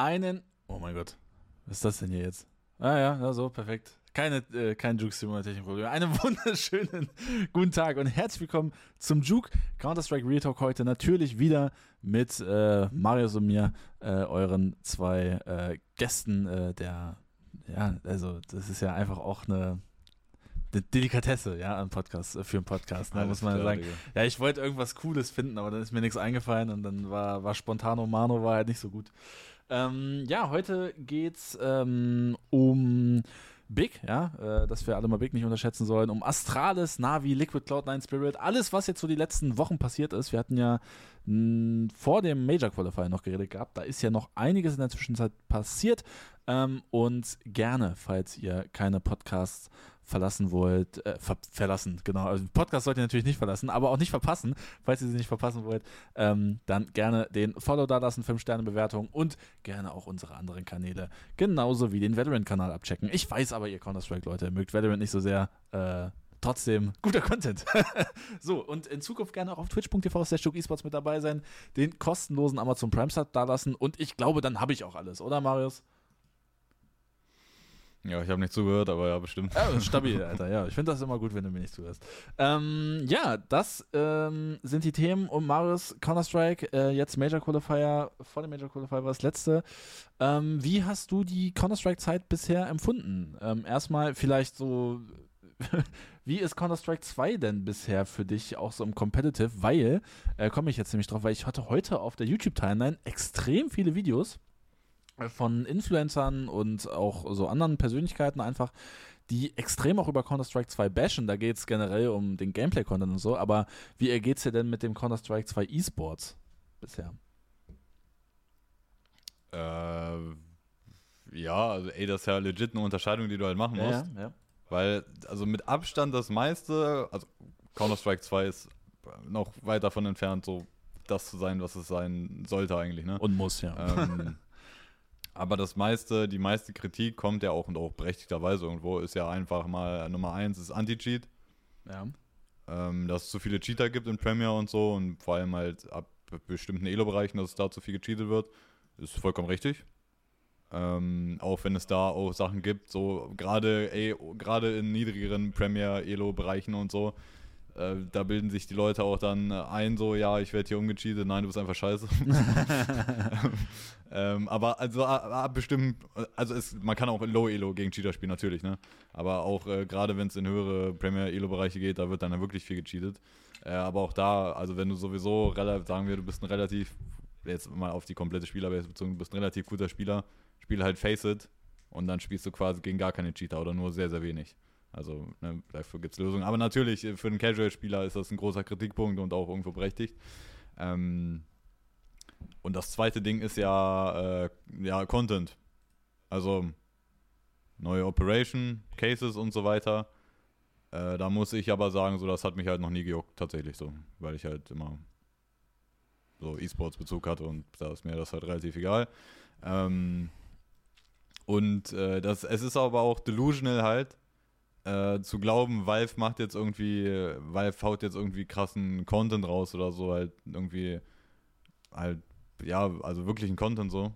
einen. Oh mein Gott. Was ist das denn hier jetzt? Ah ja, ja so, perfekt. Keine, äh, kein Juke Simulator technischen Probleme. Einen wunderschönen guten Tag und herzlich willkommen zum Juke Counter-Strike Real Talk heute. Natürlich wieder mit äh, Marius und mir, äh, euren zwei äh, Gästen äh, der, ja, also das ist ja einfach auch eine eine Delikatesse, ja, ein Podcast, äh, für einen Podcast, ne, muss man klar, sagen. Digga. Ja, ich wollte irgendwas Cooles finden, aber dann ist mir nichts eingefallen und dann war, war Spontano Mano war halt nicht so gut. Ähm, ja, heute geht's ähm, um Big, ja, äh, dass wir alle mal Big nicht unterschätzen sollen, um Astralis, Navi, Liquid Cloud9 Spirit, alles, was jetzt so die letzten Wochen passiert ist. Wir hatten ja mh, vor dem Major Qualifier noch geredet gehabt. Da ist ja noch einiges in der Zwischenzeit passiert. Ähm, und gerne, falls ihr keine Podcasts verlassen wollt, äh, ver verlassen, genau. Also Podcast sollt ihr natürlich nicht verlassen, aber auch nicht verpassen, falls ihr sie nicht verpassen wollt, ähm, dann gerne den Follow da lassen, 5-Sterne-Bewertung und gerne auch unsere anderen Kanäle, genauso wie den Veteran-Kanal abchecken. Ich weiß aber, ihr Counter-Strike-Leute mögt Veteran nicht so sehr, äh, trotzdem guter Content. so, und in Zukunft gerne auch auf twitch.tv slash esports mit dabei sein, den kostenlosen Amazon Prime Start da lassen und ich glaube, dann habe ich auch alles, oder Marius? Ja, ich habe nicht zugehört, aber ja, bestimmt. Ja, stabil, Alter. Ja, ich finde das immer gut, wenn du mir nicht zuhörst. Ähm, ja, das ähm, sind die Themen um Marius Counter-Strike. Äh, jetzt Major Qualifier, vor dem Major Qualifier war das letzte. Ähm, wie hast du die Counter-Strike-Zeit bisher empfunden? Ähm, erstmal vielleicht so, wie ist Counter-Strike 2 denn bisher für dich auch so im Competitive? Weil, äh, komme ich jetzt nämlich drauf, weil ich hatte heute auf der YouTube-Timeline extrem viele Videos von Influencern und auch so anderen Persönlichkeiten einfach, die extrem auch über Counter-Strike 2 bashen. Da geht es generell um den Gameplay-Content und so, aber wie ergeht es dir denn mit dem Counter-Strike 2 E-Sports bisher? Äh, ja, also ey, das ist ja legit eine Unterscheidung, die du halt machen musst. Ja, ja. Weil, also mit Abstand das meiste, also Counter-Strike 2 ist noch weit davon entfernt, so das zu sein, was es sein sollte eigentlich, ne? Und muss, ja. Ähm, Aber das meiste, die meiste Kritik kommt ja auch und auch berechtigterweise irgendwo, ist ja einfach mal Nummer eins ist Anti-Cheat. Ja. Ähm, dass es zu viele Cheater gibt in Premiere und so und vor allem halt ab bestimmten Elo-Bereichen, dass es da zu viel gecheatet wird, ist vollkommen richtig. Ähm, auch wenn es da auch Sachen gibt, so gerade gerade in niedrigeren Premiere Elo-Bereichen und so, äh, da bilden sich die Leute auch dann ein, so, ja, ich werde hier umgecheatet, nein, du bist einfach scheiße. ähm, aber also ab bestimmt, also es, man kann auch in Low Elo gegen Cheater spielen, natürlich, ne? Aber auch äh, gerade wenn es in höhere Premier Elo-Bereiche geht, da wird dann ja wirklich viel gecheatet. Äh, aber auch da, also wenn du sowieso relativ, sagen wir, du bist ein relativ, jetzt mal auf die komplette Spielerbase bezogen, du bist ein relativ guter Spieler, spiel halt Face It und dann spielst du quasi gegen gar keine Cheater oder nur sehr, sehr wenig. Also ne, dafür gibt es Lösungen. Aber natürlich, äh, für einen Casual-Spieler ist das ein großer Kritikpunkt und auch irgendwo berechtigt. Ähm, und das zweite Ding ist ja, äh, ja Content. Also neue Operation, Cases und so weiter. Äh, da muss ich aber sagen, so das hat mich halt noch nie gejuckt, tatsächlich so. Weil ich halt immer so E-Sports-Bezug hatte und da ist mir das halt relativ egal. Ähm, und äh, das, es ist aber auch delusional halt, äh, zu glauben, Valve macht jetzt irgendwie, Valve haut jetzt irgendwie krassen Content raus oder so, halt irgendwie, halt, ja, also wirklichen Content so.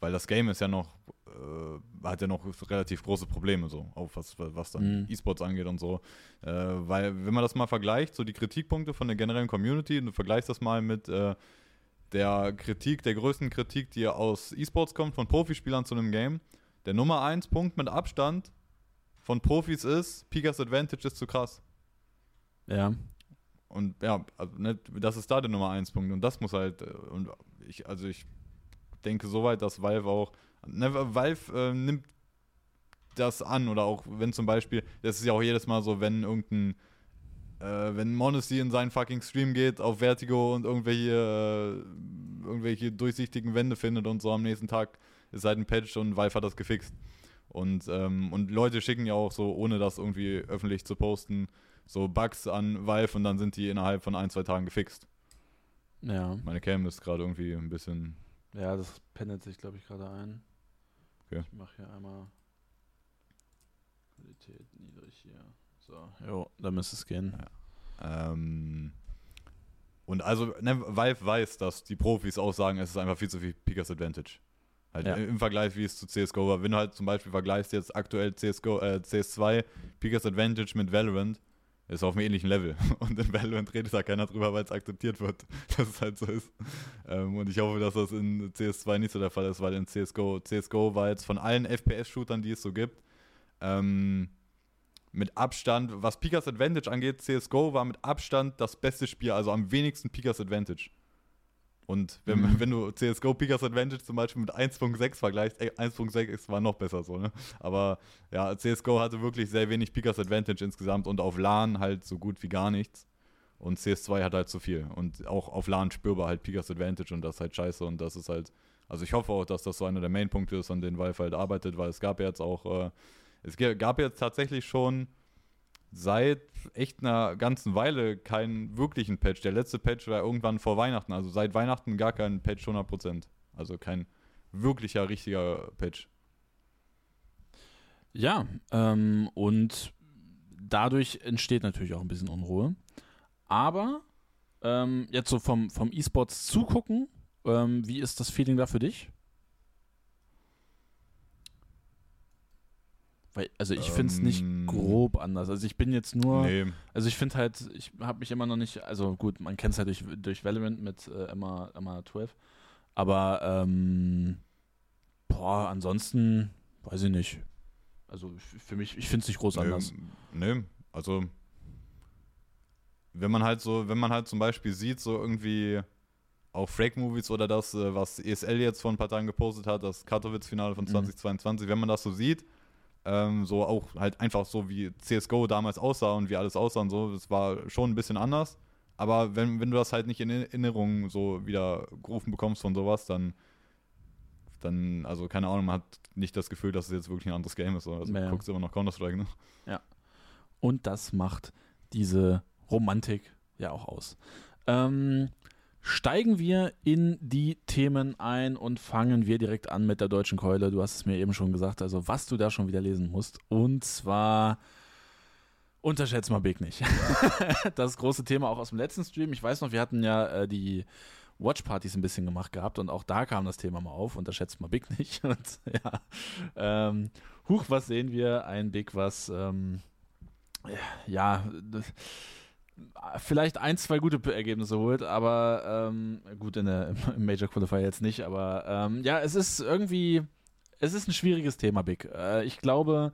Weil das Game ist ja noch, äh, hat ja noch relativ große Probleme so, auch was, was dann mhm. E-Sports angeht und so. Äh, weil, wenn man das mal vergleicht, so die Kritikpunkte von der generellen Community, und du vergleichst das mal mit äh, der Kritik, der größten Kritik, die aus E-Sports kommt, von Profispielern zu einem Game, der Nummer 1 Punkt mit Abstand von Profis ist, Pikas Advantage ist zu krass. Ja. Und ja, also, ne, das ist da der Nummer 1 Punkt. Und das muss halt, äh, und ich, also ich denke soweit, dass Valve auch, ne, Valve äh, nimmt das an oder auch wenn zum Beispiel, das ist ja auch jedes Mal so, wenn irgendein, äh, wenn Monacy in seinen fucking Stream geht auf Vertigo und irgendwelche, äh, irgendwelche durchsichtigen Wände findet und so am nächsten Tag ist halt ein Patch und Valve hat das gefixt. Und, ähm, und Leute schicken ja auch so, ohne das irgendwie öffentlich zu posten, so Bugs an Valve und dann sind die innerhalb von ein, zwei Tagen gefixt. Ja. Meine Cam ist gerade irgendwie ein bisschen. Ja, das pendelt sich, glaube ich, gerade ein. Okay. Ich mache hier einmal Qualität niedrig hier. So, jo, da müsste es gehen. Ja. Ähm, und also, ne, Valve weiß, dass die Profis auch sagen, es ist einfach viel zu viel Pickers Advantage. Halt Ja. im Vergleich, wie es zu CSGO war. Wenn du halt zum Beispiel vergleichst jetzt aktuell CSGO, äh, CS2, Picker's Advantage mit Valorant, ist auf einem ähnlichen Level. Und in Valorant redet da keiner drüber, weil es akzeptiert wird, dass es halt so ist. Ähm, und ich hoffe, dass das in CS2 nicht so der Fall ist, weil in CSGO, CSGO war jetzt von allen FPS-Shootern, die es so gibt, ähm, mit Abstand, was Picker's Advantage angeht, CSGO war mit Abstand das beste Spiel, also am wenigsten Picker's Advantage. Und wenn, Mhm. wenn du CSGO Picker's Advantage zum Beispiel mit 1.6 vergleichst, ey, 1.6 war noch besser so, ne? Aber ja, CSGO hatte wirklich sehr wenig Picker's Advantage insgesamt und auf LAN halt so gut wie gar nichts. Und CS2 hat halt zu viel. Und auch auf LAN spürbar halt Picker's Advantage und das ist halt scheiße und das ist halt. Also ich hoffe auch, dass das so einer der Main-Punkte ist, an denen Valve halt arbeitet, weil es gab jetzt auch, äh, es gab jetzt tatsächlich schon seit echt einer ganzen Weile keinen wirklichen Patch. Der letzte Patch war irgendwann vor Weihnachten, also seit Weihnachten gar kein Patch 100%. Also kein wirklicher, richtiger Patch. Ja, ähm, und dadurch entsteht natürlich auch ein bisschen Unruhe. Aber ähm, jetzt so vom, vom E-Sports zugucken, ähm, wie ist das Feeling da für dich? Weil, also ich finde es nicht Ähm, grob anders. Also ich bin jetzt nur, Nee, also ich finde halt, ich habe mich immer noch nicht, also gut, man kennt es halt durch, durch Valorant mit äh, Emma, Emma 12, aber ähm, boah, ansonsten weiß ich nicht. Also für mich, ich finde es nicht groß anders. Nee, also wenn man halt so, wenn man halt zum Beispiel sieht, so irgendwie auch Frake-Movies oder das, äh, was ESL jetzt vor ein paar Tagen gepostet hat, das Katowice-Finale von Mhm. 2022, wenn man das so sieht, ähm, so auch halt einfach so wie CSGO damals aussah und wie alles aussah und so, das war schon ein bisschen anders. Aber wenn, wenn du das halt nicht in Erinnerung so wieder gerufen bekommst von sowas, dann, dann, also keine Ahnung, man hat nicht das Gefühl, dass es jetzt wirklich ein anderes Game ist. Also Ja. du guckst immer noch Counter-Strike, ne? Und das macht diese Romantik ja auch aus. Ähm, steigen wir in die Themen ein und fangen wir direkt an mit der deutschen Keule. Du hast es mir eben schon gesagt, also was du da schon wieder lesen musst. Und zwar unterschätzt mal Big nicht. das große Thema auch aus dem letzten Stream. Ich weiß noch, wir hatten ja äh, die Watchpartys ein bisschen gemacht gehabt und auch da kam das Thema mal auf. Unterschätzt mal Big nicht. Und ja, ähm, huch, was sehen wir? Ein Big, was ähm, ja, das- vielleicht ein, zwei gute Ergebnisse holt, aber ähm, gut, in der, im Major Qualifier jetzt nicht, aber ähm, ja, es ist irgendwie, es ist ein schwieriges Thema, Big. Äh, ich glaube,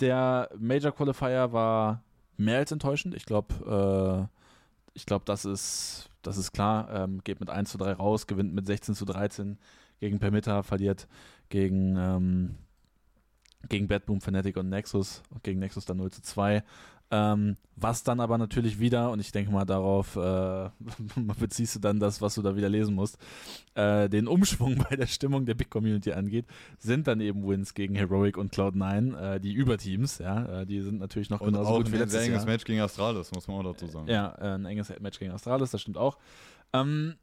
der Major Qualifier war mehr als enttäuschend. Ich glaube, äh, ich glaube, das ist, das ist klar. Ähm, geht mit 1 zu 3 raus, gewinnt mit 16 zu 13 gegen Permitter, verliert gegen, ähm, gegen Bad Boom, Fnatic und Nexus und gegen Nexus dann 0 zu 2. Ähm, was dann aber natürlich wieder, und ich denke mal darauf äh, beziehst du dann das, was du da wieder lesen musst, äh, den Umschwung bei der Stimmung der Big Community angeht, sind dann eben Wins gegen Heroic und Cloud9, äh, die Überteams, ja, äh, die sind natürlich noch Und genauso auch gut wie ein sehr letztes enges Jahr. Match gegen Astralis, muss man auch dazu sagen. Ja, äh, ein enges Match gegen Astralis, das stimmt auch. Ähm,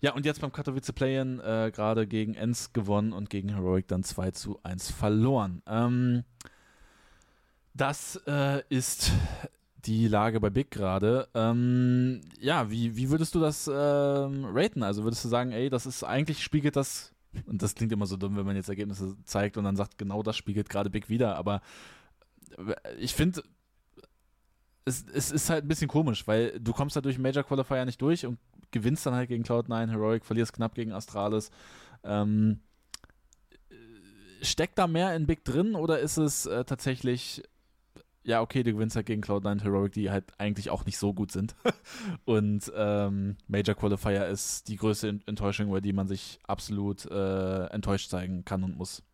ja, und jetzt beim Katowice Play-In äh, gerade gegen Enz gewonnen und gegen Heroic dann 2 zu 1 verloren. Ähm, das äh, ist die Lage bei Big gerade. Ähm, ja, wie, wie würdest du das ähm, raten? Also würdest du sagen, ey, das ist eigentlich spiegelt das, und das klingt immer so dumm, wenn man jetzt Ergebnisse zeigt und dann sagt, genau das spiegelt gerade Big wieder, aber äh, ich finde, es, es ist halt ein bisschen komisch, weil du kommst halt durch Major Qualifier nicht durch und gewinnst dann halt gegen Cloud9, Heroic, verlierst knapp gegen Astralis. Ähm, äh, steckt da mehr in Big drin oder ist es äh, tatsächlich, ja, okay, du gewinnst halt gegen Cloud9, Heroic, die halt eigentlich auch nicht so gut sind. und ähm, Major Qualifier ist die größte Ent- Enttäuschung, über die man sich absolut äh, enttäuscht zeigen kann und muss.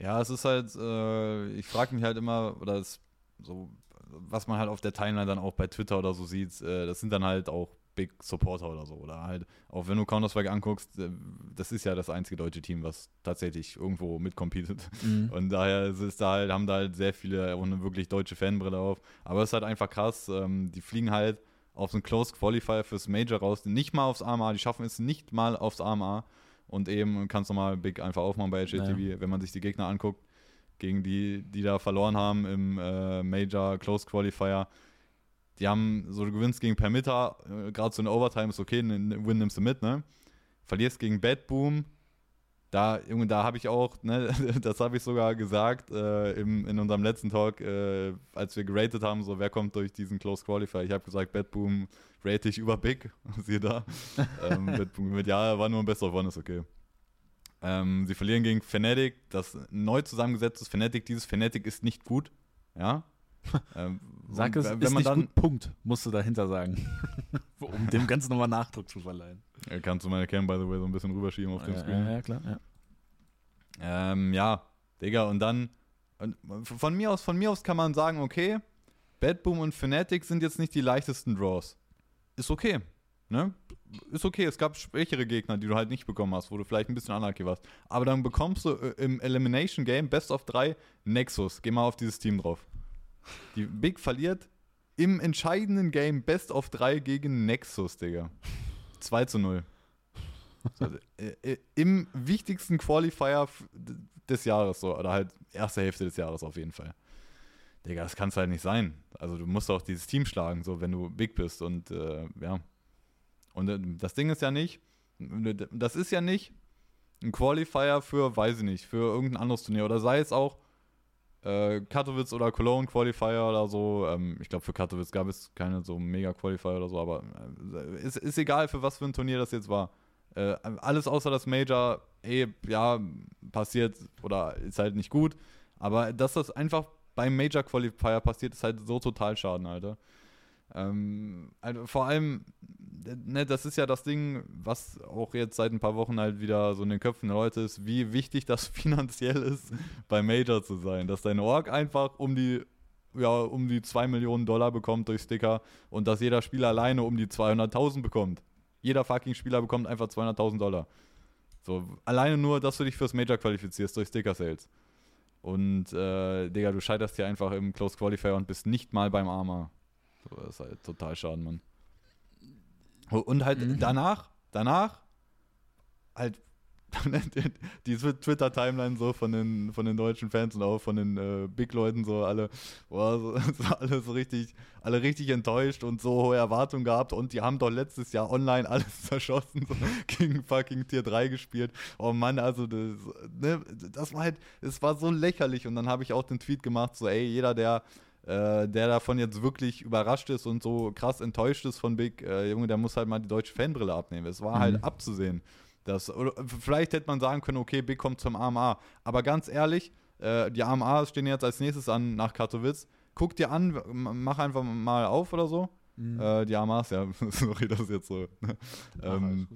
Ja, es ist halt, äh, ich frage mich halt immer, oder es, so, was man halt auf der Timeline dann auch bei Twitter oder so sieht, äh, das sind dann halt auch Big Supporter oder so. Oder halt, auch wenn du Counter-Strike anguckst, äh, das ist ja das einzige deutsche Team, was tatsächlich irgendwo mitcompetet. Mhm. Und daher ist es da halt, haben da halt sehr viele auch eine wirklich deutsche Fanbrille auf. Aber es ist halt einfach krass, ähm, die fliegen halt auf so einen Close Qualifier fürs Major raus, nicht mal aufs AMA, die schaffen es nicht mal aufs AMA. Und eben kannst du mal Big einfach aufmachen bei HLTV, wenn man sich die Gegner anguckt, gegen die, die da verloren haben im äh, Major Close Qualifier. Die haben, so du gewinnst gegen Permitter, äh, gerade so eine Overtime ist okay, einen Win nimmst du mit, ne? verlierst gegen Bad Boom. Da, Junge, da habe ich auch, ne, das habe ich sogar gesagt äh, im, in unserem letzten Talk, äh, als wir geratet haben, so wer kommt durch diesen Close Qualifier. Ich habe gesagt, Bad Boom rate ich über Big, siehe da. ähm, Bad Boom mit ja, war nur ein Best of One, ist okay. Ähm, sie verlieren gegen Fnatic, das neu zusammengesetztes Fnatic. Dieses Fnatic ist nicht gut, ja. Ähm, Sag es, wenn ist man nicht dann, gut, Punkt, musst du dahinter sagen. um dem Ganzen nochmal Nachdruck zu verleihen. Kannst du meine Cam, by the way, so ein bisschen rüberschieben auf dem ja, Screen. Ja, ja, klar, ja. Ähm, ja, Digga, und dann, und von mir aus, von mir aus kann man sagen, okay, Bad Boom und Fnatic sind jetzt nicht die leichtesten Draws. Ist okay, ne? Ist okay, es gab schwächere Gegner, die du halt nicht bekommen hast, wo du vielleicht ein bisschen unlucky warst. Aber dann bekommst du äh, im Elimination Game Best of 3 Nexus. Geh mal auf dieses Team drauf. Die Big verliert im entscheidenden Game Best of 3 gegen Nexus, Digga. 2 zu 0. Also, äh, äh, Im wichtigsten Qualifier des Jahres, so, oder halt erste Hälfte des Jahres auf jeden Fall. Digga, das kann es halt nicht sein. Also du musst auch dieses Team schlagen, so wenn du big bist und äh, ja. Und äh, das Ding ist ja nicht, das ist ja nicht ein Qualifier für, weiß ich nicht, für irgendein anderes Turnier oder sei es auch äh, Katowice oder Cologne Qualifier oder so. Ähm, ich glaube, für Katowice gab es keine so mega Qualifier oder so, aber äh, ist, ist egal, für was für ein Turnier das jetzt war. Äh, alles außer das Major, eh, ja, passiert oder ist halt nicht gut. Aber dass das einfach beim Major Qualifier passiert, ist halt so total schaden, Alter. Ähm, also vor allem, ne, das ist ja das Ding, was auch jetzt seit ein paar Wochen halt wieder so in den Köpfen der Leute ist, wie wichtig das finanziell ist, bei Major zu sein. Dass dein Org einfach um die ja, um die 2 Millionen Dollar bekommt durch Sticker und dass jeder Spieler alleine um die 200.000 bekommt. Jeder fucking Spieler bekommt einfach 200.000 Dollar. So, alleine nur, dass du dich fürs Major qualifizierst durch Sticker-Sales. Und, äh, Digga, du scheiterst hier einfach im Close Qualifier und bist nicht mal beim Arma. Das ist halt total schaden, Mann. Und halt mhm. danach, danach, halt die Twitter-Timeline so von den, von den deutschen Fans und auch von den äh, Big-Leuten so alle, boah, so, so alle so richtig, alle richtig enttäuscht und so hohe Erwartungen gehabt und die haben doch letztes Jahr online alles zerschossen, so gegen fucking Tier 3 gespielt. Oh Mann, also das, ne, das war halt, es war so lächerlich und dann habe ich auch den Tweet gemacht, so ey, jeder, der äh, der davon jetzt wirklich überrascht ist und so krass enttäuscht ist von Big, äh, Junge, der muss halt mal die deutsche Fanbrille abnehmen. Es war halt mhm. halt abzusehen. Dass, oder vielleicht hätte man sagen können, okay, Big kommt zum AMA. Aber ganz ehrlich, äh, die AMAs stehen jetzt als nächstes an nach Katowice. Guck dir an, mach einfach mal auf oder so. Mhm. Äh, die AMAs, ja, sorry, das ist jetzt so. ähm,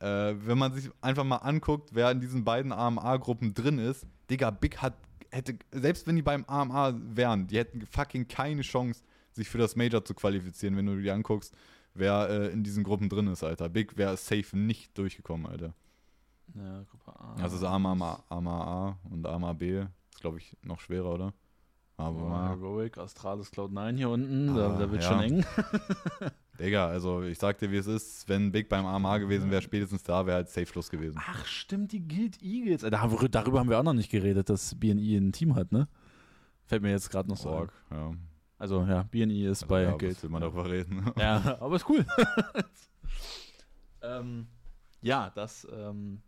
äh, wenn man sich einfach mal anguckt, wer in diesen beiden AMA-Gruppen drin ist, Digga, Big hat, hätte, selbst wenn die beim AMA wären, die hätten fucking keine Chance, sich für das Major zu qualifizieren, wenn du dir anguckst, wer äh, in diesen Gruppen drin ist, Alter. Big wäre safe nicht durchgekommen, Alter. Ja, Gruppe A. Also ist Arma, Arma, Arma A und Arma B ist, glaube ich, noch schwerer, oder? Aber. Ja, Heroic, Astralis Cloud9 hier unten, ah, da, da, wird ja. schon eng. Digga, also ich sag dir, wie es ist, wenn Big beim AMA gewesen wäre, spätestens da wäre halt safe Schluss gewesen. Ach, stimmt, die Guild Eagles. Darüber haben wir auch noch nicht geredet, dass BNI ein Team hat, ne? Fällt mir jetzt gerade noch so Org, ja. Also ja, BNI ist also, bei ja, Geld. will man darüber reden. ja, aber ist cool. ähm, ja, das ähm,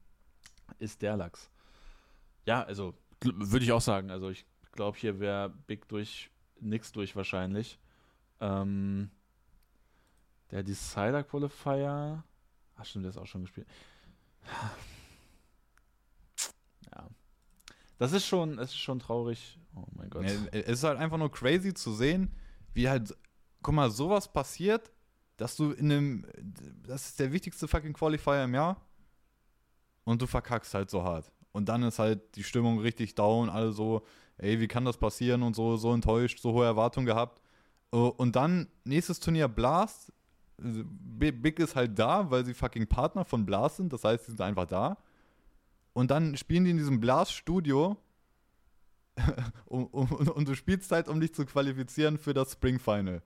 ist der Lachs. Ja, also würde ich auch sagen. Also ich glaube, hier wäre Big durch nix durch wahrscheinlich. Ähm, der Decider Qualifier. Ach stimmt, der ist auch schon gespielt. Ja. Das ist schon, es ist schon traurig. Oh mein Gott. Es ist halt einfach nur crazy zu sehen, wie halt, guck mal, sowas passiert, dass du in einem, das ist der wichtigste fucking Qualifier im Jahr und du verkackst halt so hart. Und dann ist halt die Stimmung richtig down, alle so, ey, wie kann das passieren und so, so enttäuscht, so hohe Erwartungen gehabt. Oh, und dann nächstes Turnier Blast. Big ist halt da, weil sie fucking Partner von Blast sind, das heißt, sie sind einfach da. Und dann spielen die in diesem Blast-Studio und, und, und, du spielst halt, um dich zu qualifizieren für das Spring Final.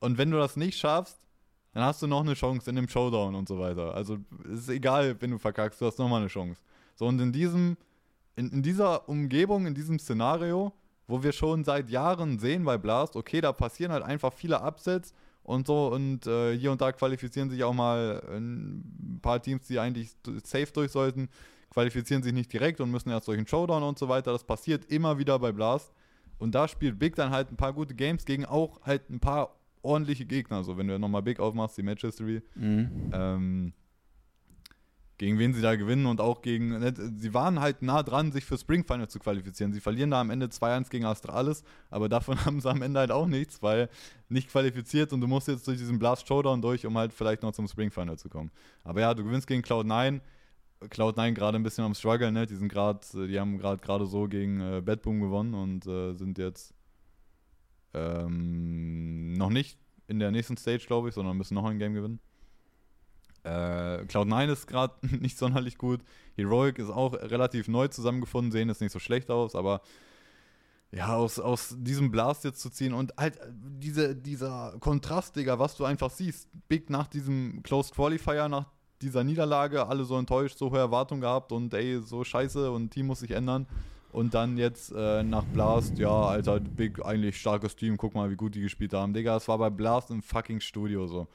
Und wenn du das nicht schaffst, dann hast du noch eine Chance in dem Showdown und so weiter. Also es ist egal, wenn du verkackst, du hast nochmal eine Chance. So, und in diesem, in, in dieser Umgebung, in diesem Szenario, wo wir schon seit Jahren sehen bei Blast, okay, da passieren halt einfach viele Upsets und so und äh, hier und da qualifizieren sich auch mal ein paar Teams, die eigentlich safe durch sollten, qualifizieren sich nicht direkt und müssen erst durch einen Showdown und so weiter. Das passiert immer wieder bei Blast. Und da spielt Big dann halt ein paar gute Games gegen auch halt ein paar ordentliche Gegner. Also wenn du nochmal Big aufmachst, die Match History. Mhm. Ähm, gegen wen sie da gewinnen und auch gegen. Ne, sie waren halt nah dran, sich für Spring Final zu qualifizieren. Sie verlieren da am Ende 2-1 gegen Astralis, aber davon haben sie am Ende halt auch nichts, weil nicht qualifiziert und du musst jetzt durch diesen Blast Showdown durch, um halt vielleicht noch zum Spring Final zu kommen. Aber ja, du gewinnst gegen Cloud9. Cloud9 gerade ein bisschen am Struggle, ne? Die sind gerade, die haben gerade gerade so gegen äh, Bad Boom gewonnen und äh, sind jetzt ähm, noch nicht in der nächsten Stage, glaube ich, sondern müssen noch ein Game gewinnen. Äh, Cloud9 ist gerade nicht sonderlich gut. Heroic ist auch relativ neu zusammengefunden, sehen jetzt nicht so schlecht aus, aber ja, aus, aus diesem Blast jetzt zu ziehen und halt diese, dieser Kontrast, Digga, was du einfach siehst. Big nach diesem Closed Qualifier, nach dieser Niederlage, alle so enttäuscht, so hohe Erwartungen gehabt und ey, so scheiße und Team muss sich ändern. Und dann jetzt äh, nach Blast, ja, Alter, Big, eigentlich starkes Team, guck mal, wie gut die gespielt haben. Digga, es war bei Blast im fucking Studio so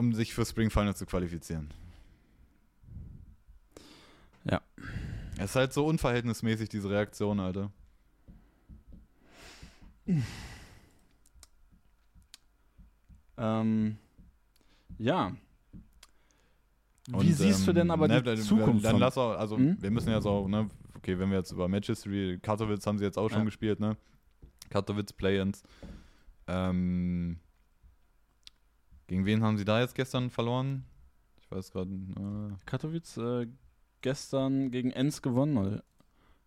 um sich für Spring Final zu qualifizieren. Ja. Es ist halt so unverhältnismäßig, diese Reaktion, Alter. Ähm, ja. Und, Wie siehst ähm, du denn aber ne, die Zukunft? Dann lass auch, also hm? wir müssen jetzt auch, ne, okay, wenn wir jetzt über Match History, Katowice haben sie jetzt auch schon ja. gespielt, ne? Katowice Play-ins. Ähm, gegen wen haben sie da jetzt gestern verloren? Ich weiß gerade. Äh Katowice äh, gestern gegen Enz gewonnen, oder?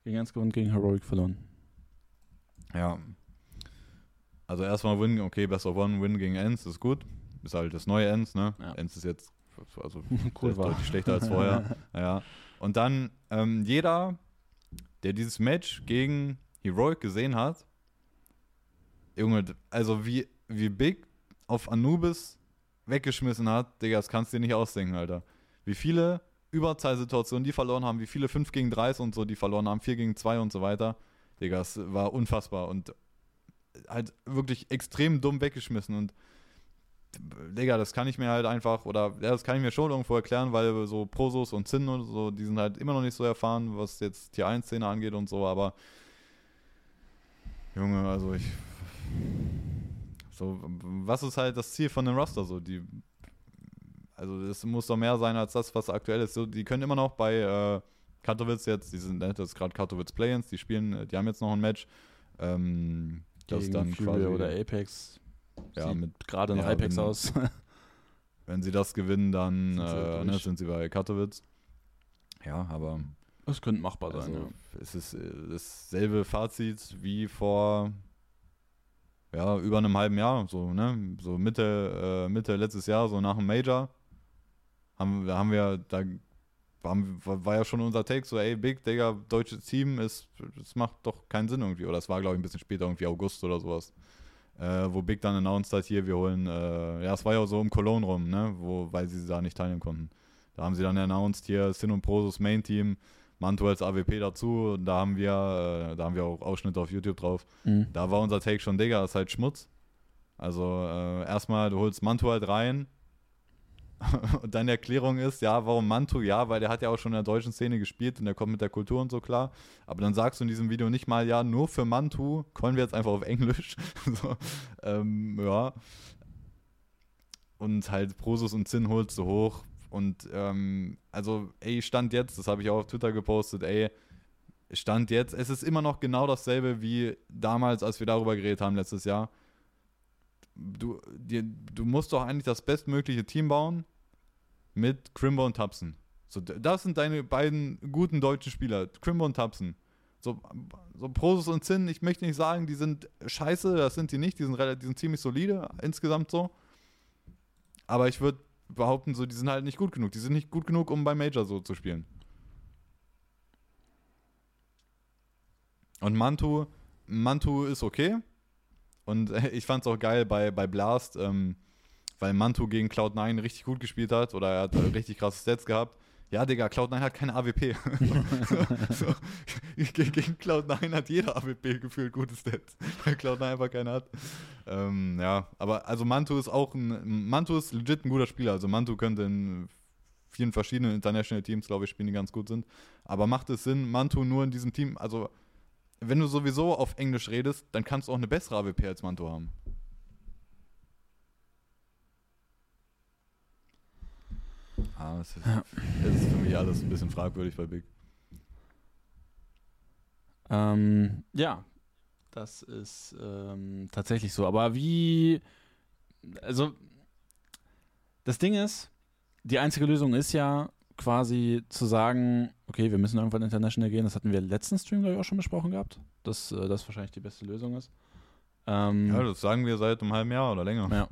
Gegen Enz gewonnen, gegen Heroic verloren. Ja. Also erstmal Win, okay, Best of One, Win gegen Enz, ist gut. Ist halt das neue Enz, ne? Ja. Enz ist jetzt also cool war. deutlich schlechter als vorher. ja. Und dann ähm, jeder, der dieses Match gegen Heroic gesehen hat, Junge, also wie, wie Big auf Anubis weggeschmissen hat, Digga, das kannst du dir nicht ausdenken, Alter. Wie viele Überzahlsituationen die verloren haben, wie viele 5 gegen 3 und so die verloren haben, 4 gegen 2 und so weiter. Digga, es war unfassbar und halt wirklich extrem dumm weggeschmissen und Digga, das kann ich mir halt einfach, oder ja, das kann ich mir schon irgendwo erklären, weil so Prosos und Zinn und so, die sind halt immer noch nicht so erfahren, was jetzt Tier 1-Szene angeht und so, aber Junge, also ich so, was ist halt das Ziel von dem Roster? So, die, also es muss doch mehr sein als das, was aktuell ist. So, die können immer noch bei äh, Katowice jetzt, die sind, das ist gerade Katowice Play-ins, die spielen, die haben jetzt noch ein Match. Ähm, das dann Fury quasi, oder Apex. Ja, mit gerade nach ja, Apex wenn, aus. wenn sie das gewinnen, dann sind sie, äh, ne, sind sie bei Katowice. Ja, aber es könnte machbar also, sein. Ja. Es ist äh, dasselbe Fazit wie vor ja, über einem halben Jahr, so, ne? So Mitte, äh, Mitte letztes Jahr, so nach dem Major, haben, haben wir, da haben, war ja schon unser Take, so, ey, Big, Digga, deutsches Team, ist, das macht doch keinen Sinn irgendwie. Oder es war, glaube ich, ein bisschen später, irgendwie August oder sowas. Äh, wo Big dann announced hat, hier, wir holen, äh, ja, es war ja so um Cologne rum, ne? Wo, weil sie da nicht teilnehmen konnten. Da haben sie dann announced, hier, Sin und Prosus Main Team, Manto als AWP dazu. Da haben wir, äh, da haben wir auch Ausschnitte auf YouTube drauf. Mhm. Da war unser Take schon, Digga, ist halt Schmutz. Also äh, erstmal, du holst Manto halt rein. und deine Erklärung ist, ja, warum Mantu? Ja, weil der hat ja auch schon in der deutschen Szene gespielt und der kommt mit der Kultur und so klar. Aber dann sagst du in diesem Video nicht mal, ja, nur für Mantu, können wir jetzt einfach auf Englisch. so, ähm, ja. Und halt Prosus und Zinn holst du hoch. Und ähm, also, ey, Stand jetzt, das habe ich auch auf Twitter gepostet, ey, Stand jetzt, es ist immer noch genau dasselbe wie damals, als wir darüber geredet haben letztes Jahr. Du, dir, du musst doch eigentlich das bestmögliche Team bauen mit Crimbo und Tapsen. So, das sind deine beiden guten deutschen Spieler, Crimbo und Tapsen. So, so Prosus und Zinn, ich möchte nicht sagen, die sind scheiße, das sind die nicht, die sind, relativ, die sind ziemlich solide insgesamt so. Aber ich würde behaupten, so, die sind halt nicht gut genug. Die sind nicht gut genug, um beim Major so zu spielen. Und Mantu, Mantu ist okay. Und ich fand es auch geil bei, bei Blast, ähm, weil Mantu gegen Cloud9 richtig gut gespielt hat oder er hat richtig krasse Stats gehabt. Ja, Digga, Cloud9 hat keine AWP. so, so, gegen Cloud9 hat jeder AWP gefühlt gute Stats, weil Cloud9 einfach keine hat. Ähm, ja, aber also Mantu ist auch ein, Mantu ist legit ein guter Spieler. Also Mantu könnte in vielen verschiedenen International Teams, glaube ich, spielen, die ganz gut sind. Aber macht es Sinn, Mantu nur in diesem Team, also wenn du sowieso auf Englisch redest, dann kannst du auch eine bessere AWP als Mantu haben. Ah, es ist, ja. ist, für mich alles ein bisschen fragwürdig bei Big. Ähm, ja, das ist ähm, tatsächlich so. Aber wie, also das Ding ist, die einzige Lösung ist ja quasi zu sagen, okay, wir müssen irgendwann international gehen. Das hatten wir letzten Stream, glaube ich, auch schon besprochen gehabt, dass äh, das wahrscheinlich die beste Lösung ist. Ähm, ja, das sagen wir seit einem halben Jahr oder länger. Ja.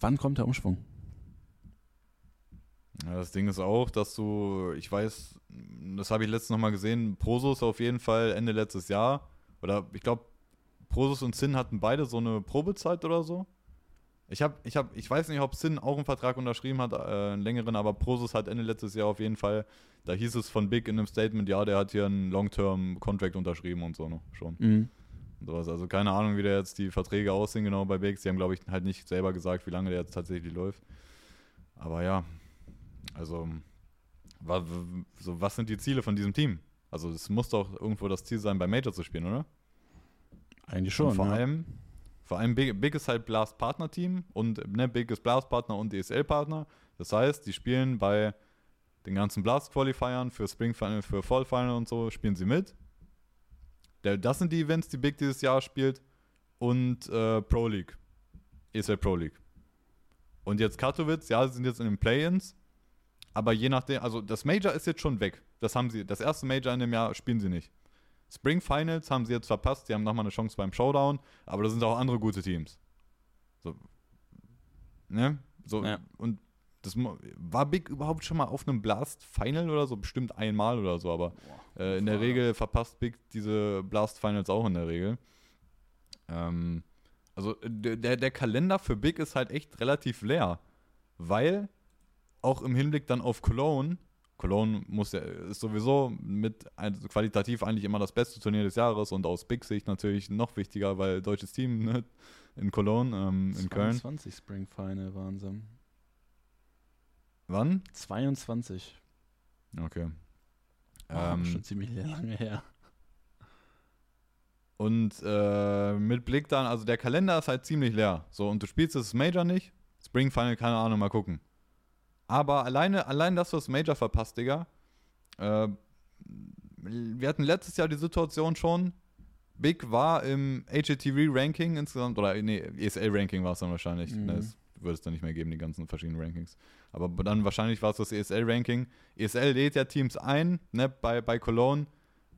Wann kommt der Umschwung? Ja, das Ding ist auch, dass du, ich weiß, das habe ich letztens nochmal gesehen, Prosus auf jeden Fall Ende letztes Jahr, oder ich glaube, Prosus und Sin hatten beide so eine Probezeit oder so. Ich habe, ich habe, ich weiß nicht, ob Sin auch einen Vertrag unterschrieben hat, äh, einen längeren, aber Prosus hat Ende letztes Jahr auf jeden Fall, da hieß es von Big in einem Statement, ja, der hat hier einen Long-Term-Contract unterschrieben und so noch schon. Mhm. sowas. Also keine Ahnung, wie der jetzt die Verträge aussehen genau bei Big. Sie haben, glaube ich, halt nicht selber gesagt, wie lange der jetzt tatsächlich läuft. Aber ja, also, so, was sind die Ziele von diesem Team? Also, es muss doch irgendwo das Ziel sein, bei Major zu spielen, oder? Eigentlich schon. Und vor ja. allem, vor allem Big, Big ist halt Blast Partner Team und ne, Big ist Blast Partner und DSL Partner. Das heißt, die spielen bei den ganzen Blast Qualifiern für Spring Final, für Fall Final und so, spielen sie mit. Das sind die Events, die Big dieses Jahr spielt und äh, Pro League. ESL Pro League. Und jetzt Katowice, ja, sie sind jetzt in den Play-Ins, aber je nachdem, also das Major ist jetzt schon weg. Das haben sie, das erste Major in dem Jahr spielen sie nicht. Spring Finals haben sie jetzt verpasst, sie haben nochmal eine Chance beim Showdown, aber da sind auch andere gute Teams. So. Ne? So, ja. und das war Big überhaupt schon mal auf einem Blast Final oder so? Bestimmt einmal oder so, aber äh, in der Regel verpasst Big diese Blast Finals auch in der Regel. Ähm, also der, der Kalender für Big ist halt echt relativ leer, weil auch im Hinblick dann auf Cologne, Cologne muss ja, ist sowieso mit also qualitativ eigentlich immer das beste Turnier des Jahres und aus Big Sicht natürlich noch wichtiger, weil deutsches Team ne, in Cologne, ähm, in 22 Köln. 22 Spring Final Wahnsinn. Wann? 22. Okay. Oh, ähm, schon ziemlich lange her. Und äh, mit Blick dann, also der Kalender ist halt ziemlich leer. So, und du spielst das Major nicht. Spring Final, keine Ahnung, mal gucken. Aber alleine, allein das Major verpasst, Digga. Äh, wir hatten letztes Jahr die Situation schon. Big war im HATV-Ranking insgesamt, oder nee, ESL-Ranking war es dann wahrscheinlich. Mhm. Das würde es dann nicht mehr geben, die ganzen verschiedenen Rankings. Aber dann wahrscheinlich war es das ESL-Ranking. ESL lädt ja Teams ein, ne, bei, bei Cologne.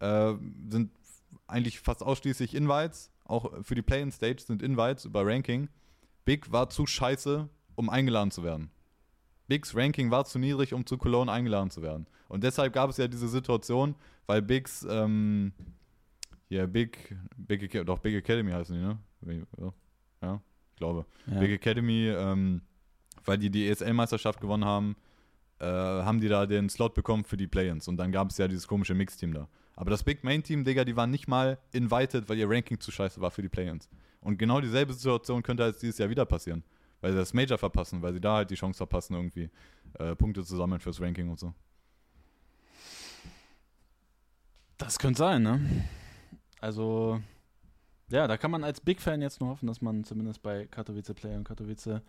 Äh, sind eigentlich fast ausschließlich Invites. Auch für die Play-In-Stage sind Invites über Ranking. Big war zu scheiße, um eingeladen zu werden. Bigs Ranking war zu niedrig, um zu Cologne eingeladen zu werden. Und deshalb gab es ja diese Situation, weil Bigs, ähm, hier, Big, Big, doch Big Academy heißen die, ne? Ja, ich glaube. Ja. Big Academy, ähm, weil die die ESL-Meisterschaft gewonnen haben, äh, haben die da den Slot bekommen für die Play-Ins. Und dann gab es ja dieses komische Mix-Team da. Aber das Big Main-Team, Digga, die waren nicht mal invited, weil ihr Ranking zu scheiße war für die Play-Ins. Und genau dieselbe Situation könnte jetzt dieses Jahr wieder passieren weil sie das Major verpassen, weil sie da halt die Chance verpassen, irgendwie äh, Punkte zu sammeln fürs Ranking und so. Das könnte sein, ne? Also, ja, da kann man als Big Fan jetzt nur hoffen, dass man zumindest bei Katowice Player und Katowice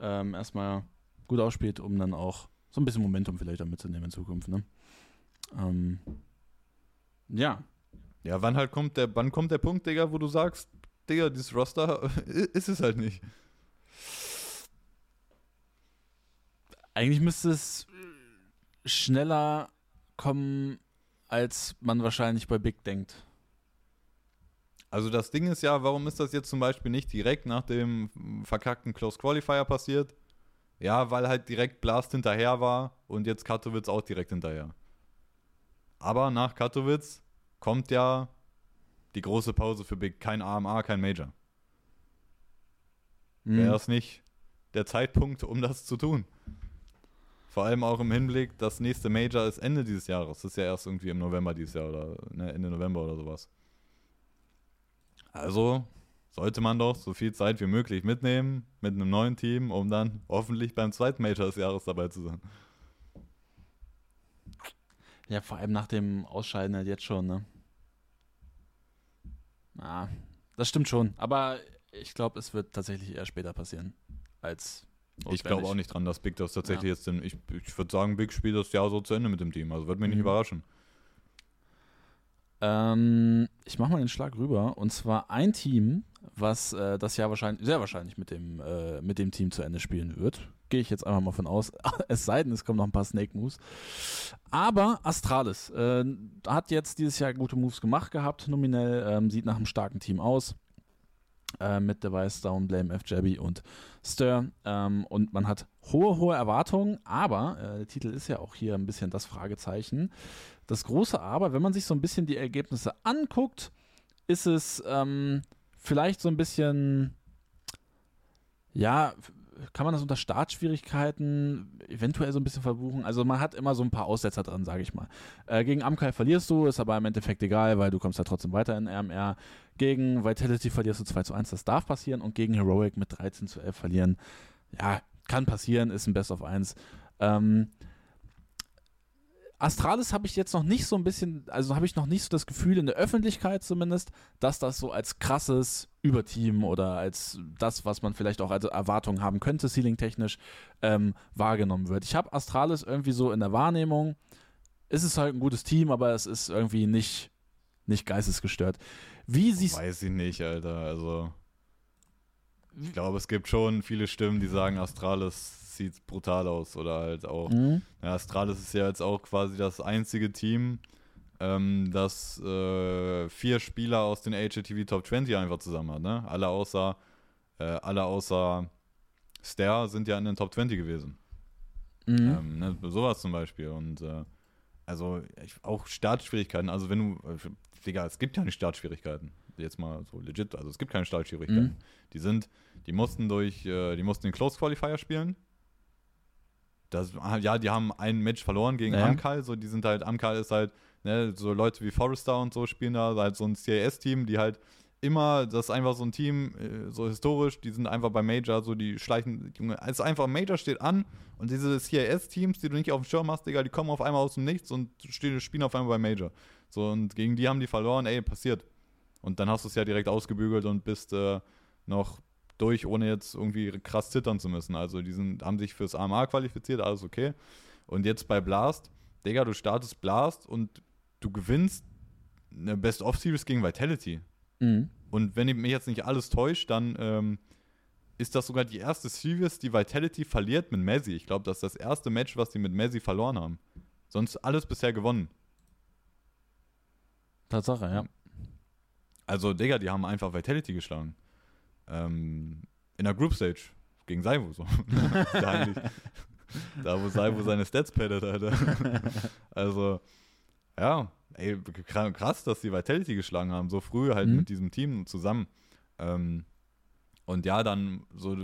ähm, erstmal gut ausspielt, um dann auch so ein bisschen Momentum vielleicht damit zu nehmen in Zukunft, ne? Ähm, ja. Ja, wann halt kommt der, wann kommt der Punkt, Digga, wo du sagst, Digga, dieses Roster ist es halt nicht. Eigentlich müsste es schneller kommen, als man wahrscheinlich bei Big denkt. Also das Ding ist ja, warum ist das jetzt zum Beispiel nicht direkt nach dem verkackten Close Qualifier passiert? Ja, weil halt direkt Blast hinterher war und jetzt Katowice auch direkt hinterher. Aber nach Katowice kommt ja die große Pause für Big. Kein AMA, kein Major. Mhm. Wäre das nicht der Zeitpunkt, um das zu tun? Vor allem auch im Hinblick, das nächste Major ist Ende dieses Jahres. Das ist ja erst irgendwie im November dieses Jahr oder ne, Ende November oder sowas. Also sollte man doch so viel Zeit wie möglich mitnehmen mit einem neuen Team, um dann hoffentlich beim zweiten Major des Jahres dabei zu sein. Ja, vor allem nach dem Ausscheiden halt jetzt schon, ne? Ja, das stimmt schon. Aber ich glaube, es wird tatsächlich eher später passieren als ich glaube auch nicht dran, dass Big das tatsächlich ja. jetzt denn, ich, ich würde sagen, Big spielt das Jahr so zu Ende mit dem Team. Also wird mich mhm. nicht überraschen. Ähm, ich mache mal den Schlag rüber. Und zwar ein Team, was äh, das Jahr wahrscheinlich, sehr wahrscheinlich mit dem, äh, mit dem Team zu Ende spielen wird. Gehe ich jetzt einfach mal von aus. es sei denn, es kommen noch ein paar Snake Moves. Aber Astralis äh, hat jetzt dieses Jahr gute Moves gemacht gehabt, nominell. Ähm, sieht nach einem starken Team aus. Äh, mit Device Down, Blame F. Jabby und Stir. Ähm, und man hat hohe, hohe Erwartungen, aber äh, der Titel ist ja auch hier ein bisschen das Fragezeichen. Das große Aber, wenn man sich so ein bisschen die Ergebnisse anguckt, ist es ähm, vielleicht so ein bisschen, ja, kann man das unter Startschwierigkeiten eventuell so ein bisschen verbuchen? Also man hat immer so ein paar Aussetzer dran, sage ich mal. Äh, gegen Amkai verlierst du, ist aber im Endeffekt egal, weil du kommst ja trotzdem weiter in RMR. Gegen Vitality verlierst du 2 zu 1, das darf passieren. Und gegen Heroic mit 13 zu 11 verlieren, ja, kann passieren, ist ein Best of 1. Ähm, Astralis habe ich jetzt noch nicht so ein bisschen, also habe ich noch nicht so das Gefühl in der Öffentlichkeit zumindest, dass das so als krasses Überteam oder als das, was man vielleicht auch als Erwartung haben könnte, ceilingtechnisch, ähm, wahrgenommen wird. Ich habe Astralis irgendwie so in der Wahrnehmung, ist es halt ein gutes Team, aber es ist irgendwie nicht, nicht geistesgestört. Wie siehst Weiß ich nicht, Alter, also ich glaube, es gibt schon viele Stimmen, die sagen, Astralis sieht brutal aus. Oder halt auch, mhm. ja, Astralis ist ja jetzt auch quasi das einzige Team, ähm, das äh, vier Spieler aus den HLTV Top 20 einfach zusammen hat. Ne? Alle außer, äh, alle außer Ster sind ja in den Top 20 gewesen. Mhm. Ähm, ne? Sowas zum Beispiel. Und äh, also ich, auch Startschwierigkeiten. Also wenn du, äh, Digga, es gibt ja nicht Startschwierigkeiten. Jetzt mal so legit. Also es gibt keine Startschwierigkeiten. Mhm. Die sind, die mussten durch, äh, die mussten den Close Qualifier spielen. Das, ja, die haben ein Match verloren gegen ja. Amkal. So, die sind halt, Amkal ist halt, ne, so Leute wie Forrester und so spielen da, halt so ein CIS-Team, die halt immer, das ist einfach so ein Team, äh, so historisch, die sind einfach bei Major, so die schleichen, Junge, also einfach Major steht an und diese CIS-Teams, die du nicht auf dem Schirm hast, Digga, die kommen auf einmal aus dem Nichts und spielen auf einmal bei Major. So, und gegen die haben die verloren, ey, passiert. Und dann hast du es ja direkt ausgebügelt und bist äh, noch durch, ohne jetzt irgendwie krass zittern zu müssen. Also die sind, haben sich fürs AMA qualifiziert, alles okay. Und jetzt bei Blast, Digga, du startest Blast und du gewinnst eine Best-of-Series gegen Vitality. Mhm. Und wenn mich jetzt nicht alles täuscht, dann ähm, ist das sogar die erste Series, die Vitality verliert mit Messi. Ich glaube, das ist das erste Match, was die mit Messi verloren haben. Sonst alles bisher gewonnen. Tatsache, ja. Also, Digga, die haben einfach Vitality geschlagen ähm, in der Group Stage gegen Saivu. So. da, wo Saivu seine Stats paddet, Alter. also, ja, ey, krass, dass die Vitality geschlagen haben, so früh halt mhm. mit diesem Team zusammen. Ähm, und ja, dann so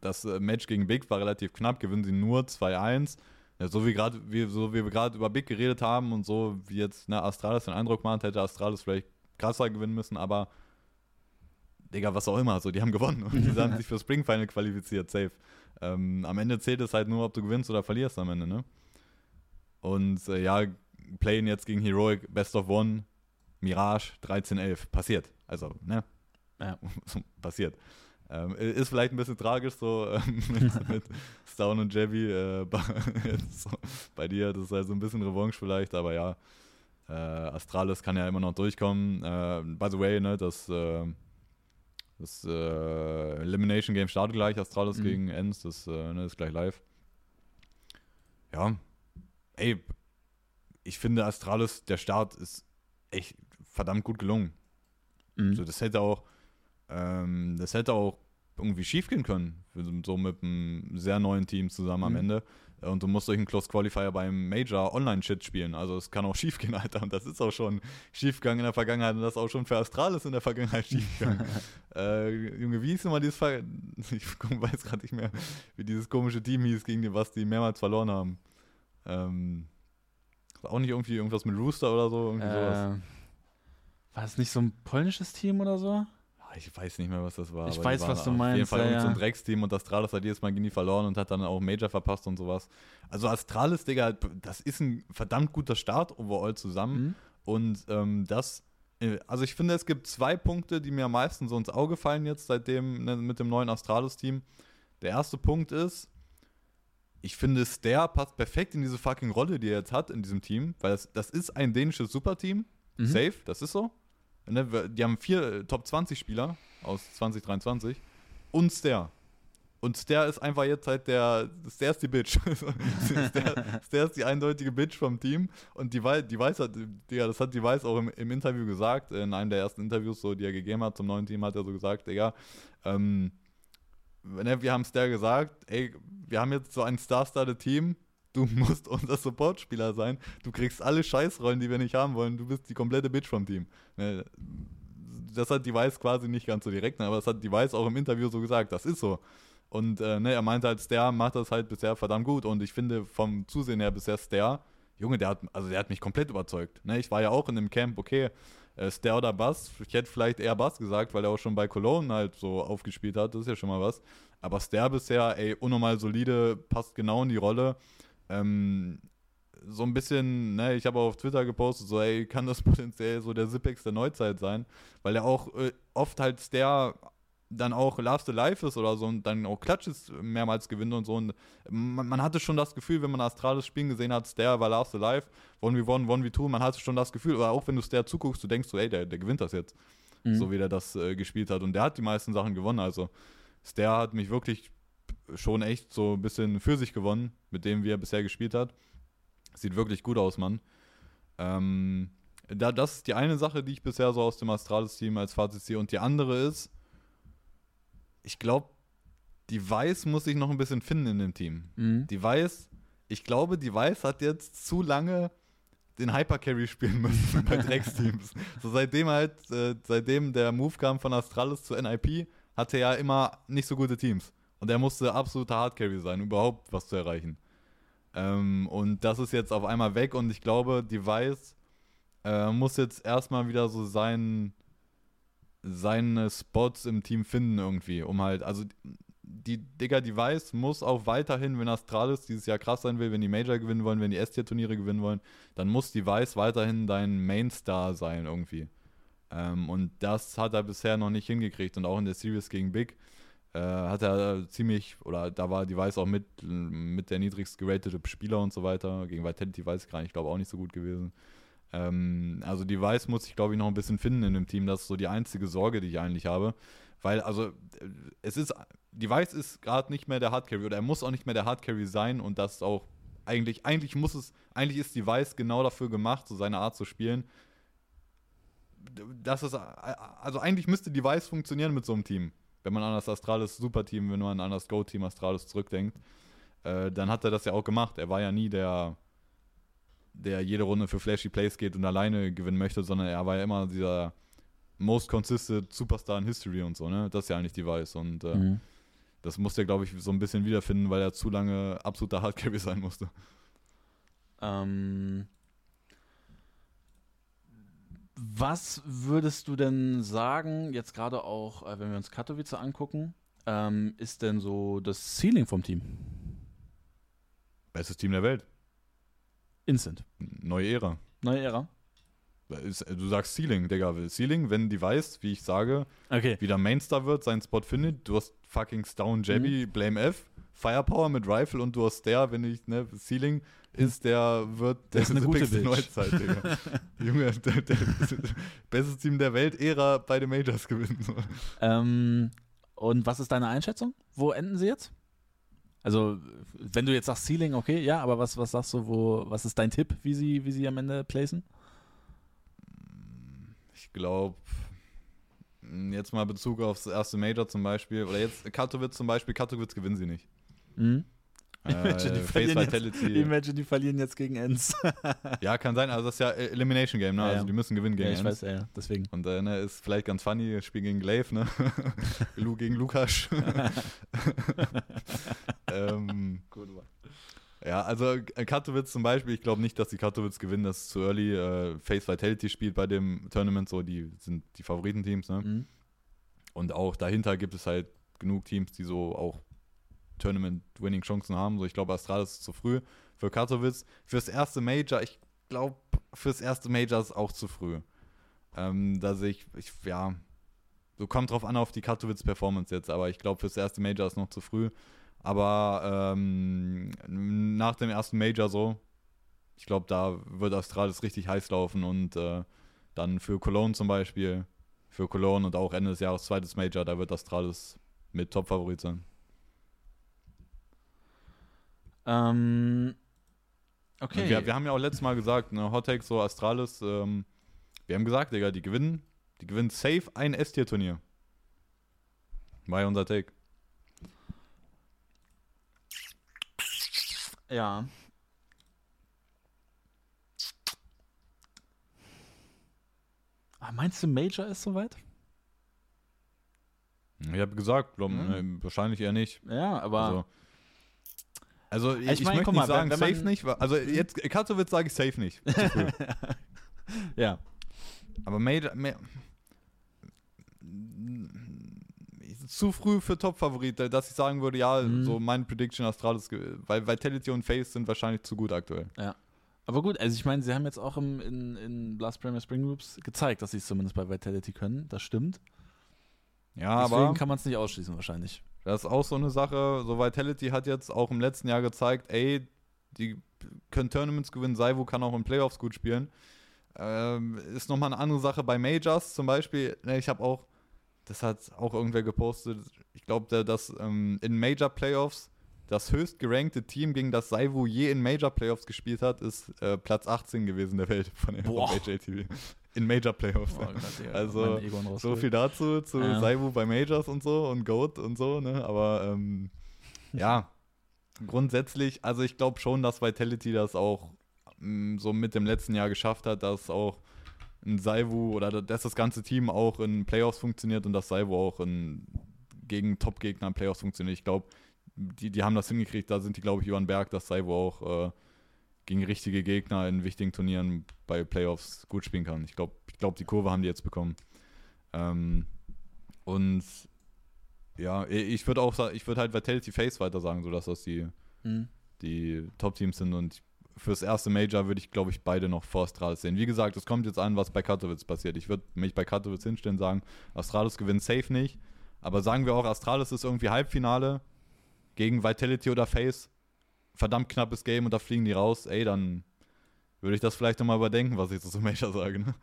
das Match gegen Big war relativ knapp, gewinnen sie nur 2-1. Ja, so wie gerade, wie, so wie wir gerade über Big geredet haben und so wie jetzt ne, Astralis den Eindruck macht, hätte Astralis vielleicht krasser gewinnen müssen, aber Digga, was auch immer, so, die haben gewonnen und die haben sich für Spring Final qualifiziert, safe. Ähm, am Ende zählt es halt nur, ob du gewinnst oder verlierst am Ende, ne? Und äh, ja, Playen jetzt gegen Heroic, Best of One, Mirage 13-11, passiert. Also, ne? Ja, passiert. Ähm, ist vielleicht ein bisschen tragisch so ähm, mit, mit Stone und Jabby äh, bei, so, bei dir. Das ist halt so ein bisschen Revanche vielleicht, aber ja. Äh, Astralis kann ja immer noch durchkommen. Äh, by the way, ne, das äh, das äh, Elimination Game startet gleich, Astralis mhm. gegen Ends, das äh, ne, ist gleich live. Ja, ey, ich finde Astralis, der Start ist echt verdammt gut gelungen. Mhm. Also das hätte auch, ähm, das hätte auch irgendwie schief gehen können, so mit einem sehr neuen Team zusammen am mhm. Ende. Und du musst durch einen Close Qualifier beim Major Online-Shit spielen. Also es kann auch schief gehen, Alter. Und das ist auch schon schiefgegangen in der Vergangenheit. Und das ist auch schon für Astralis in der Vergangenheit schiefgegangen. äh, Junge, wie hieß immer dieses Ver Ich weiß gerade nicht mehr, wie dieses komische Team hieß, gegen die, was die mehrmals verloren haben. Ähm, auch nicht irgendwie irgendwas mit Rooster oder so, irgendwie sowas. Äh, war es nicht so ein polnisches Team oder so? Ich weiß nicht mehr, was das war. Ich weiß, was du Auf jeden meinst, Fall ja, irgend so ein ja. Drecksteam und Astralis hat jedes Mal die verloren und hat dann auch Major verpasst und sowas. Also Astralis, Digga, das ist ein verdammt guter Start overall zusammen. Mhm. Und ähm, das, äh, also ich finde, es gibt zwei Punkte, die mir am meisten so ins Auge fallen jetzt seitdem ne, mit dem neuen Astralis-Team. Der erste Punkt ist, ich finde, Stair passt perfekt in diese fucking Rolle, die er jetzt hat in diesem Team, weil das, das ist ein dänisches Superteam. Mhm. Safe, das ist so. Ne, Die haben vier äh, Top 20 Spieler aus 2023 und Stair. Und Stair ist einfach jetzt halt der, Stair ist die Bitch. Stair, ist die eindeutige Bitch vom Team. Und die, die Weiß hat, Digga, das hat die Weiß auch im, im Interview gesagt, in einem der ersten Interviews, so, die er gegeben hat zum neuen Team, hat er so gesagt, Digga, ähm, ne, wir haben Stair gesagt, ey, wir haben jetzt so ein star-started Team, du musst unser Support-Spieler sein, du kriegst alle Scheißrollen, die wir nicht haben wollen, du bist die komplette Bitch vom Team. Ne, das hat die Weiß quasi nicht ganz so direkt, ne, aber das hat die Weiß auch im Interview so gesagt, das ist so. Und äh, ne, er meinte halt, Stair macht das halt bisher verdammt gut und ich finde vom Zusehen her bisher Stair, Junge, der hat, also der hat mich komplett überzeugt. Ne, ich war ja auch in dem Camp, okay, äh, Stair oder Bass, ich hätte vielleicht eher Bass gesagt, weil er auch schon bei Cologne halt so aufgespielt hat, das ist ja schon mal was. Aber Stair bisher, ey, unnormal solide, passt genau in die Rolle. Ähm, so ein bisschen, ne, ich habe auch auf Twitter gepostet, so, ey, kann das potenziell so der Zipex der Neuzeit sein, weil er auch äh, oft halt Stair dann auch Last Alive ist oder so und dann auch Clutches mehrmals gewinnt und so. Und man, man hatte schon das Gefühl, wenn man Astralis spielen gesehen hat, Stair war Last Alive, 1v1, 1v2, man hatte schon das Gefühl, aber auch wenn du Stair zuguckst, du denkst so, ey, der, der gewinnt das jetzt, Mhm. so wie der das äh, gespielt hat. Und der hat die meisten Sachen gewonnen, also Stair hat mich wirklich schon echt so ein bisschen für sich gewonnen, mit dem, wie er bisher gespielt hat. Sieht wirklich gut aus, Mann. Ähm, da, das ist die eine Sache, die ich bisher so aus dem Astralis-Team als Fazit ziehe. Und die andere ist, ich glaube, die Weiß muss sich noch ein bisschen finden in dem Team. Mhm. Die Weiß, ich glaube, die Weiß hat jetzt zu lange den Hypercarry spielen müssen bei Drecksteams. So seitdem halt, äh, seitdem der Move kam von Astralis zu NIP, hatte er ja immer nicht so gute Teams. Und er musste absoluter Hardcarry sein, überhaupt was zu erreichen. Ähm, und das ist jetzt auf einmal weg und ich glaube, Weiß äh, muss jetzt erstmal wieder so sein, seine Spots im Team finden irgendwie, um halt, also die Digga, Weiß muss auch weiterhin, wenn Astralis dieses Jahr krass sein will, wenn die Major gewinnen wollen, wenn die S-Tier-Turniere gewinnen wollen, dann muss Weiß weiterhin dein Mainstar sein irgendwie. Ähm, und das hat er bisher noch nicht hingekriegt und auch in der Series gegen Big äh, hat er ziemlich, oder da war Weiß auch mit, mit der niedrigst geratete Spieler und so weiter. Gegen Vitality weiß ich gar nicht, ich glaube auch nicht so gut gewesen. Ähm, also Weiß muss ich, glaube ich, noch ein bisschen finden in dem Team. Das ist so die einzige Sorge, die ich eigentlich habe. Weil, also, äh, es ist, Weiß ist gerade nicht mehr der Hardcarry oder er muss auch nicht mehr der Hardcarry sein und das auch eigentlich, eigentlich muss es, eigentlich ist Weiß genau dafür gemacht, so seine Art zu spielen. Das ist, also eigentlich müsste Weiß funktionieren mit so einem Team. Wenn man an das Astralis Superteam, wenn man an das Go-Team Astralis zurückdenkt, äh, dann hat er das ja auch gemacht. Er war ja nie der, der jede Runde für flashy Plays geht und alleine gewinnen möchte, sondern er war ja immer dieser most consistent Superstar in History und so, ne? Das ist ja eigentlich die Weiß und äh, Mhm. das musste er, glaube ich, so ein bisschen wiederfinden, weil er zu lange absoluter Hardcarry sein musste. Ähm, was würdest du denn sagen, jetzt gerade auch, äh, wenn wir uns Katowice angucken, ähm, ist denn so das Ceiling vom Team? Bestes Team der Welt. Instant. Neue Ära. Neue Ära. Ist- Du sagst Ceiling, Digga. Ceiling, wenn die weiß, wie ich sage, Okay. wieder Mainstar wird, seinen Spot findet, du hast fucking Stone Jabby, Mhm. Blame F, Firepower mit Rifle und du hast der, wenn ich, ne, Ceiling ist der, wird Der ist eine gute der. Neuzeit, Digga. Junge, der, der, bestes Team der Welt, Ära bei den Majors gewinnen. Ähm, und was ist deine Einschätzung? Wo enden sie jetzt? Also, wenn du jetzt sagst Ceiling, okay, ja, aber was, was sagst du, wo, was ist dein Tipp, wie sie, wie sie am Ende placen? Ich glaube, jetzt mal Bezug aufs erste Major zum Beispiel, oder jetzt Katowice zum Beispiel, Katowice gewinnen sie nicht. Mhm. Äh, Imagine, die Face verlieren jetzt- Vitality. Imagine, die verlieren jetzt gegen Ens. Ja, kann sein, also das ist ja äh, Elimination Game, ne? Ja, Also ja. die müssen gewinnen ja, gegen ich Ends. weiß, ja, ja, deswegen. Und äh, ne, ist vielleicht ganz funny, Spiel gegen Glaive, ne? Lu gegen Lukas. ähm, Ja, also äh, Katowice zum Beispiel, ich glaube nicht, dass die Katowice gewinnen, das ist zu early. Äh, Face Vitality spielt bei dem Tournament so, die sind die Favoritenteams, ne? Mhm. Und auch dahinter gibt es halt genug Teams, die so auch Tournament-Winning-Chancen haben. So, ich glaube, Astralis ist zu früh für Katowice. Fürs erste Major, ich glaube, fürs erste Major ist auch zu früh. Ähm, da ich, ich, ja, so kommt drauf an auf die Katowice-Performance jetzt, aber ich glaube, fürs erste Major ist noch zu früh. Aber ähm, nach dem ersten Major so, ich glaube, da wird Astralis richtig heiß laufen und äh, dann für Cologne zum Beispiel, für Cologne und auch Ende des Jahres zweites Major, da wird Astralis mit Top-Favorit sein. Ähm, okay. Wir, wir haben ja auch letztes Mal gesagt, ne, Hot Take so Astralis, ähm, wir haben gesagt, Digga, die gewinnen, die gewinnen safe ein S-Tier-Turnier. War ja unser Take. ja. Ah, meinst du, Major ist soweit? Ich habe gesagt, glaub, Mhm. wahrscheinlich eher nicht. Ja, aber. Also, also ich, Ich ich mein, möchte nicht mal, sagen, safe nicht. Also jetzt, Katowice sage ich safe nicht. Ja. Aber Major, Ma zu früh für Top-Favorit, dass ich sagen würde, ja, Mhm. so mein Prediction Astralis, weil Vitality und Face sind wahrscheinlich zu gut aktuell. Aber gut, also ich meine, sie haben jetzt auch im, in, in Blast Premier Spring Groups gezeigt, dass sie es zumindest bei Vitality können. Das stimmt. Ja, Deswegen aber kann man es nicht ausschließen, wahrscheinlich. Das ist auch so eine Sache. So Vitality hat jetzt auch im letzten Jahr gezeigt, ey, die können Tournaments gewinnen, Saivo kann auch in Playoffs gut spielen. Ähm, ist nochmal eine andere Sache bei Majors zum Beispiel. Ne, ich habe auch, das hat auch irgendwer gepostet, ich glaube, dass ähm, in Major Playoffs das höchst gerankte Team, gegen das Saivo je in Major Playoffs gespielt hat, ist äh, Platz 18 gewesen der Welt von von HLTV. In Major Playoffs. Oh Gott, Also, So viel dazu, zu Ja. Saibu bei Majors und so und Goat und so, ne? Aber ähm, ja, grundsätzlich, also ich glaube schon, dass Vitality das auch mm, so mit dem letzten Jahr geschafft hat, dass auch ein Saivu oder dass das ganze Team auch in Playoffs funktioniert und dass Saivu auch in, gegen Top-Gegner in Playoffs funktioniert. Ich glaube, die, die haben das hingekriegt, da sind die, glaube ich, über den Berg, dass Saivu auch äh, gegen richtige Gegner in wichtigen Turnieren bei Playoffs gut spielen kann. Ich glaube, ich glaub, die Kurve haben die jetzt bekommen. Ähm, und ja, ich würde auch ich würde halt Vitality Face weiter sagen, sodass das die, Mhm. die Top-Teams sind und fürs erste Major würde ich, glaube ich, beide noch vor Astralis sehen. Wie gesagt, es kommt jetzt an, was bei Katowice passiert. Ich würde mich bei Katowice hinstellen und sagen, Astralis gewinnt safe nicht, aber sagen wir auch, Astralis ist irgendwie Halbfinale gegen Vitality oder Face, verdammt knappes Game und da fliegen die raus, ey, dann würde ich das vielleicht nochmal überdenken, was ich so zum Major sage, ne?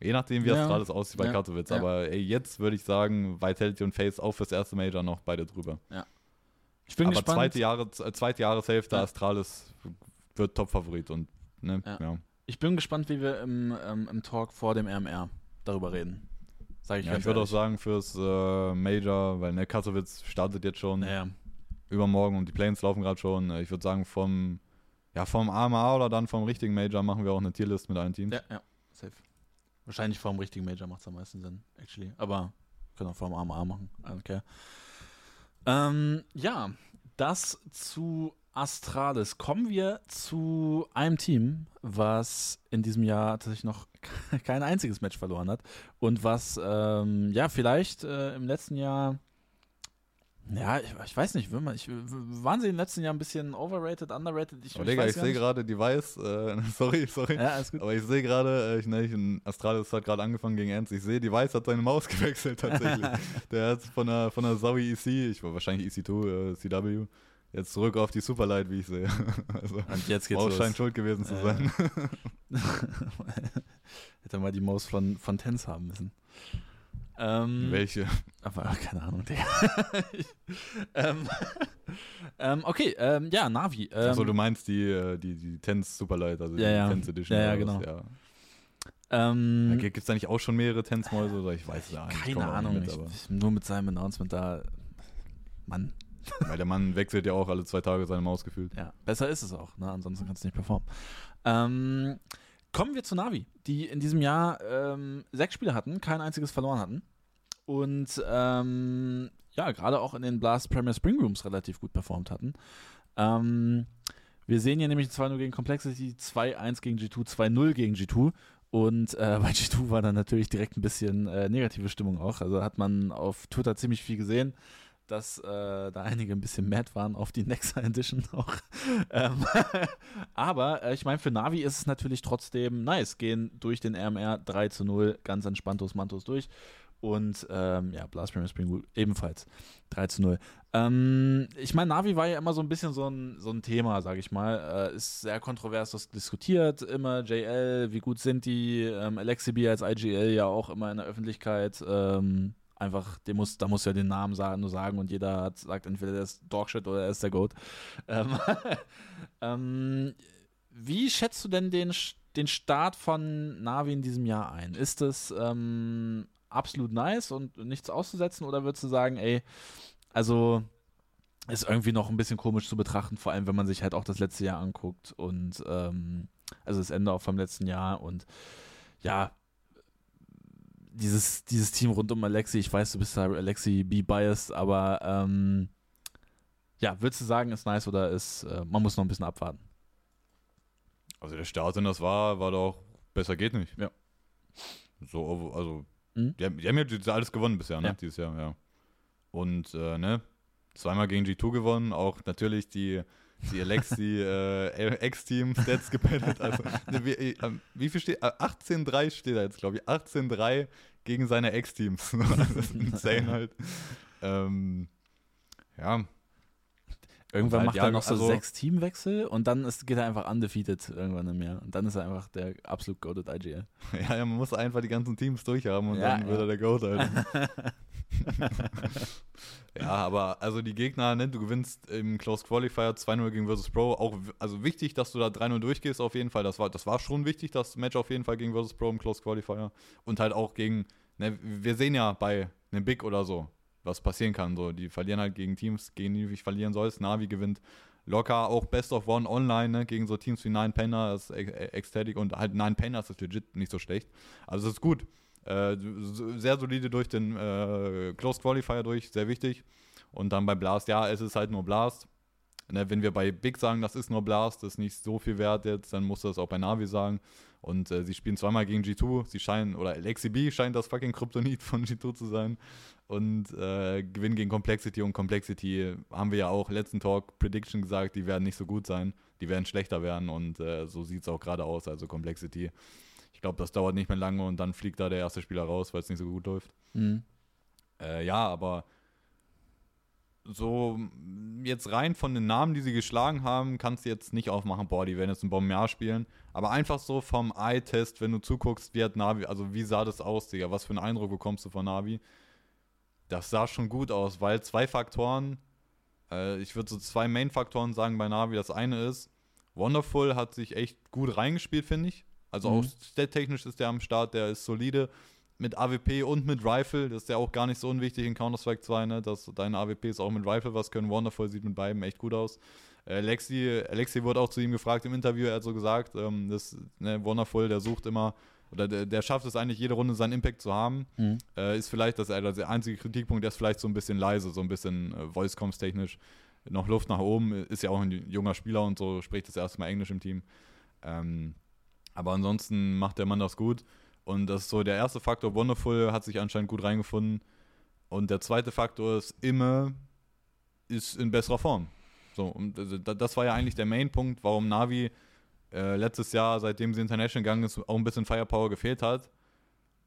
Je nachdem, wie Ja. Astralis aussieht bei Ja. Katowice. Ja. Aber ey, jetzt würde ich sagen, Vitality und Face auch fürs erste Major noch beide drüber. Ich bin Aber gespannt. zweite, Jahre, zweite Jahreshälfte, Ja. Astralis wird Top-Favorit und ne, Ja. ja. Ich bin gespannt, wie wir im, ähm, im Talk vor dem RMR darüber reden. Sag ich Ja, ich würde auch sagen fürs äh, Major, weil ne, Katowice startet jetzt schon Naja. Übermorgen und die Planes laufen gerade schon. Äh, Ich würde sagen, vom, ja, vom AMA oder dann vom richtigen Major machen wir auch eine Tierlist mit allen Teams. Ja, ja, safe. Wahrscheinlich vor dem richtigen Major macht es am meisten Sinn, actually. Aber können auch vor dem AMA machen. Okay. Ähm, ja, das zu Astralis. Kommen wir zu einem Team, was in diesem Jahr tatsächlich noch kein einziges Match verloren hat und was ähm, ja vielleicht äh, im letzten Jahr ja, ich, ich weiß nicht, man, ich, waren sie im letzten Jahr ein bisschen overrated, underrated? Ich, Oh, ich Digga, ich sehe gerade Device, äh, sorry, sorry. Ja, alles gut. Aber ich sehe gerade, äh, ich, ne, ich in Astralis hat gerade angefangen gegen Ernst. Ich sehe, Device hat seine Maus gewechselt tatsächlich. der hat von der, von der Zoe EC, ich war wahrscheinlich EC2, äh, CW, jetzt zurück auf die Superlight, wie ich sehe. also, Und jetzt geht's Maus los. scheint schuld gewesen zu Äh, sein. Hätte mal die Maus von, von Tens haben müssen. Ähm, Welche? aber keine Ahnung, Digga. Ähm, ähm, okay, ähm, ja, Navi. Ähm, Achso, du meinst die, äh, die, die Tens Superlight, also Ja, die ja. Tens Edition. Ja, ja, was, genau. Ja. ähm, Gibt es da nicht auch schon mehrere Tens-Mäuse? Oder ich weiß es ja eigentlich. keine Ahnung, Mit, ich, nur mit seinem Announcement da. Mann, weil der Mann wechselt ja auch alle zwei Tage seine Maus gefühlt. ja, besser ist es auch, ne? ansonsten kannst du nicht performen. Ähm, kommen wir zu Navi, die in diesem Jahr ähm, sechs Spiele hatten, kein einziges verloren hatten. Und ähm, ja, gerade auch in den Blast Premier Spring Rooms relativ gut performt hatten. Ähm, wir sehen hier nämlich 2-0 gegen Complexity, 2-1 gegen G2, 2-0 gegen G2. Und äh, bei G2 war dann natürlich direkt ein bisschen äh, negative Stimmung auch. Also hat man auf Twitter ziemlich viel gesehen, dass äh, da einige ein bisschen mad waren auf die Nexa Edition auch. ähm, aber äh, ich meine, für Navi ist es natürlich trotzdem nice. Gehen durch den RMR 3 zu 0 ganz entspanntos Mantos durch. Und ähm, ja, Blast Premier Spring ebenfalls 3 zu 0. Ähm, ich meine, Navi war ja immer so ein bisschen so ein, so ein Thema, sage ich mal. Äh, ist sehr kontrovers diskutiert, immer JL, wie gut sind die? Ähm, Alexibi als IGL ja auch immer in der Öffentlichkeit. Ähm, einfach, der muss, da muss ja den Namen sagen, nur sagen und jeder hat, sagt entweder der ist Dogshit oder er ist der Goat. Ähm, ähm, wie schätzt du denn den, den Start von Navi in diesem Jahr ein? Ist es ähm, absolut nice und nichts auszusetzen? Oder würdest du sagen, ey, also ist irgendwie noch ein bisschen komisch zu betrachten, vor allem wenn man sich halt auch das letzte Jahr anguckt und ähm, also das Ende auch vom letzten Jahr und ja, dieses, dieses Team rund um Alexi, ich weiß, du bist da Alexi B-biased, aber ähm, ja, würdest du sagen, ist nice oder ist, äh, man muss noch ein bisschen abwarten? Also der Start, in das war, war doch besser geht nicht. Ja. So, also Mhm. Die, haben, die haben ja alles gewonnen bisher, ne? Ja. Dieses Jahr, ja. Und, äh, ne? Zweimal gegen G2 gewonnen, auch natürlich die, die Alexi äh, Ex-Team-Stats gepennt. Also, ne, wie, äh, wie, viel steht? 18-3 äh, steht da jetzt, glaube ich. 18-3 gegen seine Ex-Teams. das ist insane halt. Ähm, ja, Irgendwann halt, macht er noch so also, sechs Teamwechsel und dann ist, geht er einfach undefeated irgendwann im Jahr. Und dann ist er einfach der absolut goated IGL. Ja, ja, man muss einfach die ganzen Teams durchhaben und ja, dann ja. wird er der Goat halt. ja, aber also die Gegner, ne, du gewinnst im Close Qualifier 2-0 gegen Versus Pro. Auch also wichtig, dass du da 3-0 durchgehst auf jeden Fall. Das war, das war schon wichtig, das Match auf jeden Fall gegen Versus Pro im Close Qualifier. Und halt auch gegen, ne, wir sehen ja bei einem Big oder so, was passieren kann. So, die verlieren halt gegen Teams, gegen die du nicht verlieren sollst. Navi gewinnt locker auch Best of One online ne, gegen so Teams wie Nine Penner, Ecstatic und halt Nine Penner ist legit nicht so schlecht. Also es ist gut. Äh, sehr solide durch den äh, Closed Qualifier durch, sehr wichtig. Und dann bei Blast, ja, es ist halt nur Blast. Ne, wenn wir bei Big sagen, das ist nur Blast, das ist nicht so viel wert jetzt, dann musst du das auch bei Navi sagen. Und äh, sie spielen zweimal gegen G2. Sie scheinen, oder LXCB scheint das fucking Kryptonit von G2 zu sein. Und äh, gewinnen gegen Complexity. Und Complexity haben wir ja auch letzten Talk Prediction gesagt, die werden nicht so gut sein. Die werden schlechter werden. Und äh, so sieht es auch gerade aus. Also Complexity. Ich glaube, das dauert nicht mehr lange und dann fliegt da der erste Spieler raus, weil es nicht so gut läuft. Mhm. Äh, ja, aber so jetzt rein von den Namen, die sie geschlagen haben, kannst du jetzt nicht aufmachen, boah, die werden jetzt ein Bombenjahr spielen. Aber einfach so vom Eye-Test, wenn du zuguckst, wie hat Navi, also wie sah das aus, Digga? Was für einen Eindruck bekommst du von Navi? Das sah schon gut aus, weil zwei Faktoren, äh, ich würde so zwei Main-Faktoren sagen bei Navi. Das eine ist, Wonderful hat sich echt gut reingespielt, finde ich. Also mhm. auch stat-technisch ist der am Start, der ist solide mit AWP und mit Rifle, das ist ja auch gar nicht so unwichtig in Counter-Strike 2, ne? dass deine AWPs auch mit Rifle was können. Wonderful sieht mit beiden echt gut aus. Äh, Alexi, Alexi wurde auch zu ihm gefragt im Interview, er hat so gesagt, ähm, das, ne, Wonderful, der sucht immer, oder der, der, schafft es eigentlich jede Runde seinen Impact zu haben. Mhm. Äh, ist vielleicht das, also der einzige Kritikpunkt, der ist vielleicht so ein bisschen leise, so ein bisschen äh, Voice-Comms technisch. Noch Luft nach oben, ist ja auch ein junger Spieler und so, spricht das erste Mal Englisch im Team. Ähm, aber ansonsten macht der Mann das gut. Und das ist so der erste Faktor. Wonderful hat sich anscheinend gut reingefunden. Und der zweite Faktor ist, immer ist in besserer Form. So, und das war ja eigentlich der Main-Punkt, warum Navi äh, letztes Jahr, seitdem sie International gegangen ist, auch ein bisschen Firepower gefehlt hat.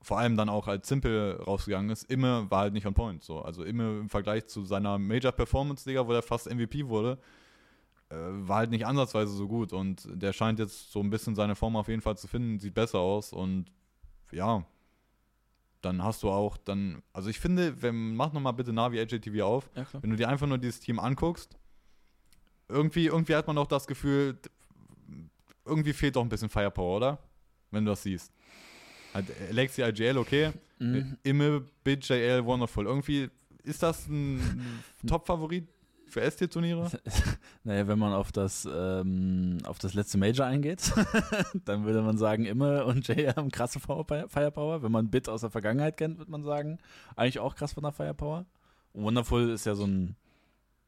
Vor allem dann auch als Simple rausgegangen ist. Immer war halt nicht on point. So. Also immer im Vergleich zu seiner Major Performance Liga, wo er fast MVP wurde, war halt nicht ansatzweise so gut. Und der scheint jetzt so ein bisschen seine Form auf jeden Fall zu finden, sieht besser aus. Und ja, dann hast du auch dann, also ich finde, wenn, mach nochmal bitte Navi AJTV auf, ja, wenn du dir einfach nur dieses Team anguckst, irgendwie, irgendwie hat man auch das Gefühl, irgendwie fehlt doch ein bisschen Firepower, oder? Wenn du das siehst. Halt Alexi IGL, okay. Mhm. Imme, BitJL, Wonderful. Irgendwie ist das ein Top-Favorit für S-Tier-Turniere? naja, wenn man auf das, ähm, auf das letzte Major eingeht, dann würde man sagen, Imme und Jay haben krasse Firepower. Wenn man Bit aus der Vergangenheit kennt, würde man sagen, eigentlich auch krass von der Firepower. Und Wonderful ist ja so ein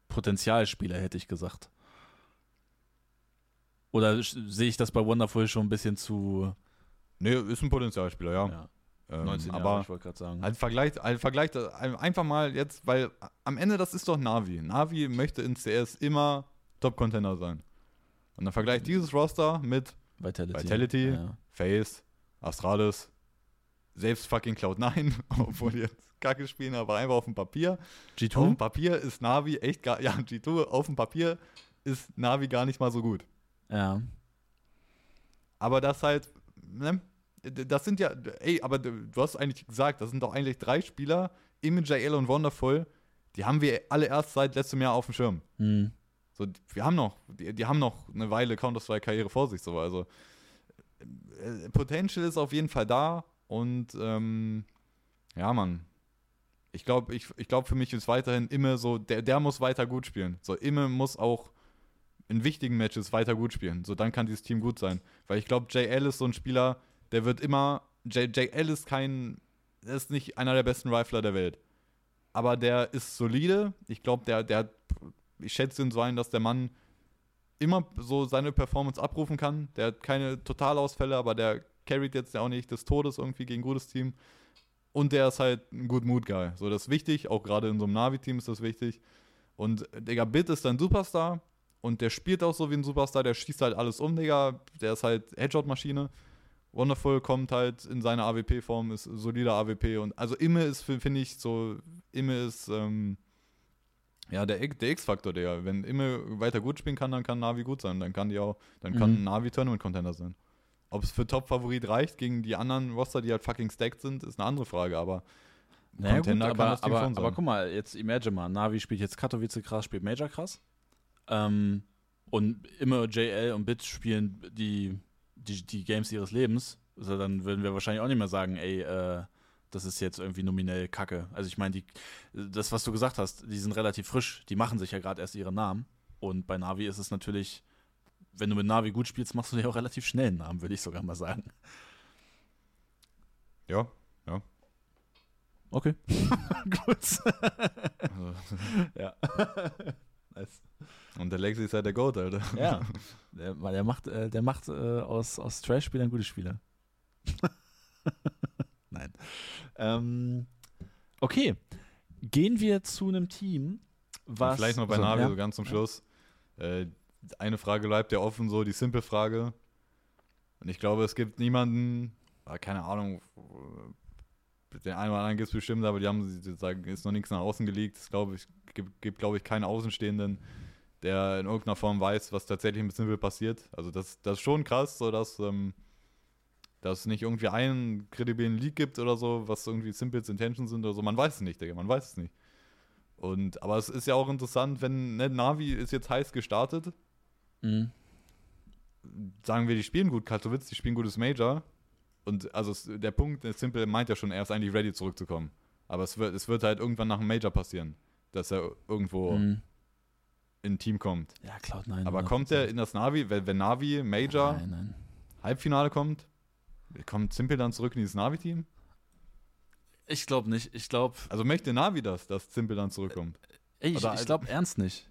Potenzialspieler, hätte ich gesagt. Oder sehe ich das bei Wonderful schon ein bisschen zu Nee, ist ein Potenzialspieler, ja. ja, Ähm, 19 Jahre, aber ich wollte gerade sagen. Ein Vergleich, ein Vergleich, ein- einfach mal jetzt, weil am Ende das ist doch Navi. Navi möchte in CS immer Top-Contender sein. Und dann vergleicht dieses Roster mit Vitality. Vitality. Ja. Face, Astralis, selbst fucking Cloud9, obwohl jetzt Kacke spielen, aber einfach auf dem Papier. Auf dem G2? Papier ist Navi echt gar, ja, G2 auf dem Papier ist Navi gar nicht mal so gut. Ja. Aber das halt, ne? Das sind ja, ey, aber du hast eigentlich gesagt, das sind doch eigentlich drei Spieler, Image, JL und Wonderful, die haben wir alle erst seit letztem Jahr auf dem Schirm. Hm. So, wir haben noch, die, die haben noch eine Weile Counter-Strike-Karriere vor sich, so, also äh, Potential ist auf jeden Fall da und ähm, ja, Mann. Ich glaube, ich, ich glaub, für mich ist weiterhin immer so, der, der muss weiter gut spielen. So, immer muss auch in wichtigen Matches weiter gut spielen. So, dann kann dieses Team gut sein. Weil ich glaube, JL ist so ein Spieler, der wird immer. JL ist kein. Er ist nicht einer der besten Rifler der Welt. Aber der ist solide. Ich glaube, der, der. Ich schätze ihn so ein, dass der Mann immer so seine Performance abrufen kann. Der hat keine Totalausfälle, aber der carryt jetzt ja auch nicht des Todes irgendwie gegen ein gutes Team. Und der ist halt ein Good Mood Guy. So, das ist wichtig. Auch gerade in so einem Navi-Team ist das wichtig. Und Digga, Bit ist ein Superstar. Und der spielt auch so wie ein Superstar. Der schießt halt alles um, Digga. Der ist halt Headshot-Maschine. Wonderful kommt halt in seiner AWP-Form, ist solider AWP. Und also Imme ist, finde ich, so. Imme ist, ähm, ja, der, der X-Faktor, Digga. Wenn Imme weiter gut spielen kann, dann kann Navi gut sein. Dann kann die auch, dann kann Mhm. Navi Tournament-Contender sein. Ob es für Top-Favorit reicht gegen die anderen Roster, die halt fucking stacked sind, ist eine andere Frage, aber Naja, gut, Contender kann aber, das Team aber, schon sein. aber guck mal, jetzt imagine mal, Navi spielt jetzt Katowice krass, spielt Major krass. Ähm, und immer JL und Bit spielen die, die, die Games ihres Lebens. Also dann würden wir wahrscheinlich auch nicht mehr sagen, ey, äh, das ist jetzt irgendwie nominell Kacke. Also ich meine, das, was du gesagt hast, die sind relativ frisch, die machen sich ja gerade erst ihren Namen. Und bei Navi ist es natürlich, wenn du mit Navi gut spielst, machst du dir auch relativ schnell einen Namen, würde ich sogar mal sagen. ja. Okay. gut. Also, ja. nice. und der Lexi ist halt der Goat, Alter. Ja, der, der macht, äh, der macht äh, aus, aus Trash-Spielern gute Spieler. Nein. Ähm, okay, gehen wir zu einem Team, was. Und vielleicht noch bei also, Navi ja. so ganz zum Schluss. Äh, eine Frage bleibt ja offen, so die simple Frage. Und ich glaube, es gibt niemanden, ah, keine Ahnung, den einen oder anderen gibt es bestimmt, aber die haben sie sagen, ist noch nichts nach außen gelegt. Es glaube ich, gibt, gibt glaube ich, keinen Außenstehenden, der in irgendeiner Form weiß, was tatsächlich mit Simple passiert. Also das, das ist schon krass, so dass, ähm, dass es nicht irgendwie einen kredibilen Leak gibt oder so, was irgendwie Simples Intentions sind oder so. Man weiß es nicht, Digga, man weiß es nicht. Und, aber es ist ja auch interessant, wenn ne, Navi ist jetzt heiß gestartet, Mhm. sagen wir, die spielen gut, Katowice, die spielen gutes Major. Und also der Punkt, der Simple meint ja schon, er ist eigentlich ready zurückzukommen. Aber es wird, es wird halt irgendwann nach dem Major passieren, dass er irgendwo Mhm. in ein Team kommt. Ja, Cloud9. Aber 100%. kommt er in das Navi, wenn, wenn Navi Major Nein, nein. Halbfinale kommt, kommt Simple dann zurück in dieses Navi-Team? Ich glaube nicht. Ich glaube, Also möchte Navi das, dass Simple dann zurückkommt? ey, ich, ich also- glaube ernst nicht.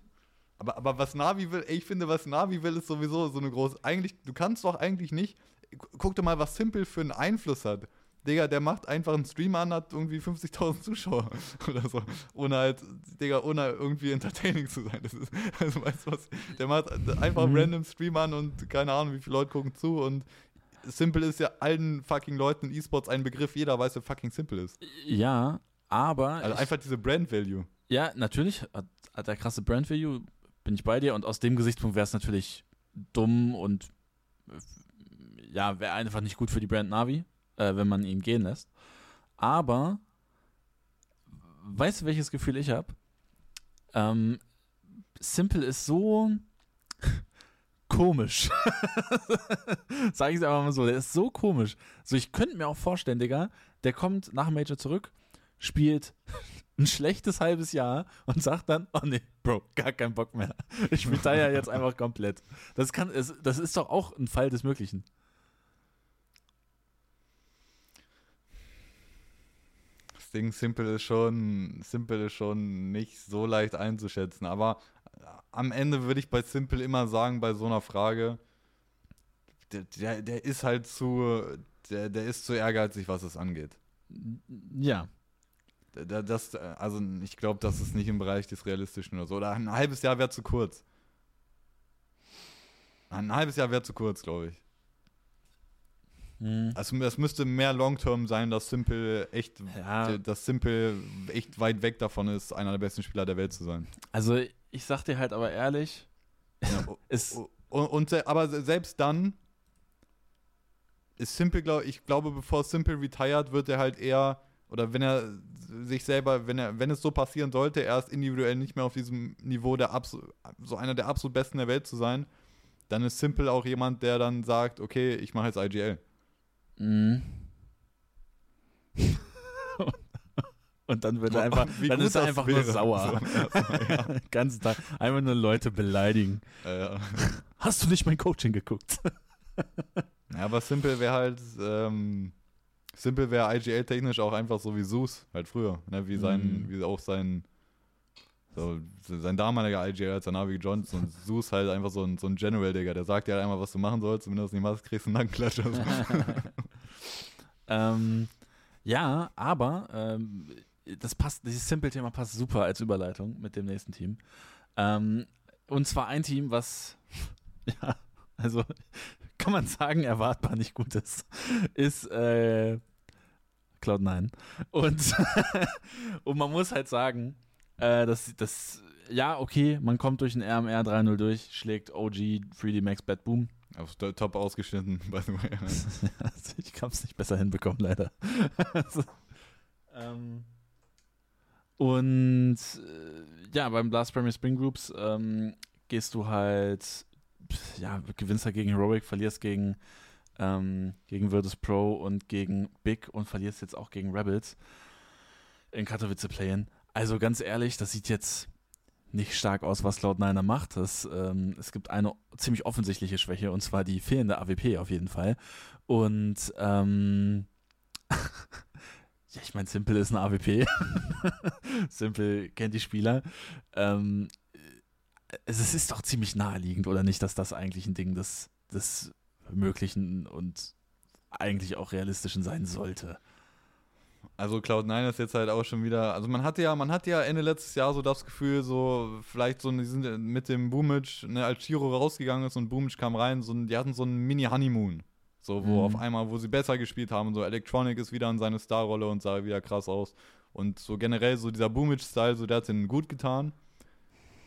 Aber, aber was Navi will, ey, ich finde, was Navi will, ist sowieso so eine große. Eigentlich, du kannst doch eigentlich nicht. Gu- Guck dir mal, was Simple für einen Einfluss hat. Digga, der macht einfach einen Stream an, hat irgendwie 50.000 Zuschauer oder so. Ohne halt, Digga, ohne irgendwie entertaining zu sein. Das ist, also weißt du was? Der macht einfach einen Mhm. random Stream an und keine Ahnung, wie viele Leute gucken zu und Simple ist ja allen fucking Leuten in E-Sports ein Begriff. Jeder weiß, wer fucking Simple ist. Ja, aber. Also einfach diese Brand Value. ja, natürlich hat, hat er krasse Brand Value, bin ich bei dir. Und aus dem Gesichtspunkt wäre es natürlich dumm und ja, wäre einfach nicht gut für die Brand Navi, äh, wenn man ihn gehen lässt. Aber weißt du, welches Gefühl ich habe? Ähm, Simple ist so komisch. Sag ich es einfach mal so, der ist so komisch. So, ich könnte mir auch vorstellen, Digga, der kommt nach Major zurück, spielt ein schlechtes halbes Jahr und sagt dann, oh nee, Bro, gar keinen Bock mehr. Ich retire jetzt einfach komplett. Das kann, das ist doch auch ein Fall des Möglichen. Das Ding Simple ist schon, Simple ist schon nicht so leicht einzuschätzen. Aber am Ende würde ich bei Simple immer sagen, bei so einer Frage, der, der, der ist halt zu, der, der ist zu ehrgeizig, was es angeht. Ja. Da- Das, also ich glaube, das ist nicht im Bereich des Realistischen oder so. Oder ein halbes Jahr wäre zu kurz. Ein halbes Jahr wäre zu kurz, glaube ich. Hm. Also es müsste mehr Long-Term sein, dass Simple echt, Ja. dass Simple echt weit weg davon ist, einer der besten Spieler der Welt zu sein. Also ich sag dir halt aber ehrlich, Ja, o- und, se- aber se- selbst dann ist Simple, glaube ich, glaube, bevor Simple retired, wird er halt eher, oder wenn er sich selber, wenn er, wenn es so passieren sollte, erst individuell nicht mehr auf diesem Niveau der so einer der absolut besten der Welt zu sein, dann ist Simple auch jemand, der dann sagt, okay, ich mache jetzt IGL. Mhm. Und dann wird er einfach, Wie dann ist er einfach nur wäre. sauer. So, ja. Den ganzen Tag. Einfach nur Leute beleidigen. Äh, Hast du nicht mein Coaching geguckt? Ja, aber Simple wäre halt, ähm, Simple wäre IGL-technisch auch einfach so wie Zeus, halt früher, ne? wie sein, Mhm. wie auch sein, so, sein damaliger IGL als der Navi Johnson und Zeus halt einfach so ein, so ein General, Digga, der sagt dir halt einmal, was du machen sollst und wenn du das nicht machst, kriegst du einen Nackenklatscher. Ähm, ja, aber ähm, das passt, dieses Simple-Thema passt super als Überleitung mit dem nächsten Team. Ähm, und zwar ein Team, was, ja, also kann man sagen, erwartbar nicht gut ist, ist äh, Cloud9. Und, und man muss halt sagen, äh, dass das, ja, okay, man kommt durch ein RMR 3-0 durch, schlägt OG 3D Max Bad Boom. Auf to- top ausgeschnitten, by the way. Also ich habe es nicht besser hinbekommen, leider. also, ähm, und äh, ja, beim Blast Premier Spring Groups ähm, gehst du halt, ja, gewinnst halt gegen Heroic, verlierst gegen, ähm, gegen Virtus Pro und gegen Big und verlierst jetzt auch gegen Rebels in Katowice Play-In. Also ganz ehrlich, das sieht jetzt nicht stark aus, was Cloud9 macht. Das, ähm, es gibt eine ziemlich offensichtliche Schwäche und zwar die fehlende AWP auf jeden Fall. Und ähm, ja, ich meine, Simple ist ein AWP. Simple kennt die Spieler. Ähm, es, es ist doch ziemlich naheliegend, oder nicht, dass das eigentlich ein Ding des, des Möglichen und eigentlich auch Realistischen sein sollte. Also Cloud9 ist jetzt halt auch schon wieder, also man hatte ja, man hatte ja Ende letztes Jahr so das Gefühl, so vielleicht so, die sind mit dem Boomage, ne, als Chiro rausgegangen ist und Boomage kam rein, so, die hatten so einen Mini-Honeymoon. So, wo Mhm. auf einmal, wo sie besser gespielt haben, so Electronic ist wieder in seine Starrolle und sah wieder krass aus. Und so generell so dieser Boomage-Style, so der hat ihnen gut getan.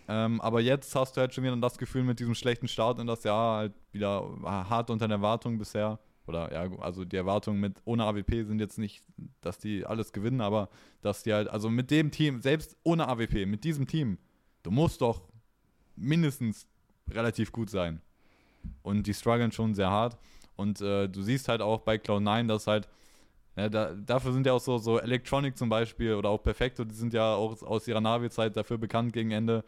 Ähm, aber jetzt hast du halt schon wieder das Gefühl mit diesem schlechten Start in das Jahr halt wieder hart unter den Erwartungen bisher. Oder ja, also die Erwartungen mit ohne AWP sind jetzt nicht, dass die alles gewinnen, aber dass die halt, also mit dem Team, selbst ohne AWP, mit diesem Team, du musst doch mindestens relativ gut sein. Und die strugglen schon sehr hart. Und äh, du siehst halt auch bei Cloud9, dass halt, ja, da, dafür sind ja auch so, so Electronic zum Beispiel oder auch Perfecto, die sind ja auch aus ihrer Navi-Zeit dafür bekannt gegen Ende.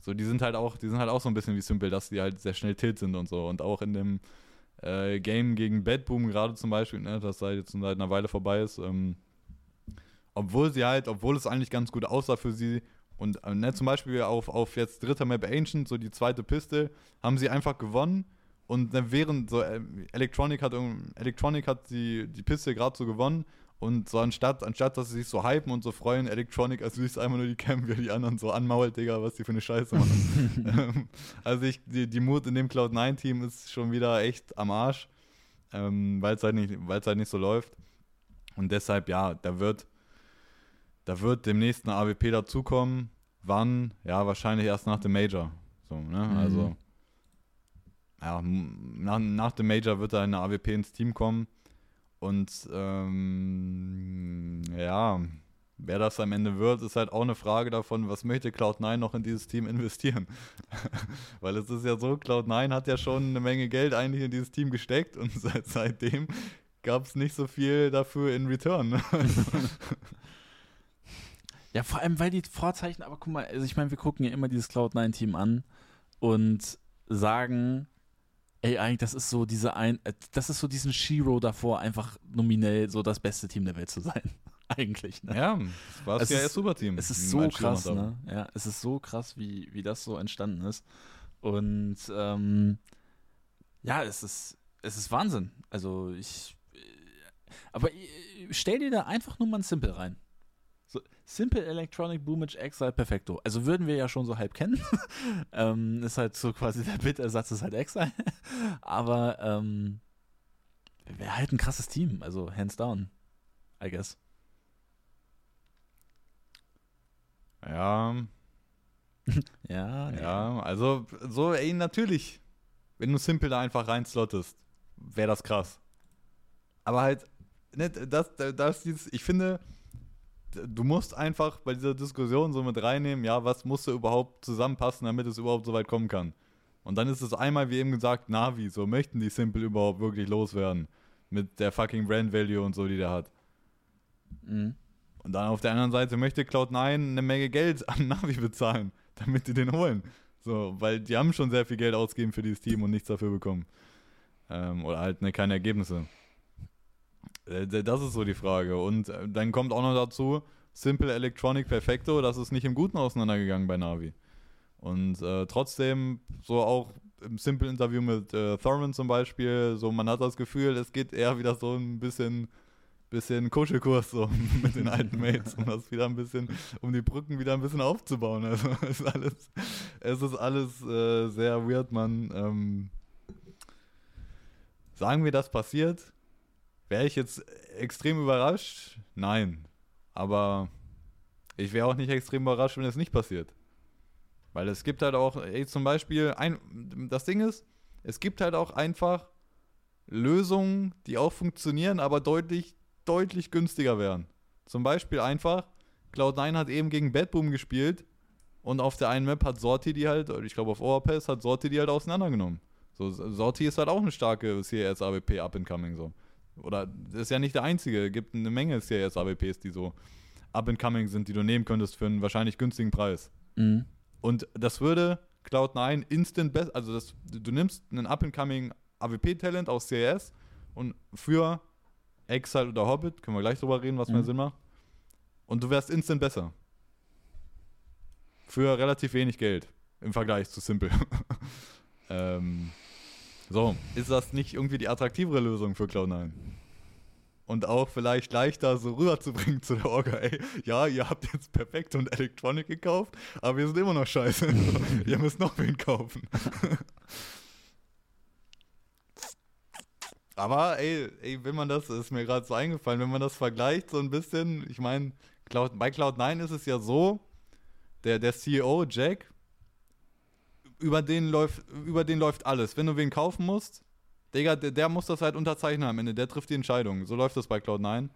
So, die sind halt auch, die sind halt auch so ein bisschen wie Simple, dass die halt sehr schnell tilt sind und so. Und auch in dem äh, Game gegen Bad Boom gerade zum Beispiel, ne, das halt jetzt seit einer Weile vorbei ist, ähm, obwohl sie halt, obwohl es eigentlich ganz gut aussah für sie und äh, ne, zum Beispiel auf, auf jetzt dritter Map Ancient, so die zweite Piste, haben sie einfach gewonnen und ne, während so äh, Electronic hat Electronic hat die, die Piste gerade so gewonnen und so anstatt, anstatt dass sie sich so hypen und so freuen, Electronic, also siehst einfach nur die Cam, wie die anderen so anmault, Digga, was die für eine Scheiße machen. Ähm, also ich, die, die Mut in dem Cloud9-Team ist schon wieder echt am Arsch, ähm, weil es halt, nicht- halt nicht so läuft. Und deshalb, ja, da wird, da wird demnächst eine AWP dazukommen. Wann? Ja, wahrscheinlich erst nach dem Major. So, ne? Mhm. Also, ja, nach, nach dem Major wird da eine AWP ins Team kommen. Und ähm, ja, wer das am Ende wird, ist halt auch eine Frage davon, was möchte Cloud9 noch in dieses Team investieren? Weil es ist ja so, Cloud9 hat ja schon eine Menge Geld eigentlich in dieses Team gesteckt und seit, seitdem gab es nicht so viel dafür in Return. ne? Ja, vor allem, weil die Vorzeichen, aber guck mal, also ich meine, wir gucken ja immer dieses Cloud9-Team an und sagen, ey, eigentlich, das ist so diese ein, äh, das ist so diesen Shiro davor, einfach nominell so das beste Team der Welt zu sein. eigentlich, ne? ja, das war Es ja Superteam. Es ist so krass, ne? Ja, es ist so krass, wie, wie das so entstanden ist. Und ähm, ja, es ist, es ist Wahnsinn. Also ich. äh, Aber äh, stell dir da einfach nur mal ein Simple rein. So, Simple Electronic Boomage Exile Perfecto. Also würden wir ja schon so halb kennen. ähm, ist halt so quasi der Bit-Ersatz ist halt Exile. Aber ähm, wäre halt ein krasses Team. Also hands down. I guess. Ja, Ja, nee. ja, also so, ey, natürlich. Wenn du Simple da einfach reinslottest, wäre das krass. Aber halt, ne, das, das, dieses, ich finde, du musst einfach bei dieser Diskussion so mit reinnehmen, ja, was musste überhaupt zusammenpassen, damit es überhaupt so weit kommen kann. Und dann ist es einmal, wie eben gesagt, Navi, so möchten die Simple überhaupt wirklich loswerden. Mit der fucking Brand Value und so, die der hat. Mhm. Und dann auf der anderen Seite möchte Cloud9 eine Menge Geld an Navi bezahlen, damit die den holen. So, weil die haben schon sehr viel Geld ausgegeben für dieses Team und nichts dafür bekommen. Ähm, oder halt ne, keine Ergebnisse. Äh, das ist so die Frage. Und äh, dann kommt auch noch dazu, Simple Electronic Perfecto, das ist nicht im Guten auseinandergegangen bei Navi. Und äh, trotzdem, so auch im Simple-Interview mit äh, Thurman zum Beispiel, so man hat das Gefühl, es geht eher wieder so ein bisschen bisschen Kuschelkurs so mit den alten Mates, um das wieder ein bisschen, um die Brücken wieder ein bisschen aufzubauen. Also es ist alles, es ist alles äh, sehr weird, man. Ähm, sagen wir, das passiert, wäre ich jetzt extrem überrascht? Nein. Aber ich wäre auch nicht extrem überrascht, wenn es nicht passiert. Weil es gibt halt auch, ey, zum Beispiel, ein, das Ding ist, es gibt halt auch einfach Lösungen, die auch funktionieren, aber deutlich, deutlich günstiger wären. Zum Beispiel einfach, Cloud9 hat eben gegen Bad Boom gespielt und auf der einen Map hat Sorti die halt, ich glaube auf Overpass hat Sorti die halt auseinandergenommen. So, Sorti ist halt auch eine starke CRS AWP up and coming so. Oder das ist ja nicht der einzige, gibt eine Menge CRS AWPs, die so up and coming sind, die du nehmen könntest für einen wahrscheinlich günstigen Preis. Mhm. Und das würde Cloud9 instant besser, also das, du nimmst einen up-and-coming AWP-Talent aus CS und für Exile oder Hobbit, können wir gleich drüber reden, was mehr Mhm. Sinn macht, und du wärst instant besser. Für relativ wenig Geld im Vergleich zu Simple. ähm, so, ist das nicht irgendwie die attraktivere Lösung für Cloud9? Und auch vielleicht leichter so rüberzubringen zu der Orga, ey, ja, ihr habt jetzt Perfekt und Electronic gekauft, aber wir sind immer noch scheiße. ihr müsst noch wen kaufen. aber ey, ey, wenn man das, ist mir gerade so eingefallen, wenn man das vergleicht so ein bisschen, ich meine, Cloud, bei Cloud9 ist es ja so, der, der CEO, Jack, über den läuft, über den läuft alles. Wenn du wen kaufen musst, Digga, der, der muss das halt unterzeichnen am Ende, der trifft die Entscheidung. So läuft das bei Cloud9.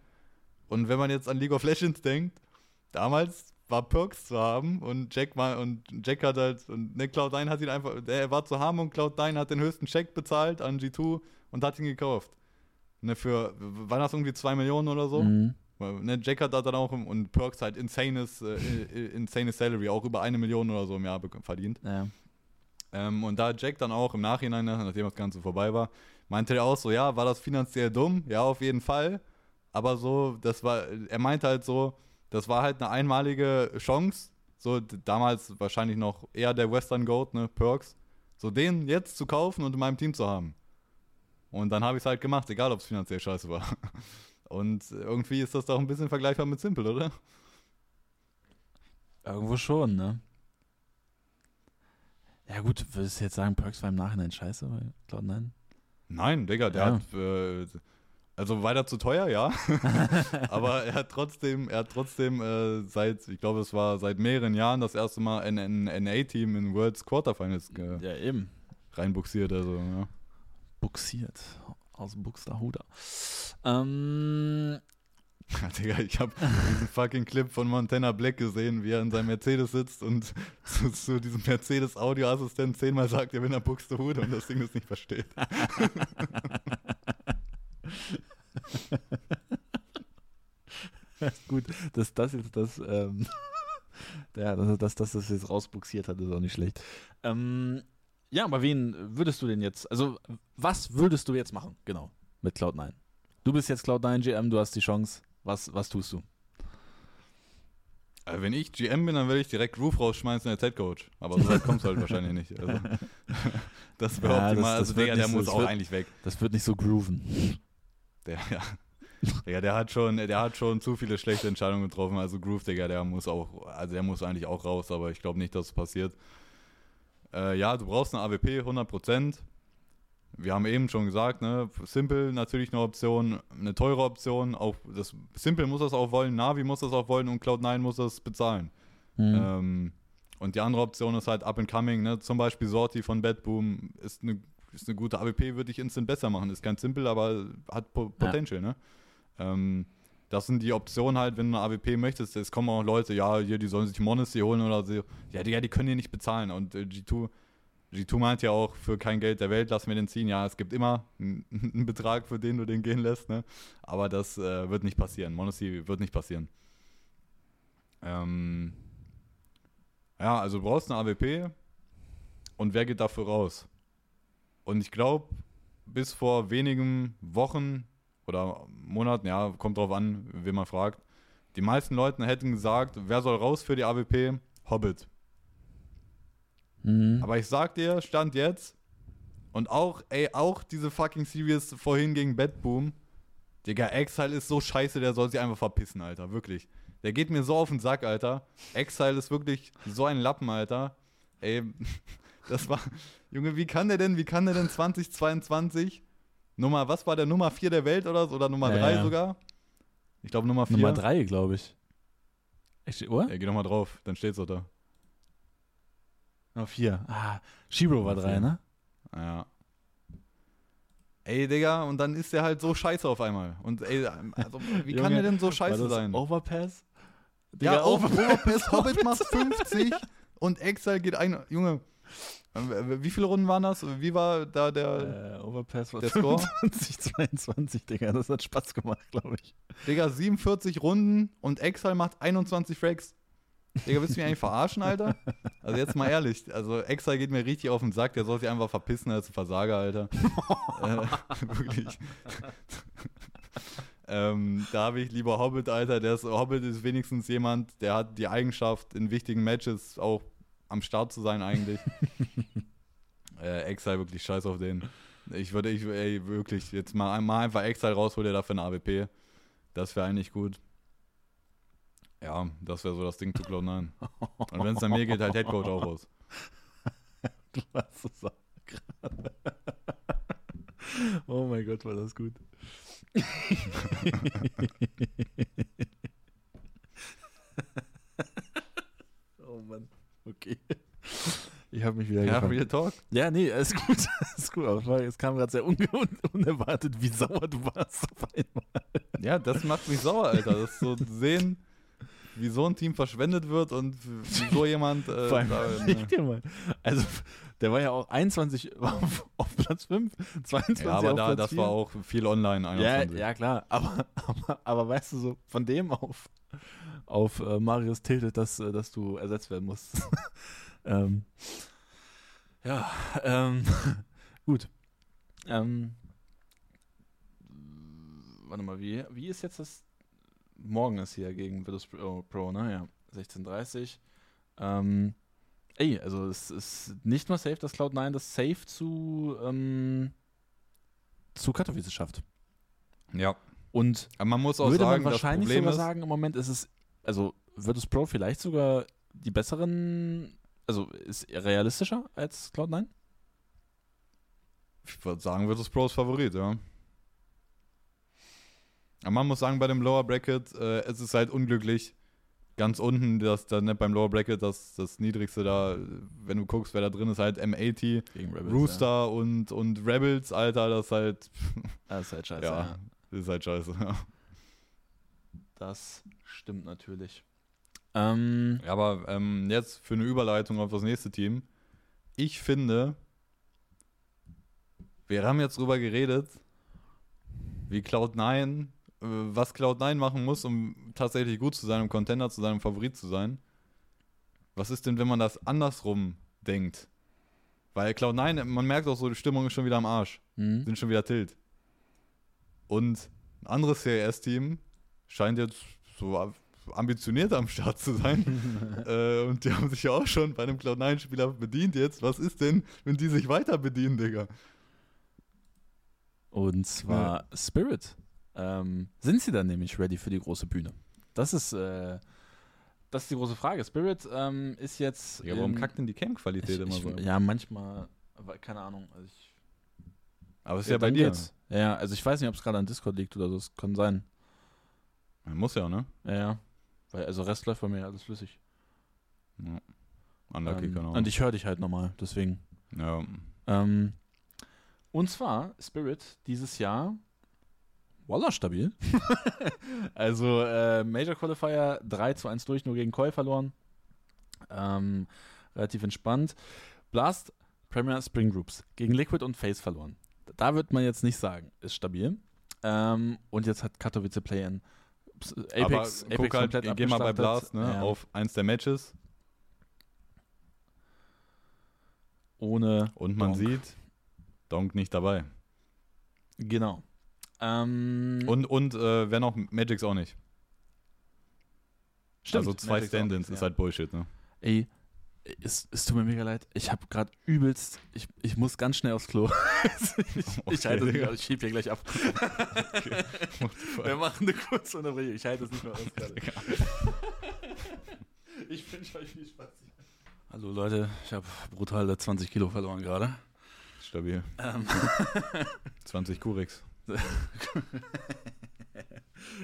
Und wenn man jetzt an League of Legends denkt, damals war Perks zu haben und Jack war, und Jack hat halt, und ne, Cloud9 hat ihn einfach, der war zu haben und Cloud9 hat den höchsten Check bezahlt an G2 und hat ihn gekauft. Ne, für, waren das irgendwie 2 Millionen oder so? Mhm. Ne, Jack hat da dann auch und Perks halt insanes, äh, äh, insanes Salary, auch über eine Million oder so im Jahr verdient. Ja. Ähm, und da Jack dann auch im Nachhinein, ne, nachdem das Ganze vorbei war, meinte er auch so, ja, war das finanziell dumm? Ja, auf jeden Fall. Aber so, das war, er meinte halt so, das war halt eine einmalige Chance, so damals wahrscheinlich noch eher der Western Goat, ne, Perks, so den jetzt zu kaufen und in meinem Team zu haben. Und dann habe ich es halt gemacht, egal ob es finanziell scheiße war. Und irgendwie ist das doch ein bisschen vergleichbar mit Simple, oder? Irgendwo schon, ne? Ja, gut, würdest du jetzt sagen, Perks war im Nachhinein scheiße bei Cloud9? Nein, Digga, der Ja. hat äh, also weiter zu teuer, ja. Aber er hat trotzdem, er hat trotzdem äh, seit, ich glaube, es war seit mehreren Jahren das erste Mal ein, ein NA-Team in Worlds Quarterfinals äh, Ja, eben. reinbuxiert. Also, ja. Buxiert. Aus Buxtehude. Ähm, Digga, ich habe diesen fucking Clip von Montana Black gesehen, wie er in seinem Mercedes sitzt und zu, zu diesem Mercedes-Audioassistent zehnmal sagt, er will nach Buxtehude und das Ding das nicht versteht. gut, dass das jetzt das, ähm, ja, dass, dass, dass das jetzt rausbuxiert hat, ist auch nicht schlecht. Ähm, ja, aber wen würdest du denn jetzt, also was würdest du jetzt machen, genau, mit Cloud9? Du bist jetzt Cloud9 GM, du hast die Chance, was, was tust du? Also wenn ich GM bin, dann würde ich direkt Roof rausschmeißen als Head Coach. Aber so weit kommst du halt wahrscheinlich nicht. Also, das wäre Ja, das- optimal. das also wird Digga, der so- muss das auch wird- eigentlich weg. Das wird nicht so grooven. Der, ja. Digga, der hat schon, der hat schon zu viele schlechte Entscheidungen getroffen. Also Groove, Digga, der muss auch, also der muss eigentlich auch raus, aber ich glaube nicht, dass es passiert. Äh, ja, du brauchst eine AWP 100%. Wir haben eben schon gesagt, ne, Simple natürlich eine Option, eine teure Option. Auch das Simple muss das auch wollen, Navi muss das auch wollen und Cloud9 muss das bezahlen. Mhm. Ähm, und die andere Option ist halt Up and Coming, ne? Zum Beispiel Sorti von Bad Boom ist eine, ist eine gute AWP, würde ich instant besser machen. Ist kein Simple, aber hat po Ja. Potential, ne? Ähm, das sind die Optionen halt, wenn du eine AWP möchtest. Es kommen auch Leute, ja, hier, die sollen sich Monacy holen oder so. Ja, die, ja, die können die nicht bezahlen. Und äh, G2, G2 meint ja auch, für kein Geld der Welt lassen wir den ziehen. Ja, es gibt immer einen, Betrag, für den du den gehen lässt, ne? Aber das äh, wird nicht passieren. Monacy wird nicht passieren. Ähm, ja, also du brauchst eine AWP und wer geht dafür raus? Und ich glaube, bis vor wenigen Wochen oder Monaten, ja, kommt drauf an, wen man fragt, die meisten Leute hätten gesagt, wer soll raus für die AWP? Hobbit. Mhm. Aber ich sag dir, Stand jetzt, und auch, ey, auch diese fucking Series vorhin gegen Bad Boom, Digga, Exile ist so scheiße, der soll sich einfach verpissen, Alter, wirklich. Der geht mir so auf den Sack, Alter. Exile ist wirklich so ein Lappen, Alter. Ey, das war, Junge, wie kann der denn, wie kann der denn 2022 Nummer, was war der Nummer 4 der Welt oder so, oder Nummer Ja, 3 ja. sogar? Ich glaube Nummer 4. Nummer drei, glaube ich. Echt, oder? Ey, geh doch mal drauf, dann steht's doch da. Nummer vier. Ah, Shiro war drei, ne? Ja. Ey, Digga, und dann ist der halt so scheiße auf einmal. Und ey, also, wie kann der denn so scheiße sein? Overpass? ja, Digga, auf Overpass. Overpass, Hobbit macht 50 und Exile geht ein. Junge, wie viele Runden waren das? Wie war da der. Äh, Overpass war der Score? 25, 22, Digga. Das hat Spaß gemacht, glaube ich. Digga, 47 Runden und Exile macht 21 Frags. Digga, willst du mich eigentlich verarschen, Alter? Also jetzt mal ehrlich, also Exile geht mir richtig auf den Sack, der soll sich einfach verpissen als Versager, Alter. äh, wirklich. ähm, da habe ich lieber Hobbit, Alter. Der ist, Hobbit ist wenigstens jemand, der hat die Eigenschaft, in wichtigen Matches auch am Start zu sein, eigentlich. äh, Exile wirklich scheiß auf den. Ich würde, ich, ey, wirklich, jetzt mal, mal einfach Exile raus, hol dir dafür eine AWP. Das wäre eigentlich gut. Ja, das wäre so das Ding zu Cloud9. Und wenn es an mir geht, halt Headcoach auch raus. Du hast es auch gerade. Oh mein Gott, war das gut. oh Mann, okay. Ich habe mich wieder Ja, gefangen. Real Talk. Ja, nee, ist gut. Ist gut. Aber es kam gerade sehr un un unerwartet, wie sauer du warst auf einmal. Ja, das macht mich sauer, Alter. Das so zu sehen, wie so ein Team verschwendet wird und wie so jemand. Äh, Vor allem, da, ne. dir mal. Also, der war ja auch 21 auf, auf Platz 5, 22 ja, aber auf da, Platz das 4. war auch viel online. Ja, 21. ja, klar. Aber, aber, aber weißt du, so von dem auf, auf äh, Marius tiltet, dass, äh, dass du ersetzt werden musst. ähm, ja, ähm, gut. Ähm, warte mal, wie, wie ist jetzt das? Morgen ist hier gegen Virtus Pro, Pro ne? Ja, 16.30 Ähm, ey, also es ist nicht nur safe, dass Cloud9 das Safe zu, ähm, zu Katowice schafft. ja. Und Aber man muss auch würde sagen, man das wahrscheinlich Problem sogar ist, sagen, im Moment ist es, also Virtus Pro vielleicht sogar die besseren, also ist realistischer als Cloud9? ich würde sagen, wird das Pros Favorit, ja. Aber man muss sagen, bei dem Lower Bracket, äh, es ist halt unglücklich. Ganz unten, das dann nicht beim Lower Bracket, das, das niedrigste da, wenn du guckst, wer da drin ist, halt M80, Gegen Rebels. Rooster und, und Rebels, Alter, das ist halt, Ja. Das ist halt scheiße. ja, Ja. das ist halt scheiße. Ja. Das stimmt natürlich. Ähm, Ja, aber ähm, jetzt für eine Überleitung auf das nächste Team. Ich finde, wir haben jetzt drüber geredet, wie Cloud9, äh, was Cloud9 machen muss, um tatsächlich gut zu sein, um Contender zu sein, um Favorit zu sein. Was ist denn, wenn man das andersrum denkt? Weil Cloud9, man merkt auch so, die Stimmung ist schon wieder am Arsch, hm? sind schon wieder tilt. Und ein anderes CRS-Team scheint jetzt so ambitioniert am Start zu sein. äh, und die haben sich ja auch schon bei einem Cloud9-Spieler bedient jetzt. Was ist denn, wenn die sich weiter bedienen, Digga? Und zwar Spirit. Ähm, sind sie dann nämlich ready für die große Bühne? Das ist, äh, das ist die große Frage. Spirit ähm, ist jetzt. Ja, warum in- kackt denn die Cam-Qualität immer so? Ja, manchmal, keine Ahnung. Also ich, Aber es ist ja, bei dann dir. geht's. Ja, also ich weiß nicht, ob es gerade an Discord liegt oder so. Es kann sein. Muss ja, ne? Ja, ja. Weil, also Rest läuft bei mir alles flüssig. Ja. Unlucky, ähm, genau. Und ich höre dich halt nochmal, deswegen. ja. Ähm, und zwar Spirit dieses Jahr Walla stabil. also äh, Major Qualifier 3 zu 1 durch, nur gegen Koi verloren. Ähm, relativ entspannt. Blast Premier Spring Groups gegen Liquid und Face verloren. Da wird man jetzt nicht sagen, ist stabil. Ähm, und jetzt hat Katowice Play-In Apex, Aber Apex guck halt, komplett geh mal bei. Blast ne, Ja, auf eins der Matches ohne und man Donk. sieht, Donk nicht dabei. Genau. Ähm, Und, und äh, wer noch? Magix auch nicht. stimmt, also zwei auch Stand-ins nicht, ist ja. halt Bullshit, ne? Ey, es, es tut mir mega leid. Ich habe gerade übelst. Ich, ich muss ganz schnell aufs Klo. ich ich Okay, halte es nicht. Ich schieb hier gleich ab. Wir machen eine kurze Unterbrechung. Ich halte es nicht mehr aus gerade. ich wünsche euch viel Spaß. Hallo Leute, ich habe brutale 20 Kilo verloren gerade. Stabil. Ähm, 20 Kurix.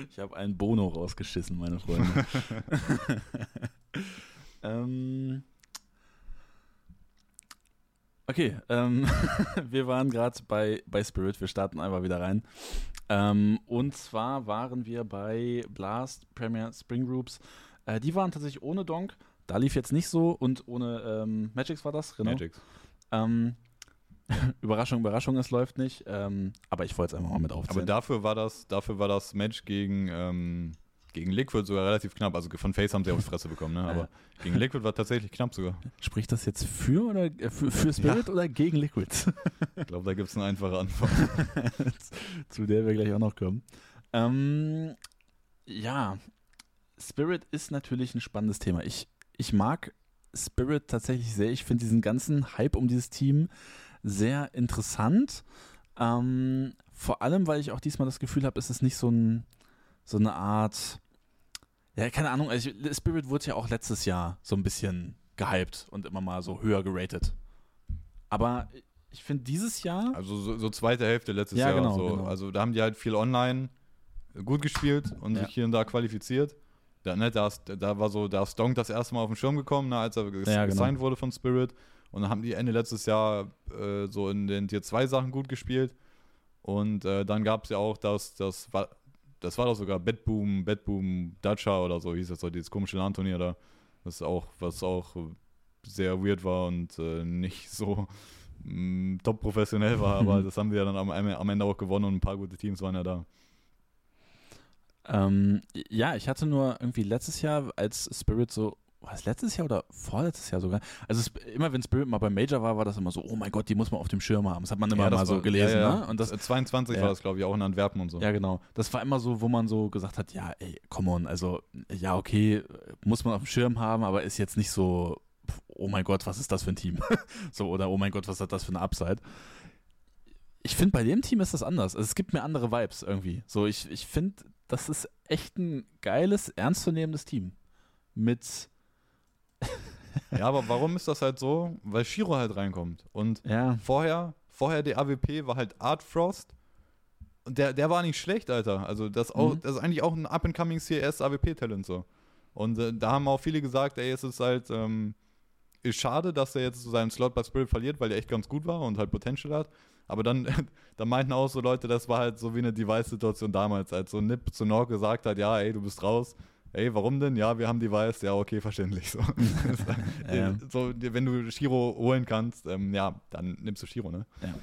ich habe einen Bono rausgeschissen, meine Freunde. ähm, okay, ähm, wir waren gerade bei, bei Spirit, wir starten einfach wieder rein. Ähm, und zwar waren wir bei Blast Premier Spring Groups. Äh, die waren tatsächlich ohne Donk. Da lief jetzt nicht so und ohne ähm, Magix war das, genau. Magix. Ähm, Überraschung, Überraschung, es läuft nicht. Ähm, aber ich wollte es einfach mal mit Aber aufzählen. dafür war das, dafür war das Match gegen, ähm, gegen Liquid sogar relativ knapp. Also von Face haben sie auf die Fresse bekommen, ne? Aber gegen Liquid war tatsächlich knapp sogar. Spricht das jetzt für oder äh, für, für Spirit oder gegen Liquid? Ich glaube, da gibt es eine einfache Antwort. Zu der wir gleich auch noch kommen. Ähm, ja, Spirit ist natürlich ein spannendes Thema. Ich, ich mag Spirit tatsächlich sehr. Ich finde diesen ganzen Hype um dieses Team sehr interessant. Ähm, vor allem, weil ich auch diesmal das Gefühl habe, es ist nicht so, ein, so eine Art. Ja, keine Ahnung. Also ich, Spirit wurde ja auch letztes Jahr so ein bisschen gehypt und immer mal so höher geratet. Aber ich finde dieses Jahr. Also so, so zweite Hälfte letztes Ja, Jahr. genau, so. genau. Also da haben die halt viel online gut gespielt und Ja. sich hier und da qualifiziert. Da, ne, da, da war so, da ist Donk das erste Mal auf den Schirm gekommen, ne, als er ges Ja, genau. gesigned wurde von Spirit. Und dann haben die Ende letztes Jahr äh, so in den Tier 2 Sachen gut gespielt. Und äh, dann gab es ja auch das, das war, das war doch sogar Bedboom, Bedboom Dacia oder so hieß das so, dieses komische LAN-Turnier da. Das auch, was auch sehr weird war und äh, nicht so mh, top professionell war, aber das haben wir ja dann am, am Ende auch gewonnen und ein paar gute Teams waren ja da. Ähm, ja, ich hatte nur irgendwie letztes Jahr, als Spirit so, war es letztes Jahr oder vorletztes Jahr sogar? Also es, immer wenn Spirit mal beim Major war, war das immer so, oh mein Gott, die muss man auf dem Schirm haben. Das hat man immer Ja, das mal so war- gelesen, ja, ja. ne? Und das, Äh, 22 ja. war das, glaube ich, auch in Antwerpen und so. ja, genau. Das war immer so, wo man so gesagt hat, ja, ey, come on, also, ja, okay, muss man auf dem Schirm haben, aber ist jetzt nicht so, oh mein Gott, was ist das für ein Team? so, oder oh mein Gott, was hat das für eine Upside? Ich finde, bei dem Team ist das anders. Also, es gibt mir andere Vibes irgendwie. So, ich, ich finde, das ist echt ein geiles, ernstzunehmendes Team. Mit, Ja, aber warum ist das halt so? Weil Shiro halt reinkommt. Und ja, vorher, vorher der AWP war halt Art Frost. Und der, der war nicht schlecht, Alter. Also das, auch, Mhm. das ist eigentlich auch ein up-and-coming CS AWP-Talent so. Und äh, da haben auch viele gesagt, ey, es ist halt, ähm, ist schade, dass er jetzt so seinen Slot bei Spirit verliert, weil er echt ganz gut war und halt Potential hat. Aber dann, dann meinten auch so Leute, das war halt so wie eine Device-Situation damals, als so Nip zu Norg gesagt hat, ja, ey, du bist raus. Ey, warum denn? Ja, wir haben Device. Ja, okay, verständlich. So, Ja. so wenn du Shiro holen kannst, ähm, ja, dann nimmst du Shiro, ne? Ja.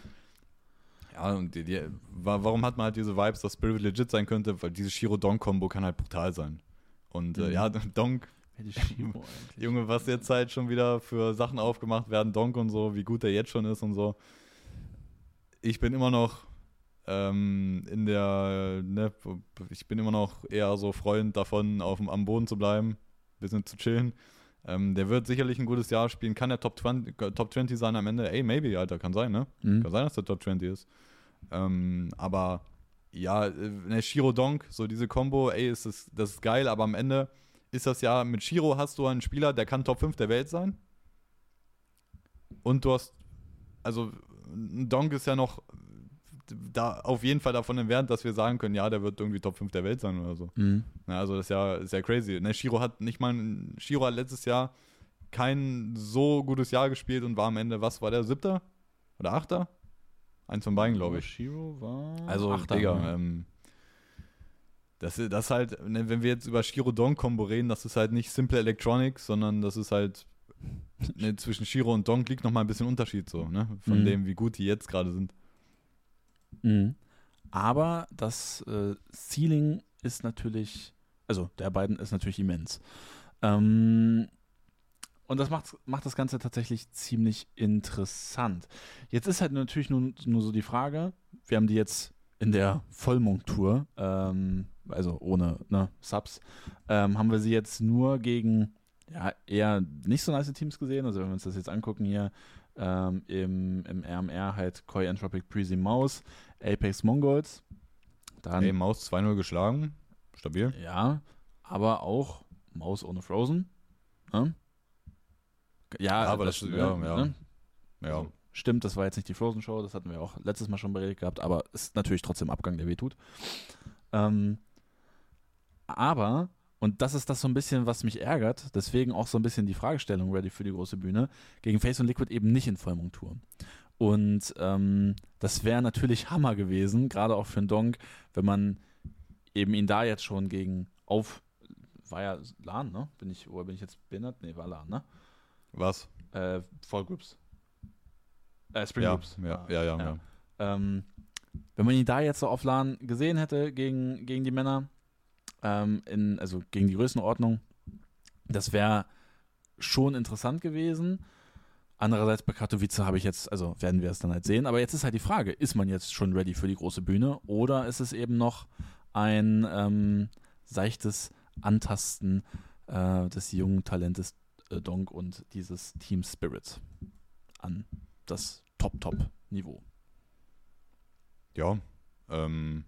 Ja, und die, die, wa- warum hat man halt diese Vibes, dass Spirit legit sein könnte? Weil diese Shiro-Donk-Kombo kann halt brutal sein. Und äh, Mhm. ja, Donk, Shiro? Junge, was jetzt halt schon wieder für Sachen aufgemacht werden, Donk und so, wie gut er jetzt schon ist und so. Ich bin immer noch ähm, in der, ne, ich bin immer noch eher so Freund davon, auf dem, am Boden zu bleiben, ein bisschen zu chillen. Ähm, der wird sicherlich ein gutes Jahr spielen. Kann der Top 20, Top 20 sein am Ende? Ey, maybe, Alter, kann sein, ne? Mhm. Kann sein, dass der Top 20 ist. Ähm, aber ja, äh, ne, Shiro Donk, so diese Combo, ey, ist das, das ist geil, aber am Ende ist das ja, mit Shiro hast du einen Spieler, der kann Top 5 der Welt sein. Und du hast, also ein Donk ist ja noch da auf jeden Fall davon entfernt, dass wir sagen können, ja, der wird irgendwie Top 5 der Welt sein oder so. Mhm. Ja, also das ist ja, ist ja crazy. Ne, Shiro hat nicht mal, Shiro hat letztes Jahr kein so gutes Jahr gespielt und war am Ende, was war der, siebter? Oder achter? Eins von beiden, glaube ich. Shiro war. Also, Achter, Digga, ne? ähm, das, das halt, ne, wenn wir jetzt über Shiro Donk Combo reden, das ist halt nicht Simple Electronics, sondern das ist halt, ne, zwischen Shiro und Donk liegt nochmal ein bisschen Unterschied so, ne, von Mhm. dem, wie gut die jetzt gerade sind. Mhm. Aber das äh, Ceiling ist natürlich, also der beiden ist natürlich immens. Ähm, und das macht, macht das Ganze tatsächlich ziemlich interessant. Jetzt ist halt natürlich nur, nur so die Frage, wir haben die jetzt in der Vollmontur, ähm, also ohne ne, Subs, ähm, haben wir sie jetzt nur gegen ja, eher nicht so nice Teams gesehen. Also wenn wir uns das jetzt angucken hier, ähm, im, im RMR halt Koi Entropic Prezi Maus, Apex Mongols. Dann, Ey, Maus 2-0 geschlagen, stabil. ja, aber auch Maus ohne Frozen. Ne? Ja, Aber das- ne, ja, ja. Ne? Ja, Also, stimmt, das war jetzt nicht die Frozen Show, das hatten wir auch letztes Mal schon beredet gehabt, aber ist natürlich trotzdem Abgang, der wehtut. Ähm, aber, und das ist das so ein bisschen, was mich ärgert, deswegen auch so ein bisschen die Fragestellung ready für die große Bühne, gegen Face und Liquid eben nicht in Vollmontur. Und ähm, das wäre natürlich Hammer gewesen, gerade auch für einen Donk, wenn man eben ihn da jetzt schon gegen auf, war ja LAN, ne? Bin ich, oder bin ich jetzt behindert? Nee, war LAN, ne? was? Äh, Fall Groups. Äh, Spring Ja, Groups. ja, ja, ja, Ja. ja. Ähm, wenn man ihn da jetzt so auf LAN gesehen hätte gegen, gegen die Männer, ähm, in, also gegen die Größenordnung, das wäre schon interessant gewesen. Andererseits bei Katowice habe ich jetzt, also werden wir es dann halt sehen, aber jetzt ist halt die Frage, ist man jetzt schon ready für die große Bühne oder ist es eben noch ein ähm, seichtes Antasten äh, des jungen Talentes äh, Donk und dieses Team Spirit an das Top-Top-Niveau? Ja, ähm,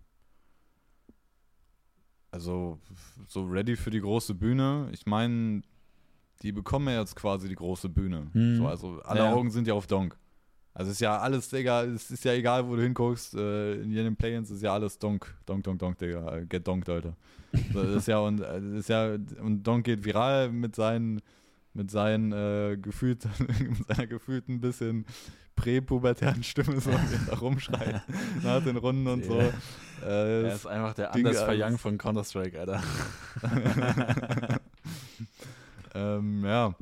also so ready für die große Bühne. Ich meine, die bekommen ja jetzt quasi die große Bühne. Hm. So, also alle Ja. Augen sind ja auf Donk. Also ist ja alles, Digga, es ist ja egal, wo du hinguckst, äh, in jedem Play-ins ist ja alles Donk, Donk, Donk, Donk, Digga, äh, get donked, Alter. So, ist ja, und, äh, das ist ja, und Donk geht viral mit seinen, mit seinen, äh, gefühlt, mit seiner gefühlten bisschen präpubertären Stimme, so, da rumschreit, nach den Runden und so. Äh, Er ist einfach der Anders Young von Counter-Strike, Alter. ähm, ja.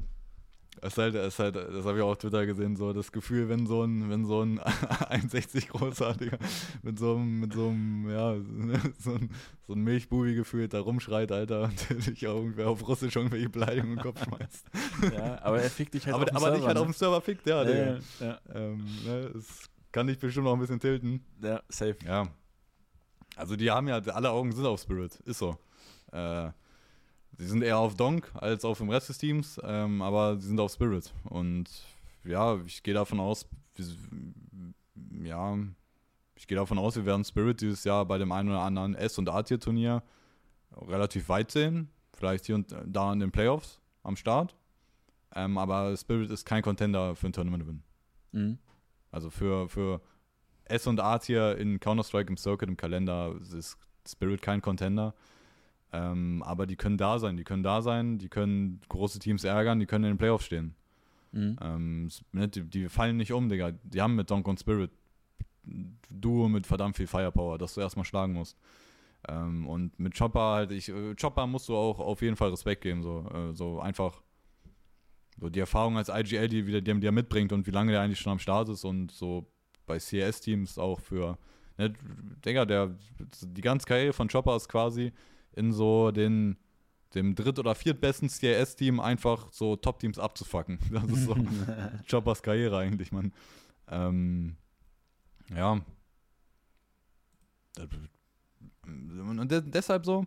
Es ist halt, es ist halt, das habe ich auch auf Twitter gesehen, so das Gefühl, wenn so ein, wenn so ein 61 großartiger mit so einem, mit so einem, ja, so ein, so ein Milchbubi gefühlt da rumschreit, Alter, und dich auch irgendwer auf Russisch irgendwelche Beleidigungen im Kopf schmeißt. Ja, aber er fickt dich halt aber auf dem aber nicht Server, halt ne? auf dem Server fickt, ja, ja, ja, Ähm, ne, das kann dich bestimmt noch ein bisschen tilten. ja, safe. Ja. Also die haben ja, alle Augen sind auf Spirit, ist so. Äh, sie sind eher auf Donk als auf dem Rest des Teams, ähm, aber sie sind auf Spirit. Und ja, ich gehe davon aus, wir- ja, ich gehe davon aus, wir werden Spirit dieses Jahr bei dem einen oder anderen S- und A-Tier-Turnier relativ weit sehen. Vielleicht hier und da in den Playoffs am Start. Ähm, aber Spirit ist kein Contender für ein Tournament-Win. Mhm. Also für, für S und A Tier in Counter-Strike im Circuit im Kalender ist Spirit kein Contender. Ähm, aber die können da sein, die können da sein, die können große Teams ärgern, die können in den Playoffs stehen. Mhm. Ähm, ne, die, die fallen nicht um, Digga. Die haben mit Donk und Spirit Duo mit verdammt viel Firepower, das du erstmal schlagen musst. Ähm, und mit Chopper halt, ich, äh, Chopper musst du auch auf jeden Fall Respekt geben, so, äh, so einfach so die Erfahrung als IGL, die, wieder, die, die er mitbringt und wie lange der eigentlich schon am Start ist und so bei CS-Teams auch für, ne, Digga, der, die ganze Karriere von Chopper ist quasi in so den, dem dritt- oder viertbesten CS-Team einfach so Top-Teams abzufacken. Das ist so Choppers Karriere eigentlich, Mann. Ähm, ja. Und de deshalb so,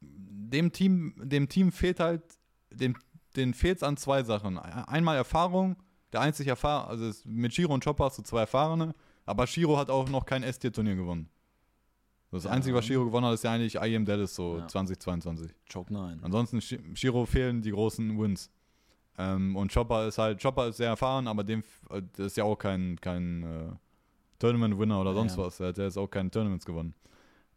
dem Team, dem Team fehlt halt, dem, den fehlt es an zwei Sachen. Einmal Erfahrung, der einzige Erfahrung, also mit Shiro und Chopper hast du zwei Erfahrene, aber Shiro hat auch noch kein S-Tier-Turnier gewonnen. Das Ja. Einzige, was Shiro gewonnen hat, ist ja eigentlich IEM Dallas so Ja. 2022. Choke 9. Ansonsten Shi- Shiro fehlen die großen Wins. Ähm, und Chopper ist halt, Chopper ist sehr erfahren, aber dem äh, das ist ja auch kein, kein äh, Tournament-Winner oder sonst ja. was. Der hat ja jetzt auch keine Tournaments gewonnen.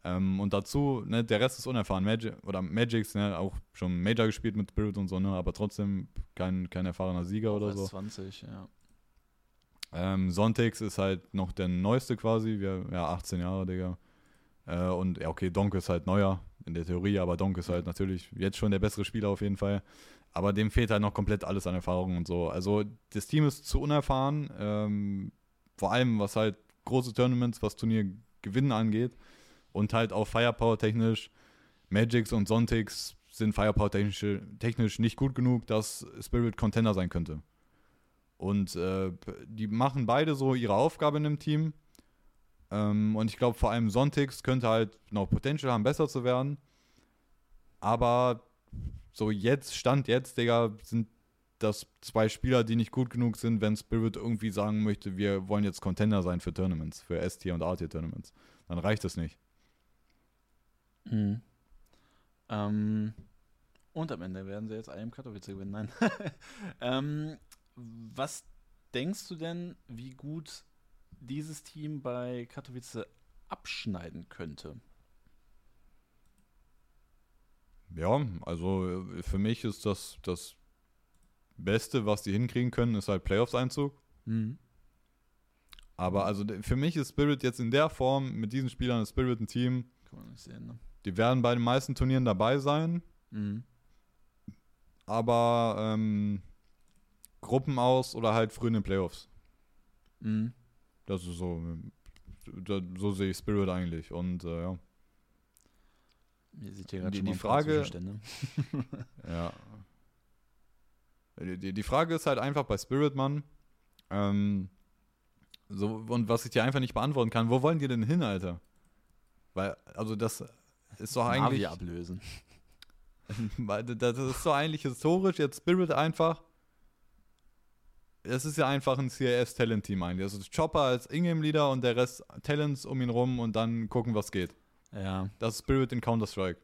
Ähm, und dazu, ne, der Rest ist unerfahren. Magic, oder Magics, ne, auch schon Major gespielt mit Spirit und so, ne, aber trotzdem kein, kein erfahrener Sieger oder so. 20, ja. Ähm, Sontags ist halt noch der neueste quasi, wir, ja, 18 Jahre, Digga. Äh, und ja, okay, Donk ist halt neuer in der Theorie, aber Donk ist halt natürlich jetzt schon der bessere Spieler auf jeden Fall. Aber dem fehlt halt noch komplett alles an Erfahrung und so. Also das Team ist zu unerfahren, ähm, vor allem was halt große Tournaments, was Turniergewinnen angeht. Und halt auch Firepower technisch, Magics und Sontigs sind Firepower technisch, technisch nicht gut genug, dass Spirit Contender sein könnte. Und äh, die machen beide so ihre Aufgabe in dem Team. Ähm, und ich glaube, vor allem Sontigs könnte halt noch Potential haben, besser zu werden. Aber so jetzt, Stand jetzt, Digga, sind das zwei Spieler, die nicht gut genug sind, wenn Spirit irgendwie sagen möchte, wir wollen jetzt Contender sein für Tournaments, für S-Tier und A-Tier-Tournaments. Dann reicht das nicht. Mhm. Ähm, und am Ende werden sie jetzt IM Katowice gewinnen. Nein. ähm, was denkst du denn, wie gut dieses Team bei Katowice abschneiden könnte? Ja, also äh, für mich ist das das Beste, was die hinkriegen können, ist halt Playoffs-Einzug. Mhm. Aber also für mich ist Spirit jetzt in der Form mit diesen Spielern ist Spirit ein Team. Kann man nicht sehen, ne? Die werden bei den meisten Turnieren dabei sein, Mhm. aber ähm, Gruppen aus oder halt früh in den Playoffs. Mhm. Das ist so, so sehe ich Spirit eigentlich. Und äh, ja. Ihr seht hier gerade Die- schon die Frage-. Ja. Die, die, die Frage ist halt einfach bei Spirit, Mann. Ähm, so, und was ich dir einfach nicht beantworten kann, wo wollen die denn hin, Alter? Weil, also das ist doch Navi eigentlich. ablösen. Weil Das ist doch eigentlich historisch, jetzt Spirit einfach. Es ist ja einfach ein CIS-Talent-Team eigentlich. Also Chopper als Ingame-Leader und der Rest Talents um ihn rum und dann gucken, was geht. Ja. Das ist Spirit in Counter-Strike.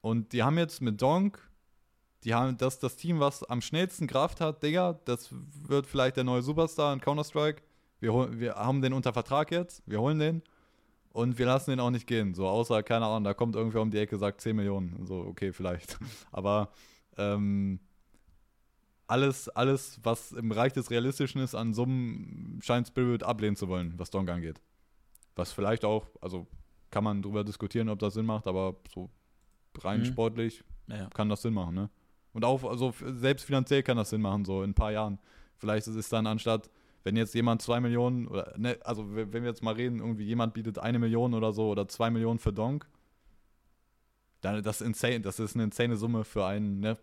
Und die haben jetzt mit Donk, die haben das, das Team, was am schnellsten Kraft hat, Digga, das wird vielleicht der neue Superstar in Counter-Strike. Wir, wir haben den unter Vertrag jetzt, wir holen den und wir lassen den auch nicht gehen. So, außer, keine Ahnung, da kommt irgendwer um die Ecke, sagt 10 Millionen. So, okay, vielleicht. Aber ähm, alles, alles, was im Bereich des Realistischen ist, an Summen scheint Spirit ablehnen zu wollen, was Donk angeht. Was vielleicht auch, also kann man drüber diskutieren, ob das Sinn macht, aber so rein Mhm. sportlich ja. kann das Sinn machen, ne? Und auch, also selbst finanziell kann das Sinn machen, so in ein paar Jahren. Vielleicht ist es dann anstatt, wenn jetzt jemand zwei Millionen, oder, ne, also wenn wir jetzt mal reden, irgendwie jemand bietet eine Million oder so oder zwei Millionen für Donk, dann das ist insane, das ist eine insane Summe für einen, ne?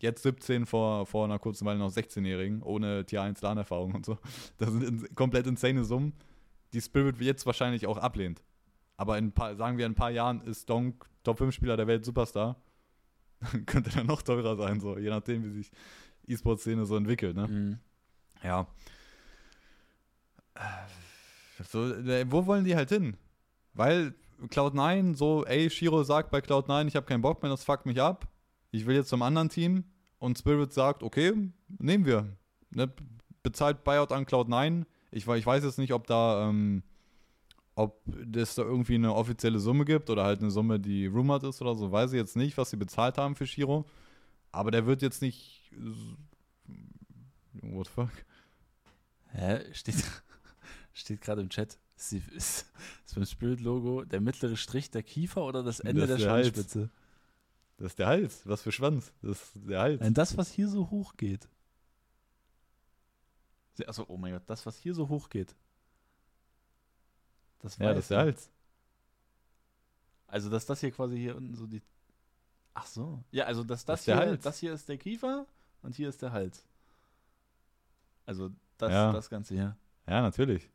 Jetzt 17 vor, vor einer kurzen Weile noch 16-Jährigen, ohne Tier 1 LAN-Erfahrung und so. Das sind in, komplett insane Summen, die Spirit jetzt wahrscheinlich auch ablehnt. Aber in paar, sagen wir in ein paar Jahren ist Donk Top 5 Spieler der Welt Superstar. Könnte dann noch teurer sein, so, je nachdem, wie sich E-Sport-Szene so entwickelt, ne? Mhm. Ja. So, äh, wo wollen die halt hin? Weil Cloud9 so, ey, Shiro sagt bei Cloud9, ich habe keinen Bock mehr, das fuckt mich ab. Ich will jetzt zum anderen Team. Und Spirit sagt, okay, nehmen wir. Ne, bezahlt Buyout an Cloud9. Ich, ich weiß jetzt nicht, ob da, ähm, ob das da irgendwie eine offizielle Summe gibt oder halt eine Summe, die rumored ist oder so. Weiß ich jetzt nicht, was sie bezahlt haben für Shiro. Aber der wird jetzt nicht. What the fuck? Hä? Steht, steht gerade im Chat. Ist, ist, ist beim Spirit-Logo der mittlere Strich der Kiefer oder das Ende Das der der Hals. Schwanzspitze? Das ist der Hals. Was für Schwanz. Das ist der Hals. Nein, das, was hier so hoch geht. Achso, oh mein Gott, das, was hier so hoch geht. Das ja, das ist der. Hals. Also, dass das hier quasi hier unten so die. Ach so. Ja, also, dass das, ist der hier, Hals. das hier ist der Kiefer und hier ist der Hals. Also, das, Ja. das Ganze hier. Ja, natürlich.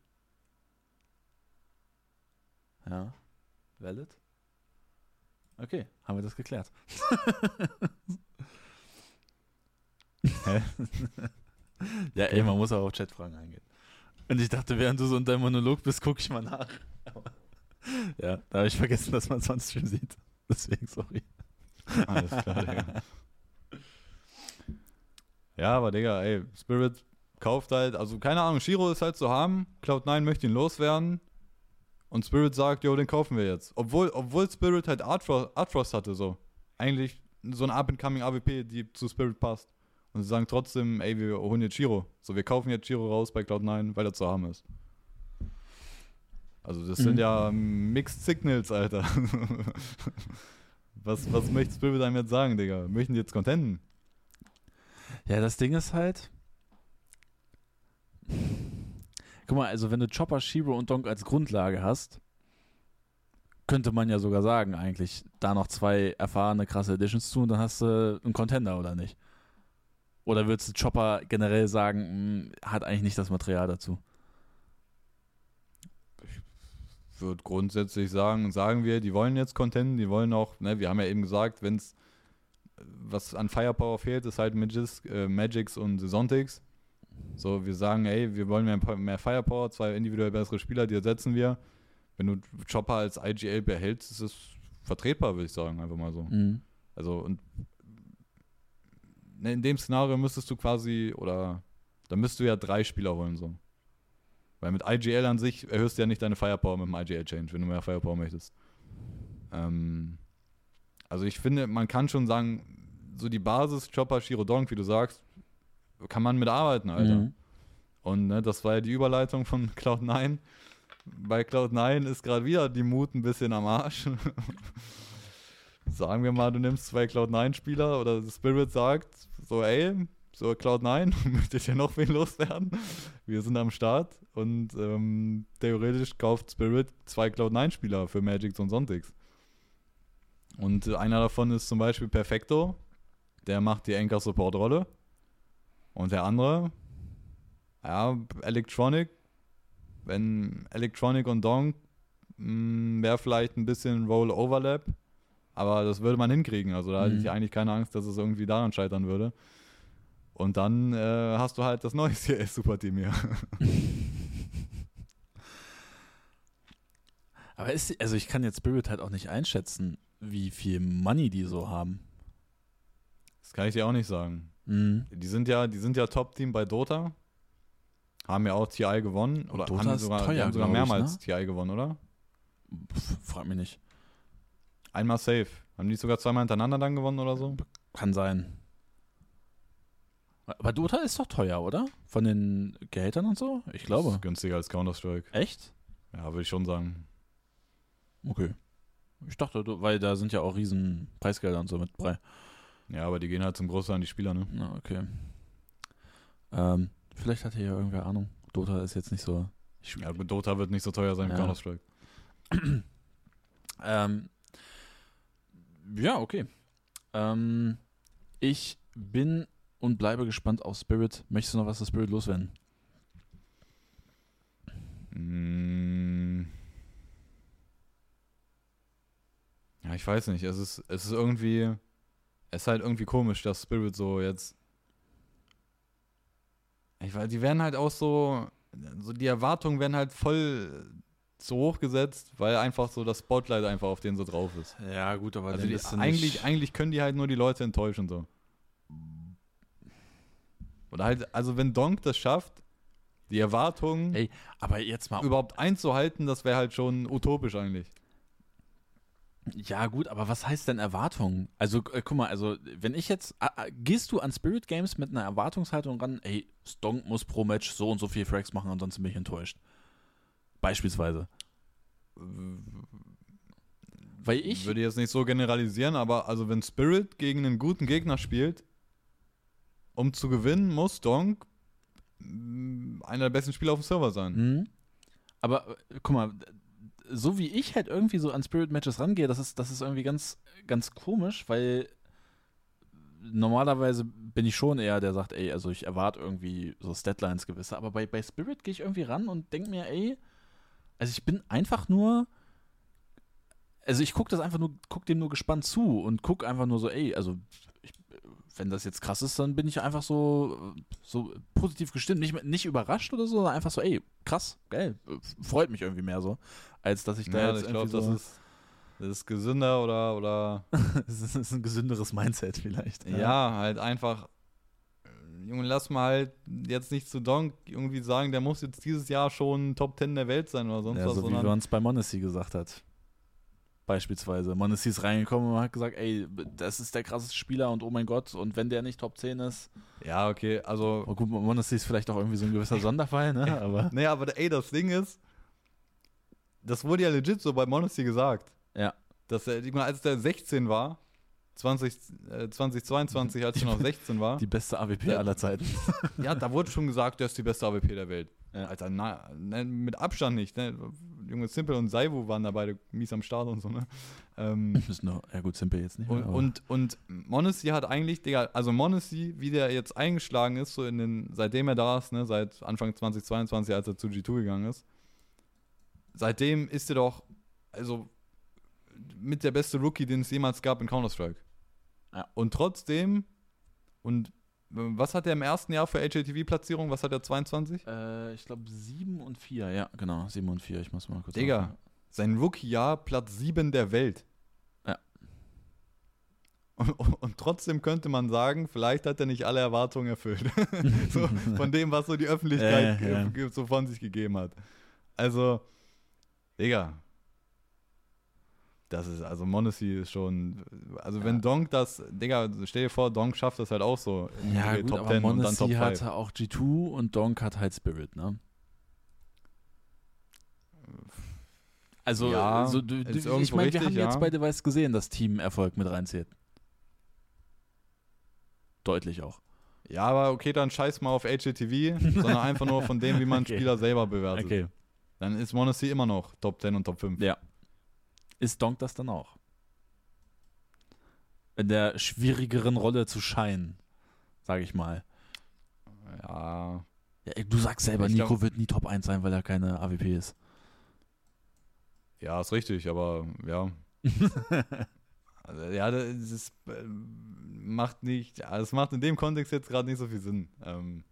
Ja. Valid? Okay, haben wir das geklärt. Ja, ey, man muss auch auf Chatfragen eingehen. Und ich dachte, während du so in deinem Monolog bist, gucke ich mal nach. Aber- ja, da habe ich vergessen, dass man es on Stream sieht. Deswegen, sorry. Alles klar, Digga. Ja, aber Digga, ey, Spirit kauft halt, also keine Ahnung, Shiro ist halt zu haben, Cloud9 möchte ihn loswerden und Spirit sagt, jo, den kaufen wir jetzt. Obwohl, obwohl Spirit halt Artfrost, Artfrost hatte, so. Eigentlich so eine up-and-coming AWP, die zu Spirit passt. Und sie sagen trotzdem, ey, wir holen jetzt Shiro. So, wir kaufen jetzt Shiro raus bei Cloud9, weil er zu haben ist. Also das sind Mhm. ja Mixed Signals, Alter. was, was möchte Spirit einem jetzt sagen, Digga? Möchten die jetzt contenten? Ja, das Ding ist halt. Guck mal, also wenn du Chopper, Shiro und Donk als Grundlage hast, könnte man ja sogar sagen, eigentlich, da noch zwei erfahrene, krasse Editions zu und dann hast du einen Contender, oder nicht? Oder würdest du Chopper generell sagen, mh, hat eigentlich nicht das Material dazu? würde grundsätzlich sagen, sagen wir, die wollen jetzt contenten, die wollen auch, ne, wir haben ja eben gesagt, wenn es was an Firepower fehlt, ist halt Magis, äh, Magics und Sontics. So, wir sagen, ey, wir wollen mehr, mehr Firepower, zwei individuell bessere Spieler, die ersetzen wir. Wenn du Chopper als IGL behältst, ist es vertretbar, würde ich sagen, einfach mal so. Mhm. Also, und ne, in dem Szenario müsstest du quasi, oder da müsstest du ja drei Spieler holen, so. Weil mit IGL an sich erhöhst du ja nicht deine Firepower mit dem IGL-Change, wenn du mehr Firepower möchtest. Ähm, also ich finde, man kann schon sagen, so die Basis, Chopper, Shiro Donk, wie du sagst, kann man mitarbeiten, Alter. Mhm. Und ne, das war ja die Überleitung von Cloud9. Bei Cloud9 ist gerade wieder die Mut ein bisschen am Arsch. Sagen wir mal, du nimmst zwei Cloud9-Spieler oder Spirit sagt so, ey, so Cloud9, möchtet ihr noch wen loswerden? Wir sind am Start und ähm, theoretisch kauft Spirit zwei Cloud9-Spieler für Magics und Sontics. Und einer davon ist zum Beispiel Perfecto, der macht die Anchor-Support-Rolle. Und der andere, ja, Electronic, wenn Electronic und Donk wäre vielleicht ein bisschen Roll-Overlap, aber das würde man hinkriegen. Also da Mhm. ich eigentlich keine Angst, dass es irgendwie daran scheitern würde. Und dann äh, hast du halt das neue CS-Superteam hier. Aber ist, also ich kann jetzt Spirit halt auch nicht einschätzen, wie viel Money die so haben. Das kann ich dir auch nicht sagen. Mhm. Die sind ja, die sind ja Top-Team bei Dota. Haben ja auch TI gewonnen. Oder Dota haben die ist sogar, die teuer, haben sogar glaub ich, mehrmals ne? TI gewonnen, oder? Pff, frag mich nicht. Einmal safe. Haben die sogar zweimal hintereinander dann gewonnen oder so? Kann sein. Aber Dota ist doch teuer, oder? Von den Gehältern und so? Ich Das glaube. ist günstiger als Counter-Strike. Echt? Ja, würde ich schon sagen. Okay. Ich dachte, weil da sind ja auch riesen Preisgelder und so mit bei. Ja, aber die gehen halt zum Großteil an die Spieler, ne? Na, okay. Ähm, vielleicht hat hier ja irgendwer Ahnung. Dota ist jetzt nicht so. Ja, Dota wird nicht so teuer sein wie Ja. Counter-Strike. Ähm, ja, okay. Ähm, ich bin und bleibe gespannt auf Spirit. Möchtest du noch was zu Spirit loswerden? Mm. Ja, ich weiß nicht. Es ist, es ist irgendwie. Es ist halt irgendwie komisch, dass Spirit so jetzt. Ich weiß, die werden halt auch so. So die Erwartungen werden halt voll so hoch gesetzt, weil einfach so das Spotlight einfach auf denen so drauf ist. Ja, gut, aber Also die, eigentlich, eigentlich können die halt nur die Leute enttäuschen so. Oder halt, also wenn Donk das schafft, die Erwartungen Ey, aber jetzt mal. überhaupt einzuhalten, das wäre halt schon utopisch eigentlich. Ja, gut, aber was heißt denn Erwartung? Also, äh, guck mal, also, wenn ich jetzt. Äh, gehst du an Spirit Games mit einer Erwartungshaltung ran, ey, Stonk muss pro Match so und so viel Frags machen, ansonsten bin ich enttäuscht. Beispielsweise. Weil ich. Ich würde jetzt nicht so generalisieren, aber also wenn Spirit gegen einen guten Gegner spielt, um zu gewinnen, muss Donk mm, einer der besten Spieler auf dem Server sein. Mhm. Aber äh, guck mal, so wie ich halt irgendwie so an Spirit-Matches rangehe, das ist, das ist irgendwie ganz, ganz komisch, weil normalerweise bin ich schon eher der sagt, ey, also ich erwarte irgendwie so Statlines gewisse, aber bei, bei Spirit gehe ich irgendwie ran und denke mir, ey, also ich bin einfach nur also ich gucke das einfach nur, guck dem nur gespannt zu und guck einfach nur so, ey, also ich, wenn das jetzt krass ist, dann bin ich einfach so, so positiv gestimmt, nicht, nicht überrascht oder so, sondern einfach so, ey, krass, geil, freut mich irgendwie mehr so, als dass ich da Ja, jetzt ich glaube, so, das ist, das ist gesünder oder, oder das ist, ein gesünderes Mindset vielleicht. ja. halt einfach, Junge, lass mal halt jetzt nicht zu Donk irgendwie sagen, der muss jetzt dieses Jahr schon Top 10 der Welt sein oder sonst Ja, was, so wie man es bei Monesi gesagt hat. Beispielsweise. Monesi ist reingekommen und hat gesagt, ey, das ist der krasseste Spieler und oh mein Gott, und wenn der nicht Top 10 ist, ja, okay, also oh gut, Monesi ist vielleicht auch irgendwie so ein gewisser Sonderfall, ne? Aber Nee, aber ey, das Ding ist, das wurde ja legit so bei Monacy gesagt. Ja. Dass er, ich meine, als der 16 war, 20, äh, 2022, als er noch 16 war, die beste AWP Ja. aller Zeiten. ja, da wurde schon gesagt, der ist die beste AWP der Welt. Ja. Alter, na, ne, mit Abstand nicht. Ne? Junge, Simple und Saivu waren da beide mies am Start und so, ne? Ähm, Ist nur, ja gut, Simple jetzt nicht. und, mehr, aber- und, und Monacy hat eigentlich, Digga, also Monacy, wie der jetzt eingeschlagen ist, so in den, seitdem er da ist, ne, seit Anfang 2022, als er zu G2 gegangen ist, seitdem ist er doch, also mit der beste Rookie, den es jemals gab in Counter-Strike. Ja. Und trotzdem, und was hat er im ersten Jahr für HATV-Platzierung? Was hat er 22? äh, ich glaube 7 und 4, ja, genau, 7 und 4, ich muss mal kurz Digga. aufmachen. Sein Rookie-Jahr Platz 7 der Welt. Ja. Und, und trotzdem könnte man sagen, vielleicht hat er nicht alle Erwartungen erfüllt. so, von dem, was so die Öffentlichkeit Ja, ja. äh, so von sich gegeben hat. Also, Digga. Das ist, also Monacy ist schon, also wenn Ja. Donk das, Digga, stell dir vor, Donk schafft das halt auch so. Ja, gut, Top aber 10 und dann Top 5. hatte auch G2 und Donk hat halt Spirit, ne? Also, Ja, so, du, du, ich meine, wir richtig, haben jetzt ja. bei Device gesehen, dass Teamerfolg mit reinzählt. Deutlich auch. Ja, aber okay, dann scheiß mal auf HATV, sondern einfach nur von dem, wie man Okay. Spieler selber bewertet. Okay. Dann ist Monacy immer noch Top 10 und Top 5. Ja. Ist Donk das dann auch? In der schwierigeren Rolle zu scheinen, sage ich mal. Ja. Ja, du sagst selber, Ich Nico glaub- wird nie Top 1 sein, weil er keine AWP ist. Ja, ist richtig, aber ja. Also, ja, das ist, äh, macht nicht, ja, es macht in dem Kontext jetzt gerade nicht so viel Sinn. Ähm,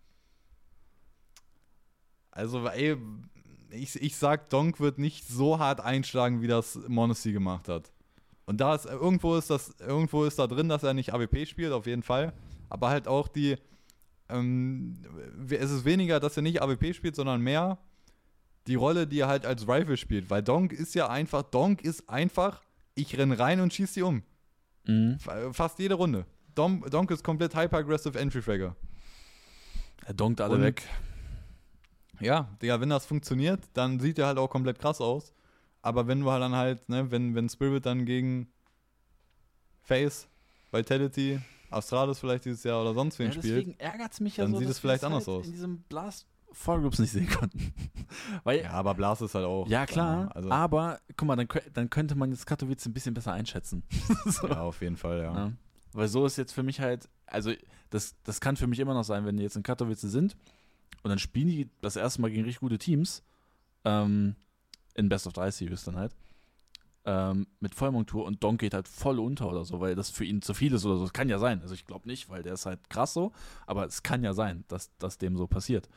also, ey, ich, ich sag, Donk wird nicht so hart einschlagen, wie das Monacy gemacht hat. Und da ist, irgendwo ist das, irgendwo ist da drin, dass er nicht AWP spielt, auf jeden Fall. Aber halt auch die, ähm, es ist weniger, dass er nicht AWP spielt, sondern mehr die Rolle, die er halt als Rifle spielt. Weil Donk ist ja einfach, Donk ist einfach, ich renn rein und schieß die um. Mhm. Fast jede Runde. Dom, Donk ist komplett hyper-aggressive Entry-Fragger. Er donkt alle Und- weg. Ja, Digga, wenn das funktioniert, dann sieht er halt auch komplett krass aus. Aber wenn du halt dann halt, ne, wenn, wenn Spirit dann gegen Face, Vitality, Astralis vielleicht dieses Jahr oder sonst wen Ja, spielt, deswegen ärgert es mich ja dann so, sieht es vielleicht anders halt aus. in diesem Blast Fallgroups nicht sehen konnten. Weil, ja, ja, aber Blast ist halt auch. klar, Also, aber guck mal, dann, dann könnte man jetzt Katowice ein bisschen besser einschätzen. so. ja, auf jeden Fall, ja. Ja. Weil so ist jetzt für mich halt, also das, das kann für mich immer noch sein, wenn die jetzt in Katowice sind und dann spielen die das erste Mal gegen richtig gute Teams, ähm, in Best of 3 Series dann halt, ähm, mit Vollmontur und Donk geht halt voll unter oder so, weil das für ihn zu viel ist oder so. Das kann ja sein. Also ich glaube nicht, weil der ist halt krass so, aber es kann ja sein, dass, dass dem so passiert.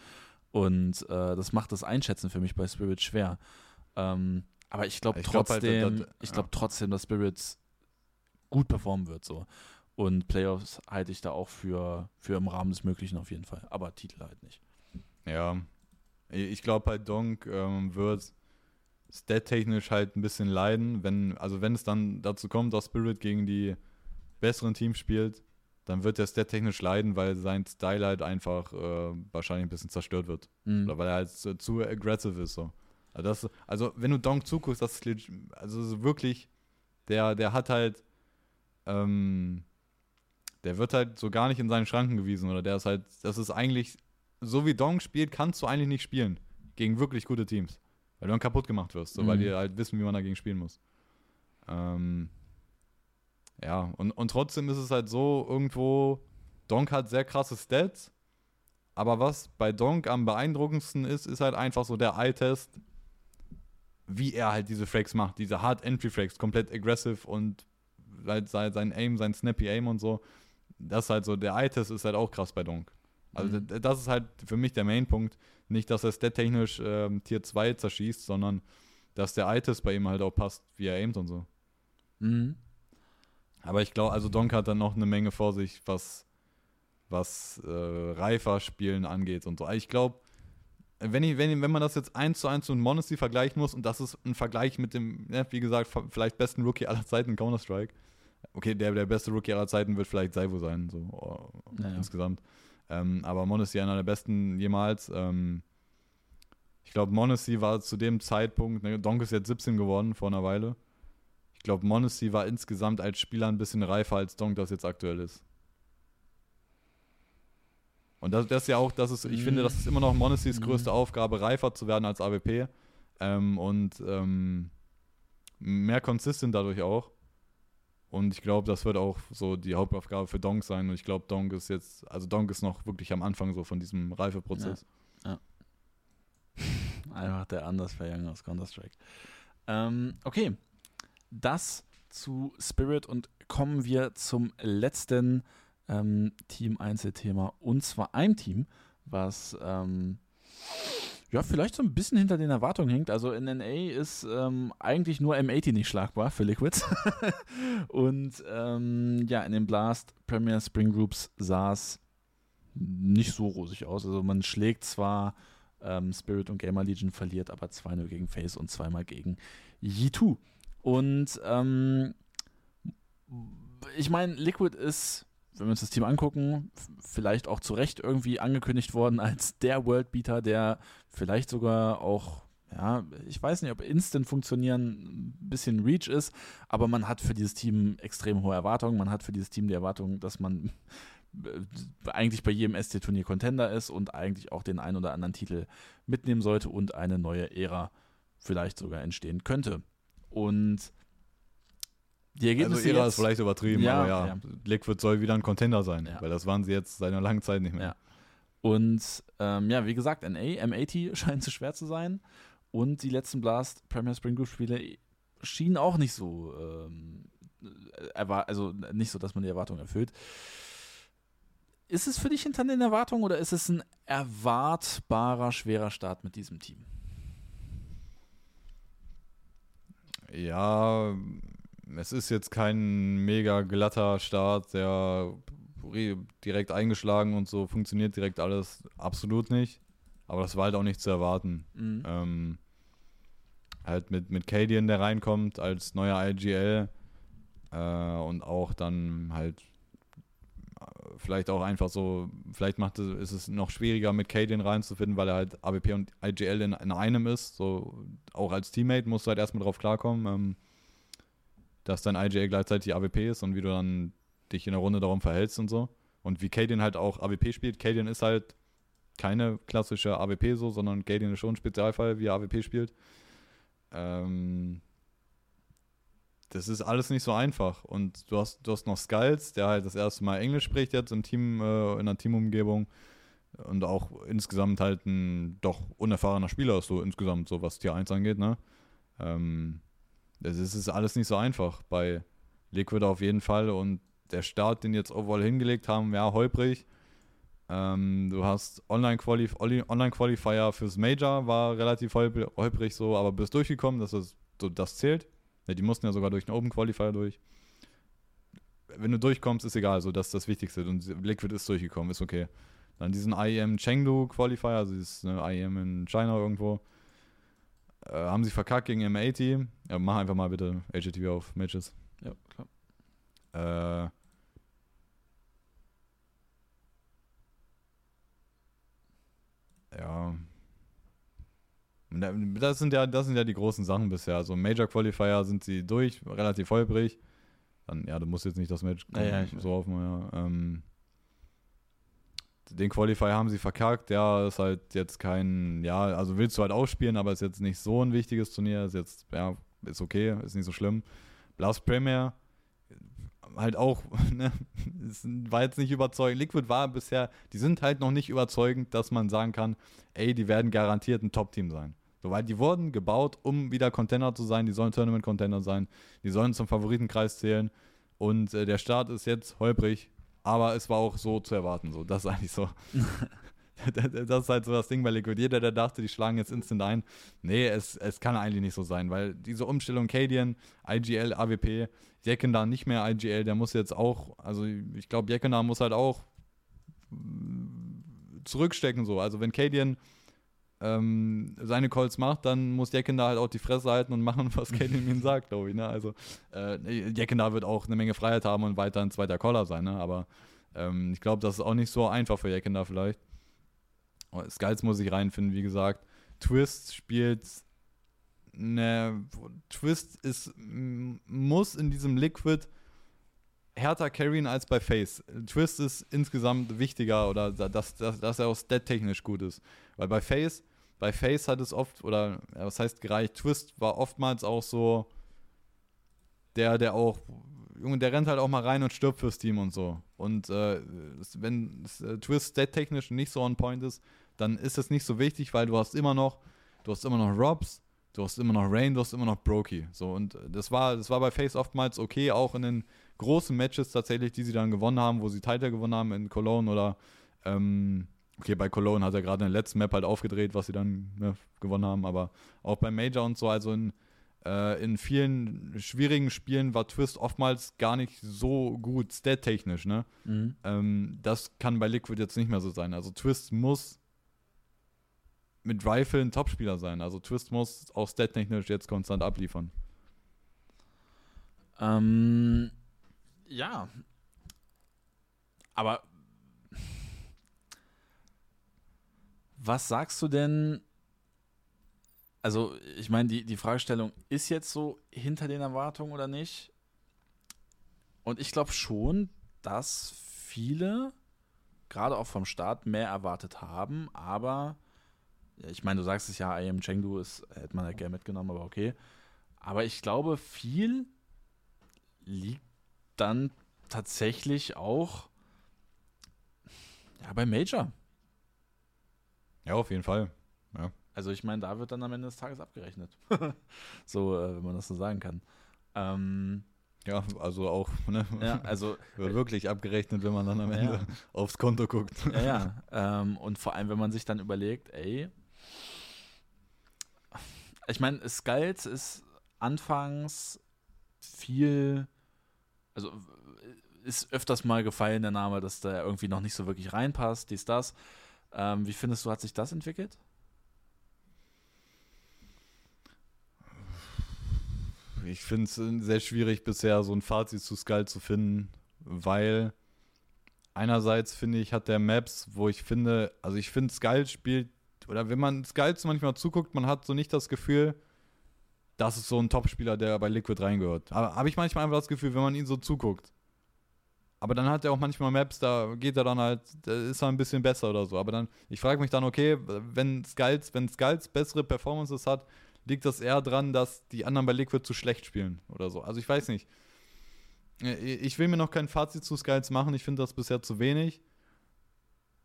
Und äh, das macht das Einschätzen für mich bei Spirit schwer. Ähm, aber ich glaube Ich glaub halt, trotzdem, ich glaube ja. trotzdem, dass Spirits gut performen wird so. Und Playoffs halte ich da auch für, für im Rahmen des Möglichen auf jeden Fall. Aber Titel halt nicht. Ja. Ich glaube halt, Donk ähm, wird stat-technisch halt ein bisschen leiden, wenn, also wenn es dann dazu kommt, dass Spirit gegen die besseren Teams spielt, dann wird er stat-technisch leiden, weil sein Style halt einfach äh, wahrscheinlich ein bisschen zerstört wird. Mhm. Oder weil er halt zu, zu aggressive ist so. Also, das, also wenn du Donk zuguckst, das ist also so wirklich, der, der hat halt, ähm, der wird halt so gar nicht in seinen Schranken gewiesen oder der ist halt, das ist eigentlich, so wie Donk spielt, kannst du eigentlich nicht spielen gegen wirklich gute Teams. Weil du dann kaputt gemacht wirst, so, weil Mhm. die halt wissen, wie man dagegen spielen muss. Ähm, ja, und, und trotzdem ist es halt so, irgendwo, Donk hat sehr krasse Stats, aber was bei Donk am beeindruckendsten ist, ist halt einfach so der Eye-Test. wie er halt diese Frags macht, diese Hard Entry Frags, komplett aggressive und halt sein, sein Aim, sein Snappy Aim und so. Das ist halt so, der Eye-Test ist halt auch krass bei Donk. Also Mhm. das ist halt für mich der Main-Punkt. Nicht, dass er stat-technisch ähm, Tier 2 zerschießt, sondern dass der Eye-Test bei ihm halt auch passt, wie er aimt und so. Mhm. Aber ich glaube, also Donk hat dann noch eine Menge vor sich, was, was äh, reifer Spielen angeht und so. Ich glaube, wenn, ich, wenn, wenn man das jetzt eins zu eins zu Monacy vergleichen muss, und das ist ein Vergleich mit dem, ja, wie gesagt, vielleicht besten Rookie aller Zeiten in Counter-Strike. Okay, der, der beste Rookie aller Zeiten wird vielleicht Saivo sein, so äh, Ja, ja. insgesamt. Ähm, aber Monacy einer der besten jemals. Ähm, ich glaube, Monacy war zu dem Zeitpunkt, ne, Donk ist jetzt 17 geworden vor einer Weile. Ich glaube, Monacy war insgesamt als Spieler ein bisschen reifer als Donk das jetzt aktuell ist. Und das, das ist ja auch, das ist, ich Mhm. finde, das ist immer noch Monacys Mhm. größte Aufgabe, reifer zu werden als AWP. Ähm, und ähm, mehr consistent dadurch auch. Und ich glaube, das wird auch so die Hauptaufgabe für Donk sein. Und ich glaube, Donk ist jetzt, also Donk ist noch wirklich am Anfang so von diesem Reifeprozess. Einfach der Anders Young aus Counter-Strike. Ähm, okay, das zu Spirit und kommen wir zum letzten ähm, Team-Einzelthema und zwar einem Team, was ähm, ja vielleicht so ein bisschen hinter den Erwartungen hängt. Also in NA ist ähm, eigentlich nur M80 nicht schlagbar für Liquids und ähm, ja, in den Blast Premier Spring Groups sah es nicht so rosig aus. Also man schlägt zwar ähm, Spirit und Gamer Legion verliert aber 2-0 gegen Face und zweimal gegen Yi2. Und ähm, ich meine, Liquid ist, wenn wir uns das Team angucken, vielleicht auch zu Recht irgendwie angekündigt worden als der Worldbeater, der vielleicht sogar auch, ja, ich weiß nicht, ob Instant funktionieren ein bisschen Reach ist, aber man hat für dieses Team extrem hohe Erwartungen. Man hat für dieses Team die Erwartung, dass man äh, eigentlich bei jedem ST-Turnier Contender ist und eigentlich auch den einen oder anderen Titel mitnehmen sollte und eine neue Ära vielleicht sogar entstehen könnte. Und die Ergebnisse Also Ära jetzt, ist vielleicht übertrieben, Ja, aber ja, ja. Liquid soll wieder ein Contender sein, Ja. weil das waren sie jetzt seit einer langen Zeit nicht mehr. Und ähm, ja, wie gesagt, NA, M80 scheint zu schwer zu sein. Und die letzten Blast Premier Spring Group Spiele schienen auch nicht so, ähm, also nicht so, dass man die Erwartungen erfüllt. Ist es für dich hinter den Erwartungen oder ist es ein erwartbarer, schwerer Start mit diesem Team? Ja, es ist jetzt kein mega glatter Start, der re- direkt eingeschlagen und so funktioniert direkt alles absolut nicht. Aber das war halt auch nicht zu erwarten. Mhm. Ähm, halt mit, mit Cadian, der reinkommt als neuer IGL äh, und auch dann halt äh, vielleicht auch einfach so, vielleicht macht es, ist es noch schwieriger mit Cadian reinzufinden, weil er halt AWP und IGL in, in einem ist. So auch als Teammate musst du halt erstmal drauf klarkommen, ähm, dass dein IGL gleichzeitig AWP ist und wie du dann dich in der Runde darum verhältst und so. Und wie Cadian halt auch AWP spielt. Cadian ist halt keine klassische AWP so, sondern Cadian ist schon ein Spezialfall, wie er AWP spielt. Ähm, das ist alles nicht so einfach. Und du hast, du hast noch Skulls, der halt das erste Mal Englisch spricht jetzt im Team, äh, in einer Teamumgebung. Und auch insgesamt halt ein doch unerfahrener Spieler ist, so insgesamt, so was Tier 1 angeht, ne? Ähm, das ist, ist alles nicht so einfach. Bei Liquid auf jeden Fall. Und der Start, den jetzt overall hingelegt haben, ja, holprig. Ähm, du hast Online-Qualif Online-Qualifier fürs Major, war relativ holp- holprig so, aber bist durchgekommen, dass das, so, das zählt. Ja, die mussten ja sogar durch einen Open Qualifier durch. Wenn du durchkommst, ist egal, so das ist das Wichtigste. Und Liquid ist durchgekommen, ist okay. Dann diesen IEM Chengdu Qualifier, also dieses ne, IEM in China irgendwo. Äh, haben sie verkackt gegen M80. Ja, mach einfach mal bitte HTTV auf Matches. Ja, klar. Äh, ja. Das sind ja, das sind ja die großen Sachen bisher. Also Major Qualifier sind sie durch, relativ holprig. Dann, ja, du musst jetzt nicht das Match Ja, ja, so offen, ja. Ähm, den Qualifier haben sie verkackt, ja, ist halt jetzt kein, ja, also willst du halt ausspielen, aber ist jetzt nicht so ein wichtiges Turnier, ist jetzt, ja, ist okay, ist nicht so schlimm. Blast Premier, halt auch, ne, war jetzt nicht überzeugend. Liquid war bisher, die sind halt noch nicht überzeugend, dass man sagen kann, ey, die werden garantiert ein Top-Team sein. So, weil die wurden gebaut, um wieder Contender zu sein, die sollen Tournament-Contender sein, die sollen zum Favoritenkreis zählen. Und äh, der Start ist jetzt holprig, aber es war auch so zu erwarten. So, das ist eigentlich so. das ist halt so das Ding bei Liquid. Jeder, der dachte, die schlagen jetzt instant ein. Nee, es, es kann eigentlich nicht so sein, weil diese Umstellung Cadian, IGL, AWP, Jekenda nicht mehr IGL, der muss jetzt auch, also ich glaube, Jekenda muss halt auch zurückstecken so. Also wenn Cadian ähm, seine Calls macht, dann muss Jekenda halt auch die Fresse halten und machen, was Cadian ihm sagt, glaube ich. Ne? Also äh, Jekenda wird auch eine Menge Freiheit haben und weiter ein zweiter Caller sein, ne? aber ähm, ich glaube, das ist auch nicht so einfach für Jekenda vielleicht. Skulls muss ich reinfinden, wie gesagt. Twist spielt ne, Twist ist, muss in diesem Liquid härter carryen als bei Face. Twist ist insgesamt wichtiger oder dass, dass, dass er auch stat-technisch gut ist. Weil bei Face, bei Face hat es oft, oder was heißt gereicht, Twist war oftmals auch so der, der auch, Junge, der rennt halt auch mal rein und stirbt fürs Team und so. Und äh, wenn äh, Twist stat-technisch nicht so on point ist, dann ist es nicht so wichtig, weil du hast immer noch, du hast immer noch Robs, du hast immer noch Rain, du hast immer noch Brokey. So, und das war, das war bei Face oftmals okay, auch in den großen Matches tatsächlich, die sie dann gewonnen haben, wo sie Title gewonnen haben in Cologne oder ähm, okay, bei Cologne hat er gerade in der letzten Map halt aufgedreht, was sie dann ne, gewonnen haben, aber auch beim Major und so, also in, äh, in vielen schwierigen Spielen war Twist oftmals gar nicht so gut, stat-technisch, ne? Mhm. Ähm, das kann bei Liquid jetzt nicht mehr so sein. Also Twist muss mit Rifle ein Topspieler sein. Also Twist muss auch stat-technisch jetzt konstant abliefern. Ähm, ja. Aber was sagst du denn? Also, ich meine, die, die Fragestellung ist jetzt so hinter den Erwartungen oder nicht? Und ich glaube schon, dass viele, gerade auch vom Start, mehr erwartet haben, aber ich meine, du sagst es ja, I am Chengdu ist, hätte man ja gerne mitgenommen, aber okay. Aber ich glaube, viel liegt dann tatsächlich auch ja, bei Major. Ja, auf jeden Fall. Ja. Also ich meine, da wird dann am Ende des Tages abgerechnet. so, äh, wenn man das so sagen kann. Ähm, ja, also auch, ne? Ja, also wird wirklich abgerechnet, wenn man dann am Ende ja. aufs Konto guckt. Ja, ja. Ähm, und vor allem, wenn man sich dann überlegt, ey, ich meine, Skulls ist anfangs viel, also ist öfters mal gefallen der Name, dass der irgendwie noch nicht so wirklich reinpasst, dies, das. Ähm, wie findest du, hat sich das entwickelt? Ich finde es sehr schwierig bisher, so ein Fazit zu Skull zu finden, weil einerseits finde ich, hat der Maps, wo ich finde, also ich finde, Skull spielt, oder wenn man Skulls manchmal zuguckt, man hat so nicht das Gefühl, das ist so ein Topspieler, der bei Liquid reingehört. Aber habe ich manchmal einfach das Gefühl, wenn man ihn so zuguckt. Aber dann hat er auch manchmal Maps, da geht er dann halt, da ist er ein bisschen besser oder so. Aber dann, ich frage mich dann, okay, wenn Skulls, wenn Skulls bessere Performances hat, liegt das eher dran, dass die anderen bei Liquid zu schlecht spielen oder so. Also ich weiß nicht. Ich will mir noch kein Fazit zu Skulls machen, ich finde das bisher zu wenig.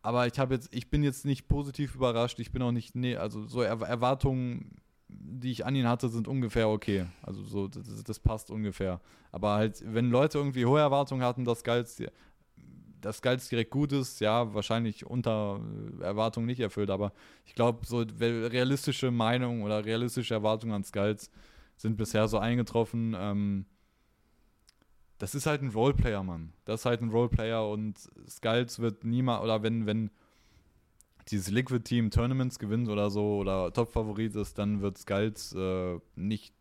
Aber ich habe jetzt, ich bin jetzt nicht positiv überrascht, ich bin auch nicht, nee, also so Erwartungen die ich an ihn hatte, sind ungefähr okay. Also so, das, das, passt ungefähr. Aber halt, wenn Leute irgendwie hohe Erwartungen hatten, dass Geiz, dass Geiz direkt gut ist, ja, wahrscheinlich unter äh, Erwartungen nicht erfüllt, aber ich glaube, so realistische Meinungen oder realistische Erwartungen an Skulls sind bisher so eingetroffen. Ähm, das ist halt ein Roleplayer, Mann. Das ist halt ein Roleplayer und Skulls wird niemals, oder wenn, wenn dieses Liquid-Team Tournaments gewinnt oder so oder Top-Favorit ist, dann wird Skulls äh, nicht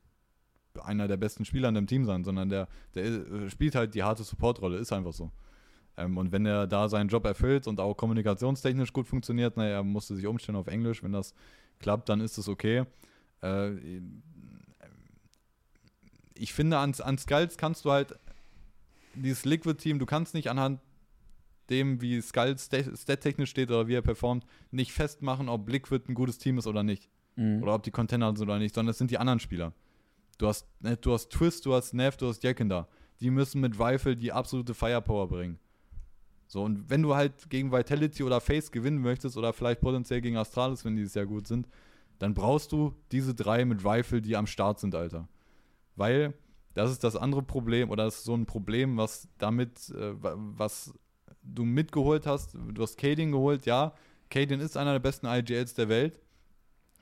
einer der besten Spieler in dem Team sein, sondern der, der äh, spielt halt die harte Support-Rolle, ist einfach so. Ähm, und wenn er da seinen Job erfüllt und auch kommunikationstechnisch gut funktioniert, naja, er musste sich umstellen auf Englisch, wenn das klappt, dann ist es okay. Äh, ich finde, an, an Skulls kannst du halt dieses Liquid-Team, du kannst nicht anhand dem, wie Skull stat-technisch steht oder wie er performt, nicht festmachen, ob Liquid ein gutes Team ist oder nicht. Mhm. Oder ob die Contender sind oder nicht, sondern es sind die anderen Spieler. Du hast, ne, du hast Twist, du hast Nev, du hast Jekin da. Die müssen mit Rifle die absolute Firepower bringen. So, und wenn du halt gegen Vitality oder Face gewinnen möchtest oder vielleicht potenziell gegen Astralis, wenn die dieses Jahr gut sind, dann brauchst du diese drei mit Rifle, die am Start sind, Alter. Weil das ist das andere Problem oder das ist so ein Problem, was damit, äh, was du mitgeholt hast. Du hast Cadian geholt, ja. Cadian ist einer der besten IGLs der Welt.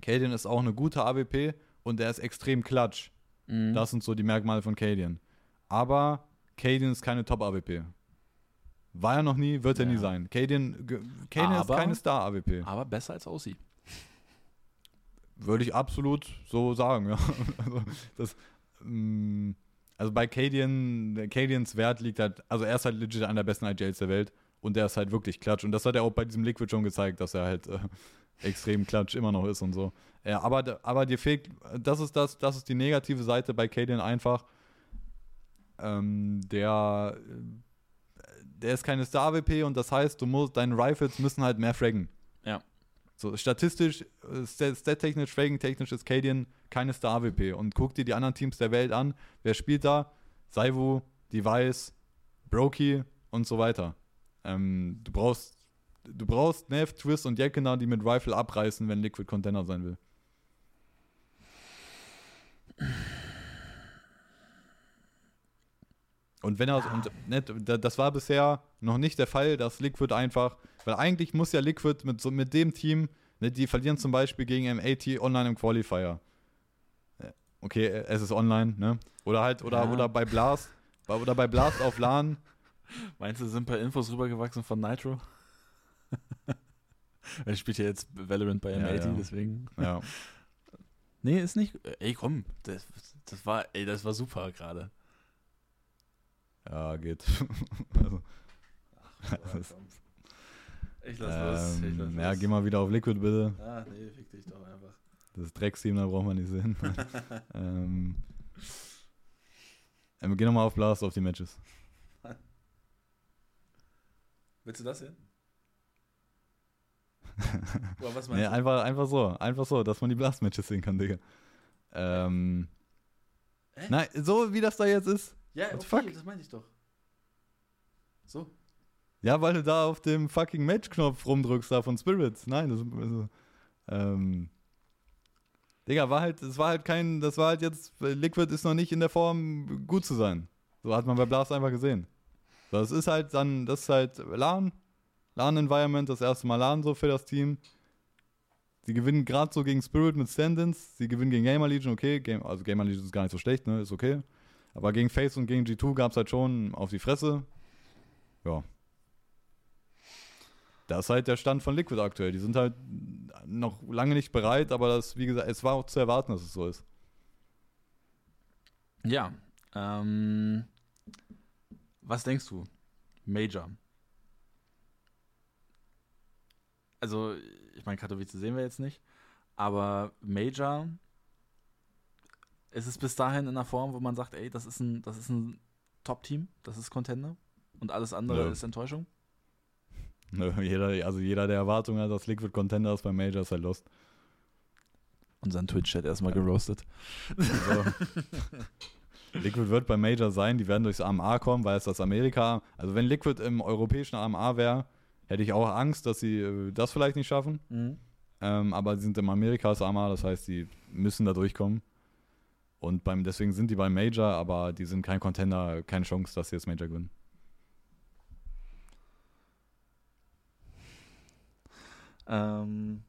Cadian ist auch eine gute AWP und er ist extrem klatsch. Mhm. Das sind so die Merkmale von Cadian. Aber Cadian ist keine Top-AWP. War er noch nie, wird er Ja. nie sein. Cadian, ge- Cadian ist Aber- keine Star-AWP. Aber besser als Aussie. Würde ich absolut so sagen, ja. Also, das, mm, also bei Cadian, Cadians Wert liegt halt, also er ist halt legit einer der besten IGLs der Welt und der ist halt wirklich klatsch. Und das hat er auch bei diesem Liquid schon gezeigt, dass er halt äh, extrem klatsch immer noch ist und so. Ja, aber, aber dir fehlt, das ist das, das ist die negative Seite bei Cadian einfach. Ähm, der, äh, der ist keine Star-WP und das heißt, du musst, deine Rifles müssen halt mehr fraggen. Ja. So, statistisch, äh, stat- stat-technisch, fraggen-technisch ist Cadian keine Star-WP. Und guck dir die anderen Teams der Welt an. Wer spielt da? Saivu, Device, Brokey und so weiter. Ähm, du brauchst du brauchst Nev, Twist und Jekina, die mit Rifle abreißen, wenn Liquid Contender sein will. Und wenn er und ne, da- das war bisher noch nicht der Fall, dass Liquid einfach, weil eigentlich muss ja Liquid mit so mit dem Team, ne, die verlieren zum Beispiel gegen M80 online im Qualifier. Äh, Okay, äh, es ist online, ne? Oder halt oder Ja. oder bei Blast, bei, oder bei Blast auf LAN. Meinst du, sind ein paar Infos rübergewachsen von Nitro? er spielt ja jetzt Valorant bei Ja, M80, ja. deswegen. Ja. Nee, ist nicht. Ey, komm, das, das war, ey, das war super gerade. Ja, geht. also, Das- Ich lass los. Ich lass ähm, ja, los. geh mal wieder auf Liquid bitte. Ah, nee, fick dich doch einfach. Das Drecksteam, da braucht man nicht sehen. ähm, ähm, geh nochmal auf Blast, auf die Matches. Willst du das hier? Oder was meinst Nee, du? einfach, einfach so. Einfach so, dass man die Blast-Matches sehen kann, Digga. Ähm, Hä? nein, so wie das da jetzt ist. Ja, okay, fuck? das meinte ich doch. So. Ja, weil du da auf dem fucking Match-Knopf rumdrückst da von Spirits. Nein, das also, ähm, Digga, war halt, es war halt kein, das war halt jetzt, Liquid ist noch nicht in der Form, gut zu sein. So hat man bei Blast einfach gesehen. Das ist halt dann, das ist halt LAN, LAN-Environment, das erste Mal LAN so für das Team. Sie gewinnen gerade so gegen Spirit mit Stand-ins, sie gewinnen gegen Gamer Legion, okay, Game, also Gamer Legion ist gar nicht so schlecht, ne, ist okay. Aber gegen Face und gegen G2 gab es halt schon auf die Fresse. Ja. Das ist halt der Stand von Liquid aktuell. Die sind halt noch lange nicht bereit, aber das, wie gesagt, es war auch zu erwarten, dass es so ist. Ja. Ähm, was denkst du? Major. Also, ich meine, Katowice sehen wir jetzt nicht, aber Major, ist es bis dahin in einer Form, wo man sagt, ey, das ist ein, das ist ein Top-Team, das ist Contender und alles andere Nö. ist Enttäuschung? Jeder, also jeder, der Erwartungen hat, dass Liquid Contender ist beim Major, ist halt lost. Unseren Twitch-Chat erstmal geroastet. Also, Liquid wird beim Major sein, die werden durchs AMA kommen, weil es das Amerika. Also wenn Liquid im europäischen AMA wäre, hätte ich auch Angst, dass sie äh, das vielleicht nicht schaffen. Mhm. Ähm, aber sie sind im Amerikas AMA, das heißt, sie müssen da durchkommen. Und beim, deswegen sind die beim Major, aber die sind kein Contender, keine Chance, dass sie das Major gewinnen. Ähm,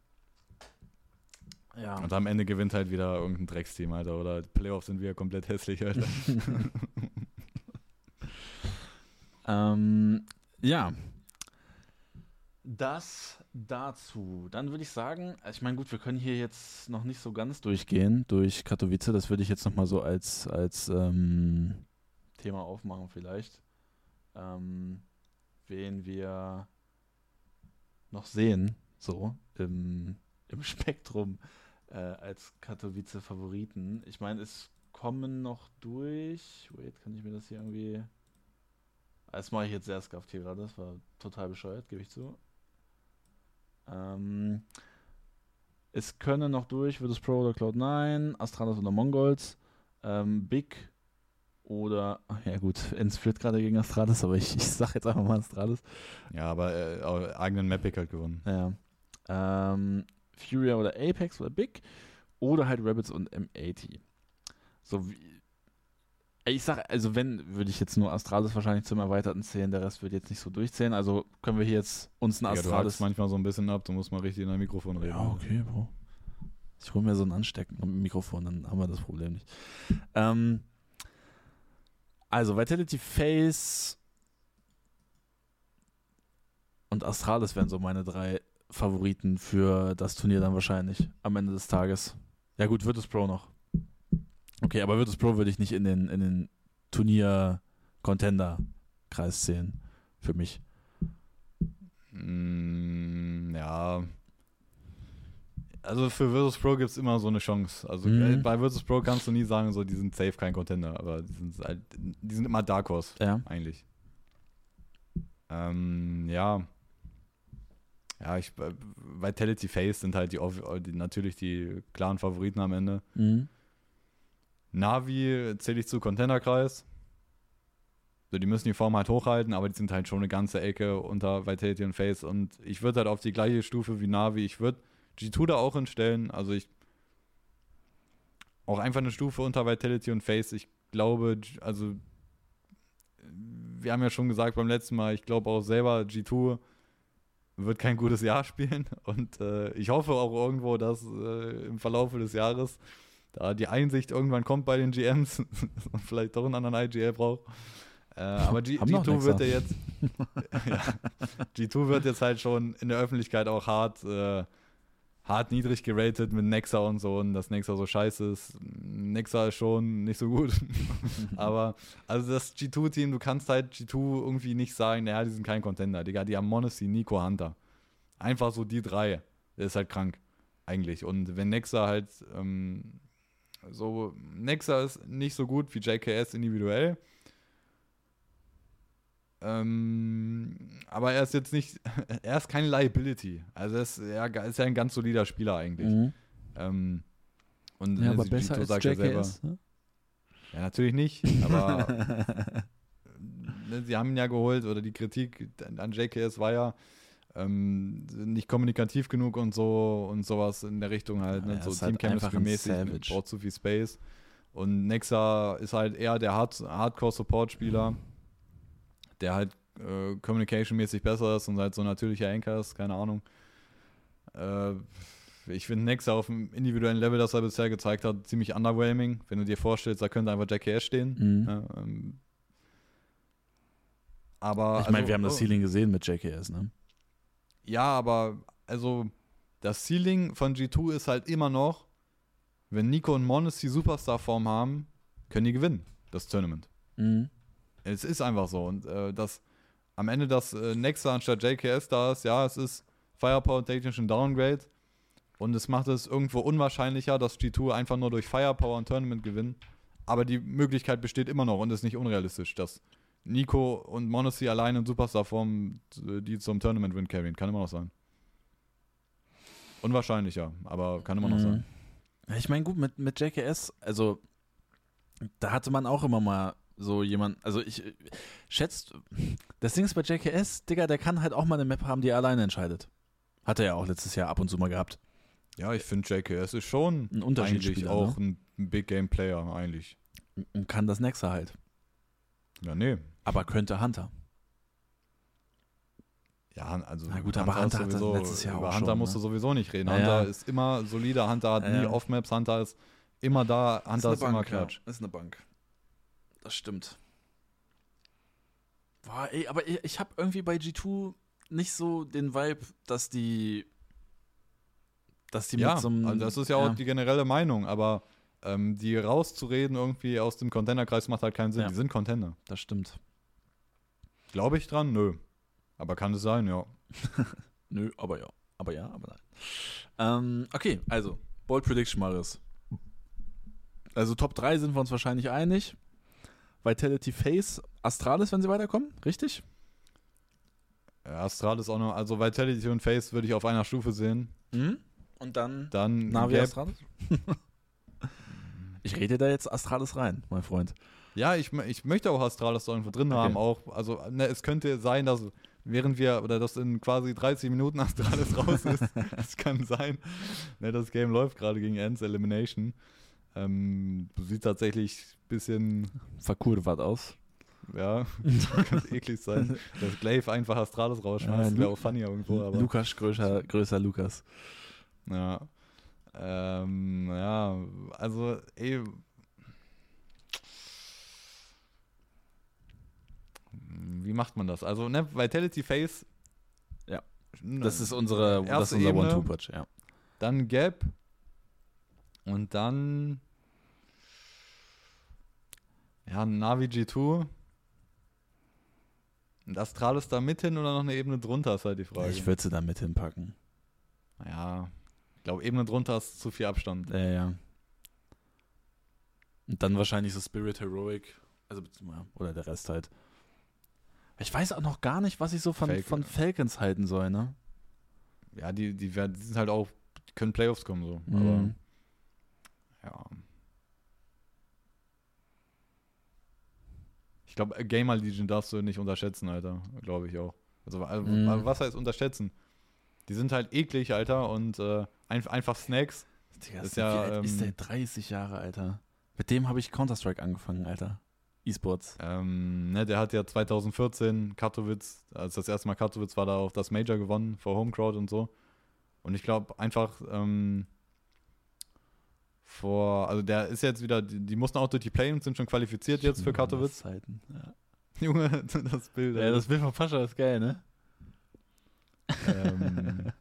ja. Und am Ende gewinnt halt wieder irgendein Drecksteam, Alter. Oder Playoffs sind wieder komplett hässlich, Alter. Ähm, ja. Das dazu. Dann würde ich sagen, ich meine, gut, wir können hier jetzt noch nicht so ganz durchgehen durch Katowice. Das würde ich jetzt nochmal so als, als ähm, Thema aufmachen, vielleicht. Ähm, wen wir noch sehen, so im, im Spektrum äh, als Katowice-Favoriten. Ich meine, es kommen noch durch. Wait, kann ich mir das hier irgendwie. Das mache ich jetzt sehr skafft hier gerade. Das war total bescheuert, gebe ich zu. Ähm, es können noch durch Virtus Pro oder Cloud9, Astralis oder Mongols, ähm, Big oder, ja gut, Enz führt gerade gegen Astralis, aber ich, ich sag jetzt einfach mal Astralis. ja, aber äh, eigenen Mapic halt gewonnen. Ja. Ähm, Furia oder Apex oder Big oder halt Rabbits und M80. So wie. Ich sag, also wenn, würde ich jetzt nur Astralis wahrscheinlich zum Erweiterten zählen, der Rest wird jetzt nicht so durchzählen. Also können wir hier jetzt uns ein Ja, du Astralis. hackst manchmal so ein bisschen ab, du musst mal richtig in dein Mikrofon reden. Ja, okay, Bro. Ich hole mir so ein Anstecken am Mikrofon, dann haben wir das Problem nicht. Ähm, also, Vitality Face und Astralis wären so meine drei Favoriten für das Turnier dann wahrscheinlich am Ende des Tages. Ja, gut, Virtus Pro noch. Okay, aber Virtus Pro würde ich nicht in den, in den Turnier-Contender-Kreis zählen. Für mich. Mm, ja. Also für Virtus Pro gibt es immer so eine Chance. Also Mhm. äh, bei Virtus Pro kannst du nie sagen, so die sind safe kein Contender, aber die sind halt, die sind immer Dark Horse Ja. eigentlich. Ähm, ja. Ja, ich, äh, Vitality Face sind halt die, off- die natürlich die klaren Favoriten am Ende. Mhm. Navi zähle ich zu Contender-Kreis. So, die müssen die Form halt hochhalten, aber die sind halt schon eine ganze Ecke unter Vitality und Face. Und ich würde halt auf die gleiche Stufe wie Navi, ich würde G2 da auch hinstellen. Also ich auch einfach eine Stufe unter Vitality und Face. Ich glaube, also wir haben ja schon gesagt beim letzten Mal, ich glaube auch selber, G2 wird kein gutes Jahr spielen. Und äh, ich hoffe auch irgendwo, dass äh, im Verlauf des Jahres da die Einsicht irgendwann kommt bei den GMs und vielleicht doch einen anderen IGL braucht. Äh, aber G Haben noch G2 wird ja jetzt ja, G2 wird jetzt halt schon in der Öffentlichkeit auch hart äh, hart niedrig geratet mit Nexa und so und dass Nexa so scheiße ist. Nexa ist schon nicht so gut. aber also das G2-Team, du kannst halt G2 irgendwie nicht sagen, naja, die sind kein Contender. Digga, die haben Monacy, Nico, Hunter. Einfach so die drei. Der ist halt krank, eigentlich. Und wenn Nexa halt ähm, so, Nexa ist nicht so gut wie JKS individuell. Ähm, aber er ist jetzt nicht, er ist keine Liability. Also er ist, er ist ja ein ganz solider Spieler eigentlich. Mhm. Ähm, und Ja, aber G2 besser als sagt ja selber, JKS. Ne? ja, natürlich nicht, aber ne, sie haben ihn ja geholt oder die Kritik an JKS war ja ähm, nicht kommunikativ genug und so und sowas in der Richtung halt, Ja, ne? so ist halt einfach ein Team-Chemistry-mäßig, braucht zu viel Space. Und Nexa ist halt eher der Hard Hardcore-Support-Spieler, der halt äh, communication-mäßig besser ist und halt so ein natürlicher Anchor ist, keine Ahnung. Äh, ich finde Nexa auf dem individuellen Level, das er bisher gezeigt hat, ziemlich underwhelming. Wenn du dir vorstellst, da könnte einfach JKS stehen. Mhm. Ja, ähm, aber ich meine, also, wir haben das oh, Ceiling gesehen mit JKS, ne? Ja, aber also das Ceiling von G2 ist halt immer noch, wenn Nico und Mones die Superstar-Form haben, können die gewinnen, das Tournament. Mhm. Es ist einfach so. Und äh, das am Ende das äh, Nexa anstatt JKS da ist, ja, es ist Firepower technisch ein Downgrade. Und es macht es irgendwo unwahrscheinlicher, dass G2 einfach nur durch Firepower ein Tournament gewinnt. Aber die Möglichkeit besteht immer noch und ist nicht unrealistisch, dass Nico und Monacy alleine in Superstar-Form äh, die zum Tournament-Win carryen. Kann immer noch sein. Unwahrscheinlicher, aber kann immer noch Mhm. sein. Ich meine, gut, mit, mit JKS, also da hatte man auch immer mal so jemand, also ich äh, schätzt, das Ding ist bei JKS, Digga, der kann halt auch mal eine Map haben, die er alleine entscheidet. Hat er ja auch letztes Jahr ab und zu mal gehabt. Ja, ich finde JKS ist schon Ein eigentlich Unterschiedsspieler, auch ne? ein Big Game Player, eigentlich. Und kann das Nexa halt. Ja, nee. Aber könnte Hunter. Ja, also Na gut, aber Hunter ist hat letztes Jahr über auch Hunter schon, musst ne? du sowieso nicht reden. Ja, Hunter ja. ist immer solider, Hunter hat Ja, nie. Off-Maps, Hunter ist immer da, Hunter ist, immer Klatsch. Ist eine Bank. Das stimmt. Boah, ey, aber ich, ich habe irgendwie bei G2 nicht so den Vibe, dass die dass die Ja, mit so einem also das ist ja auch die generelle Meinung, aber ähm, die rauszureden irgendwie aus dem Contender-Kreis macht halt keinen Sinn. Ja. Die sind Contender. das stimmt. Glaube ich dran? Nö. Aber kann es sein, ja. Nö, aber ja. Aber ja, aber nein. Ähm, okay, also, Bold Prediction, Marius. Also Top 3 sind wir uns wahrscheinlich einig. Vitality Face, Astralis, wenn sie weiterkommen, richtig? Ja, Astral ist auch noch, also Vitality und Face würde ich auf einer Stufe sehen. Mhm. Und dann Dann Navi Gap, Astralis? ich rede da jetzt Astralis rein, mein Freund. Ja, ich, ich möchte auch Astralis da irgendwo drin Okay. haben. Auch, also, ne, es könnte sein, dass während wir, oder dass in quasi 30 Minuten Astralis raus ist, das kann sein. Ne, das Game läuft gerade gegen Ends Elimination. Ähm, sieht tatsächlich ein bisschen, Verkurvert aus. ja, kann eklig sein, dass Glaive einfach Astralis rausschmeißt. Ja, Wäre auch funny irgendwo, aber. Lukas größer, größer Lukas. Ja. Ähm, ja, also, ey. Wie macht man das? Also, ne, Vitality Face. Ja. Das ist unsere, das ist unser. One-Two-Punch, ja. Dann Gap. Und dann. Ja, Navi G2. Und Astralis da mit hin oder noch eine Ebene drunter, ist halt die Frage. Ich würde sie da mit hinpacken. ja, ich glaube, Ebene drunter ist zu viel Abstand. Ja, ja. Und dann wahrscheinlich so Spirit Heroic. Also, oder der Rest halt. Ich weiß auch noch gar nicht, was ich so von, Falcon. von Falcons halten soll, ne? Ja, die, die, werden, die sind halt auch, die können Playoffs kommen so. Mhm. Ja. Ich glaube, Gamer Legion darfst du nicht unterschätzen, Alter. Glaube ich auch. Also, also Mhm. was heißt unterschätzen? Die sind halt eklig, Alter, und äh, ein, einfach Snacks. Digga, Ist ist ja, wie alt ist ähm, der 30 Jahre, Alter. Mit dem habe ich Counter-Strike angefangen, Alter. E-Sports. Ähm, ne, der hat ja 2014 Katowice, als das erste Mal Katowice war, da auch das Major gewonnen vor Homecrowd und so. Und ich glaube einfach ähm, vor, also der ist jetzt wieder, die, die mussten auch durch die Play und sind schon qualifiziert jetzt für Katowice. Ja. Junge, das Bild. ja, das Bild von Pascha ist geil, ne? ähm,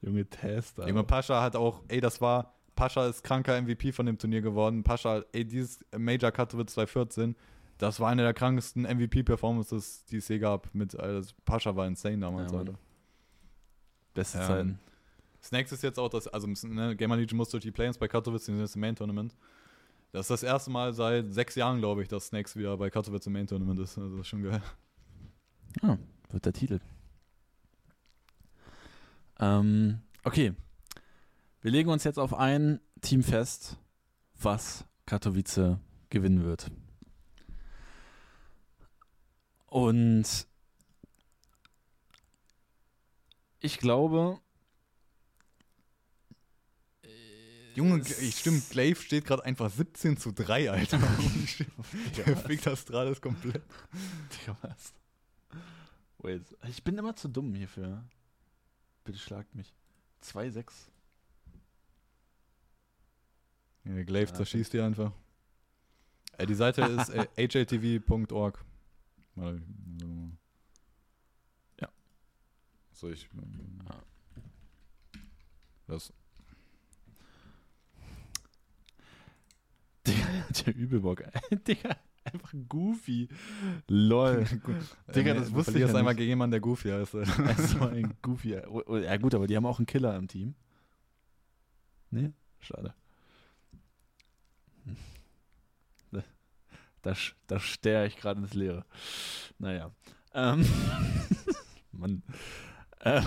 Junge Tester. Junge, Pascha hat auch, ey, das war, Pascha ist kranker MVP von dem Turnier geworden. Pascha, ey, dieses Major Katowice 2014, das war eine der krankesten MVP-Performances, die es je gab. Mit, also Pascha war insane damals, Ja. Alter. Beste Ähm, Zeiten. Snacks ist jetzt auch das, also ne, Gamer Legion muss durch die Play-ins bei Katowice, die sind jetzt im Main-Tournament. Das ist das erste Mal seit sechs Jahren, glaube ich, dass Snacks wieder bei Katowice im Main-Tournament ist. Also das ist schon geil. Ah, wird der Titel. Ähm, okay. Wir legen uns jetzt auf ein Team fest, was Katowice gewinnen wird. Und ich glaube. Junge, ich stimmt, Glaive steht gerade einfach 17 zu 3, Alter. Der fickt ist komplett. Digga, was? Wait, ich bin immer zu dumm hierfür. Bitte schlagt mich. 2-6. Ja, Glaive zerschießt die einfach. Äh, die Seite ist äh, mal. Ja. So, ich. Ah. Das. der Übelbock. Digga, einfach goofy. Lol. Digga, das wusste ich verlierst ja einmal gegen jemanden, der Goofy heißt. Also ein goofy. Oh, oh, Ja gut, aber die haben auch einen Killer im Team. Nee? Schade. Da, da, da sterre ich gerade ins Leere. Naja. Ähm. Mann. Äh.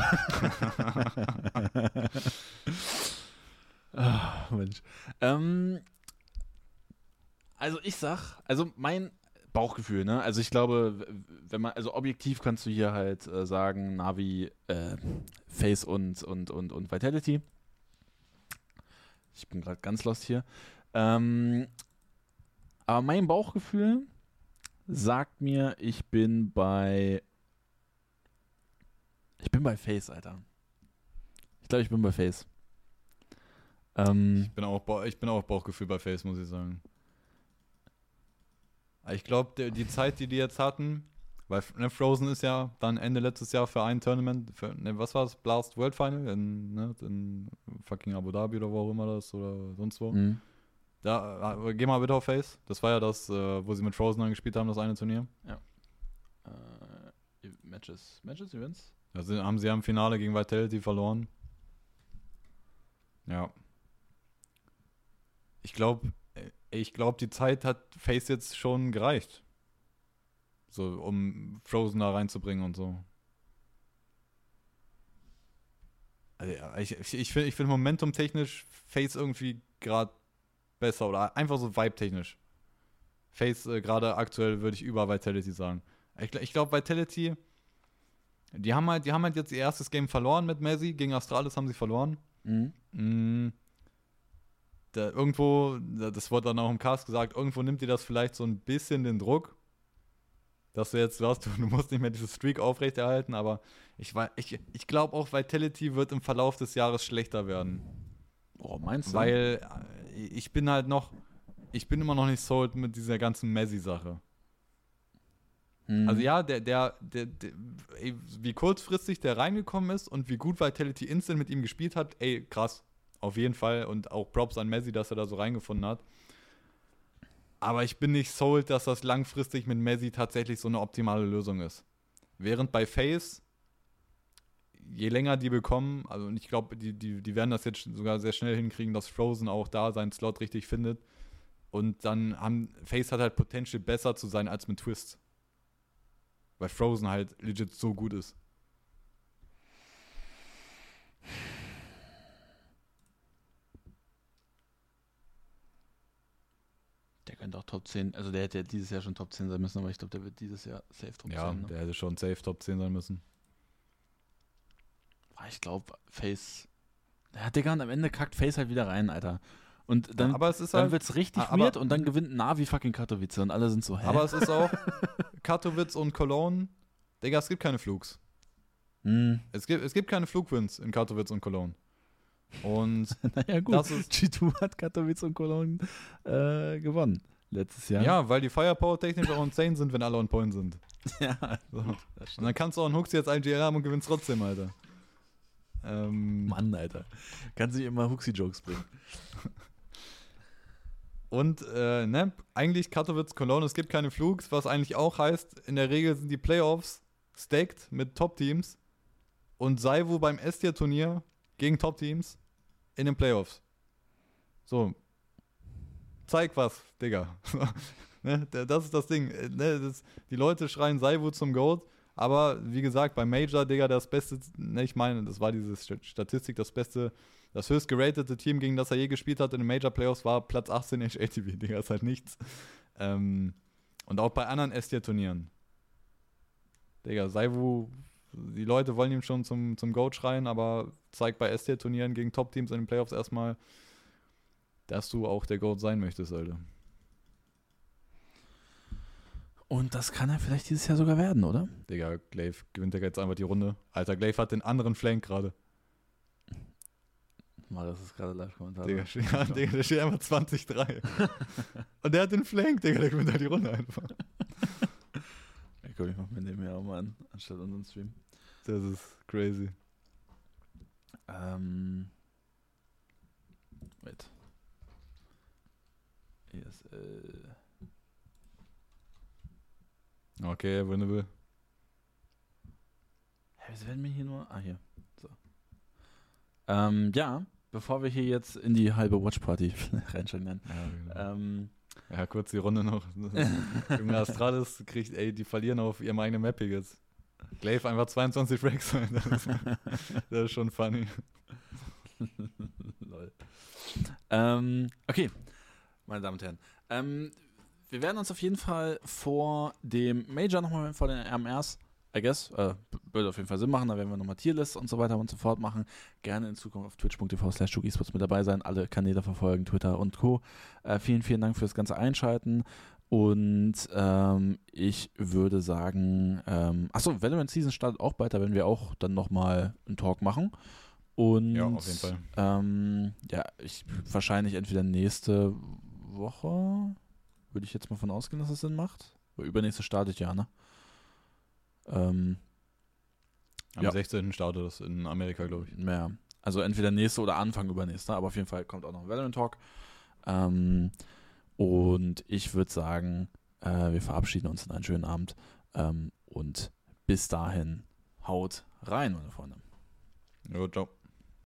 Mensch. Ähm, also ich sag, also mein Bauchgefühl, ne? Also ich glaube, wenn man, also objektiv kannst du hier halt äh, sagen, Navi, äh, Face und, und, und, und Vitality. Ich bin gerade ganz lost hier. Ähm, aber mein Bauchgefühl sagt mir, ich bin bei. Ich bin bei Face, Alter. Ich glaube, ich bin bei Face. Ähm, Ich bin auch, ich bin auch Bauchgefühl bei Face, muss ich sagen. Ich glaube, die Zeit, die die jetzt hatten, weil ne, Frozen ist ja dann Ende letztes Jahr für ein Tournament, für, ne, was war das? Blast World Final in, ne, in fucking Abu Dhabi oder wo auch immer das oder sonst wo. mh. Da, äh, geh mal bitte auf Face. Das war ja das, äh, wo sie mit Frozen dann gespielt haben, das eine Turnier. Äh, Matches, Matches, Events? Da sind, haben sie ja im Finale gegen Vitality verloren. Ja. Ich glaube, ich glaube, die Zeit hat Face jetzt schon gereicht. So, um Frozen da reinzubringen und so. Also, ja, ich ich, ich finde ich find momentum-technisch Face irgendwie gerade besser oder einfach so vibe-technisch. Face äh, gerade aktuell würde ich über Vitality sagen. Ich, ich glaube, Vitality, die haben, halt, die haben halt jetzt ihr erstes Game verloren mit Messi. Gegen Astralis haben sie verloren. Mhm. Mm, da, irgendwo, da- das wurde dann auch im Cast gesagt, irgendwo nimmt dir das vielleicht so ein bisschen den Druck, dass du jetzt du, du musst nicht mehr diese Streak aufrechterhalten, aber ich, ich, ich glaube auch, Vitality wird im Verlauf des Jahres schlechter werden. Boah, meinst du? Weil äh, ich bin halt noch, ich bin immer noch nicht sold mit dieser ganzen Messi-Sache. Mhm. Also ja, der, der, der, der, wie kurzfristig der reingekommen ist und wie gut Vitality Instant mit ihm gespielt hat, ey, krass. Auf jeden Fall. Und auch Props an Messi, dass er da so reingefunden hat. Aber ich bin nicht sold, dass das langfristig mit Messi tatsächlich so eine optimale Lösung ist. Während bei Face, je länger die bekommen, also ich glaube, die, die, die werden das jetzt sogar sehr schnell hinkriegen, dass Frozen auch da seinen Slot richtig findet. Und dann haben Face hat halt Potential besser zu sein als mit Twist. Weil Frozen halt legit so gut ist. Könnte auch Top 10, also der hätte ja dieses Jahr schon Top 10 sein müssen, aber ich glaube, der wird dieses Jahr safe Top Ja, 10. Ne? der hätte schon safe Top 10 sein müssen. Ah, Ich glaube, Face. Ja, Digga, und am Ende kackt Face halt wieder rein, Alter. Und dann, aber es ist dann halt, wird's richtig aber- weird und dann gewinnt Navi fucking Katowice und alle sind so, hä? aber es ist auch Katowice und Cologne. Digga, es gibt keine Flugs. Hm, Es gibt, es gibt keine Flugwins in Katowice und Cologne. Und naja, gut. das ist, G2 hat Katowice und Cologne äh, gewonnen letztes Jahr. ja, weil die Firepower technisch auch insane sind, wenn alle on point sind. ja. So. Und dann kannst du auch einen Hooks jetzt ein GR haben und gewinnst trotzdem, Alter. Ähm, Mann, Alter. Kannst nicht immer Huxi-Jokes bringen. Und, äh, ne, eigentlich Katowice, Cologne, es gibt keine Flugs, was eigentlich auch heißt, in der Regel sind die Playoffs stacked mit Top-Teams und Saivu beim S-Tier-Turnier gegen Top-Teams in den Playoffs. So. Zeig was, Digga. ne, das ist das Ding. Äh, Ne, das, die Leute schreien Saivu zum Goat, aber wie gesagt, beim Major, Digga, das beste, ne, ich meine, das war diese St- Statistik, das beste das höchst geratete Team, gegen das er je gespielt hat in den Major Playoffs, war Platz 18 in HATV. Digga, ist halt nichts. Ähm, und auch bei anderen S-Tier-Turnieren. Digga, Saivu, die Leute wollen ihm schon zum, zum Goat schreien, aber zeigt bei S-Tier-Turnieren gegen Top-Teams in den Playoffs erstmal, dass du auch der Goat sein möchtest, Alter. Und das kann er vielleicht dieses Jahr sogar werden, oder? Digga, Glaive gewinnt ja jetzt einfach die Runde. Alter, Glaive hat den anderen Flank gerade. Mal, das ist gerade Live-Kommentar. Digga, steht- ja, Digga, der steht einfach 20-3. Und der hat den Flank, Digga, der gewinnt halt die Runde einfach. Ja, komm, ich mach mir den hier auch mal an, anstatt unseren Stream. Das ist crazy. Ähm. Wait. ESL. Okay, winnable. Hä, wieso werden mir hier nur. Ah, hier. So. Ähm, ja, bevor wir hier jetzt in die halbe Watchparty reinsteigen. Ja, Ähm, ja, kurz die Runde noch. Junge Astralis kriegt, ey, die verlieren auf ihrem eigenen Map hier jetzt. Glaive einfach 22 Fracks. Das, ist- das ist schon funny. Lol. Ähm, okay, meine Damen und Herren. Ähm, wir werden uns auf jeden Fall vor dem Major nochmal, vor den RMRs, I guess, äh, würde auf jeden Fall Sinn machen, da werden wir nochmal Tierlists und so weiter und so fort machen. Gerne in Zukunft auf twitch.tv slash esports mit dabei sein, alle Kanäle verfolgen, Twitter und Co. Äh, vielen, vielen Dank fürs ganze Einschalten und ähm, ich würde sagen, ähm, achso, Valorant Season startet auch bald, da werden wir auch dann nochmal einen Talk machen. Und Ja, auf jeden Fall. ähm, ja, ich wahrscheinlich entweder nächste Woche, würde ich jetzt mal von ausgehen, dass es Sinn macht. Weil übernächste startet ja, ne? Ähm, Am Ja. 16. startet das in Amerika, glaube ich. ja, also entweder nächste oder Anfang übernächste, aber auf jeden Fall kommt auch noch ein Valorant Talk. Ähm, und ich würde sagen, äh, wir verabschieden uns in einen schönen Abend. Ähm, und bis dahin, haut rein, meine Freunde. Jo, ciao.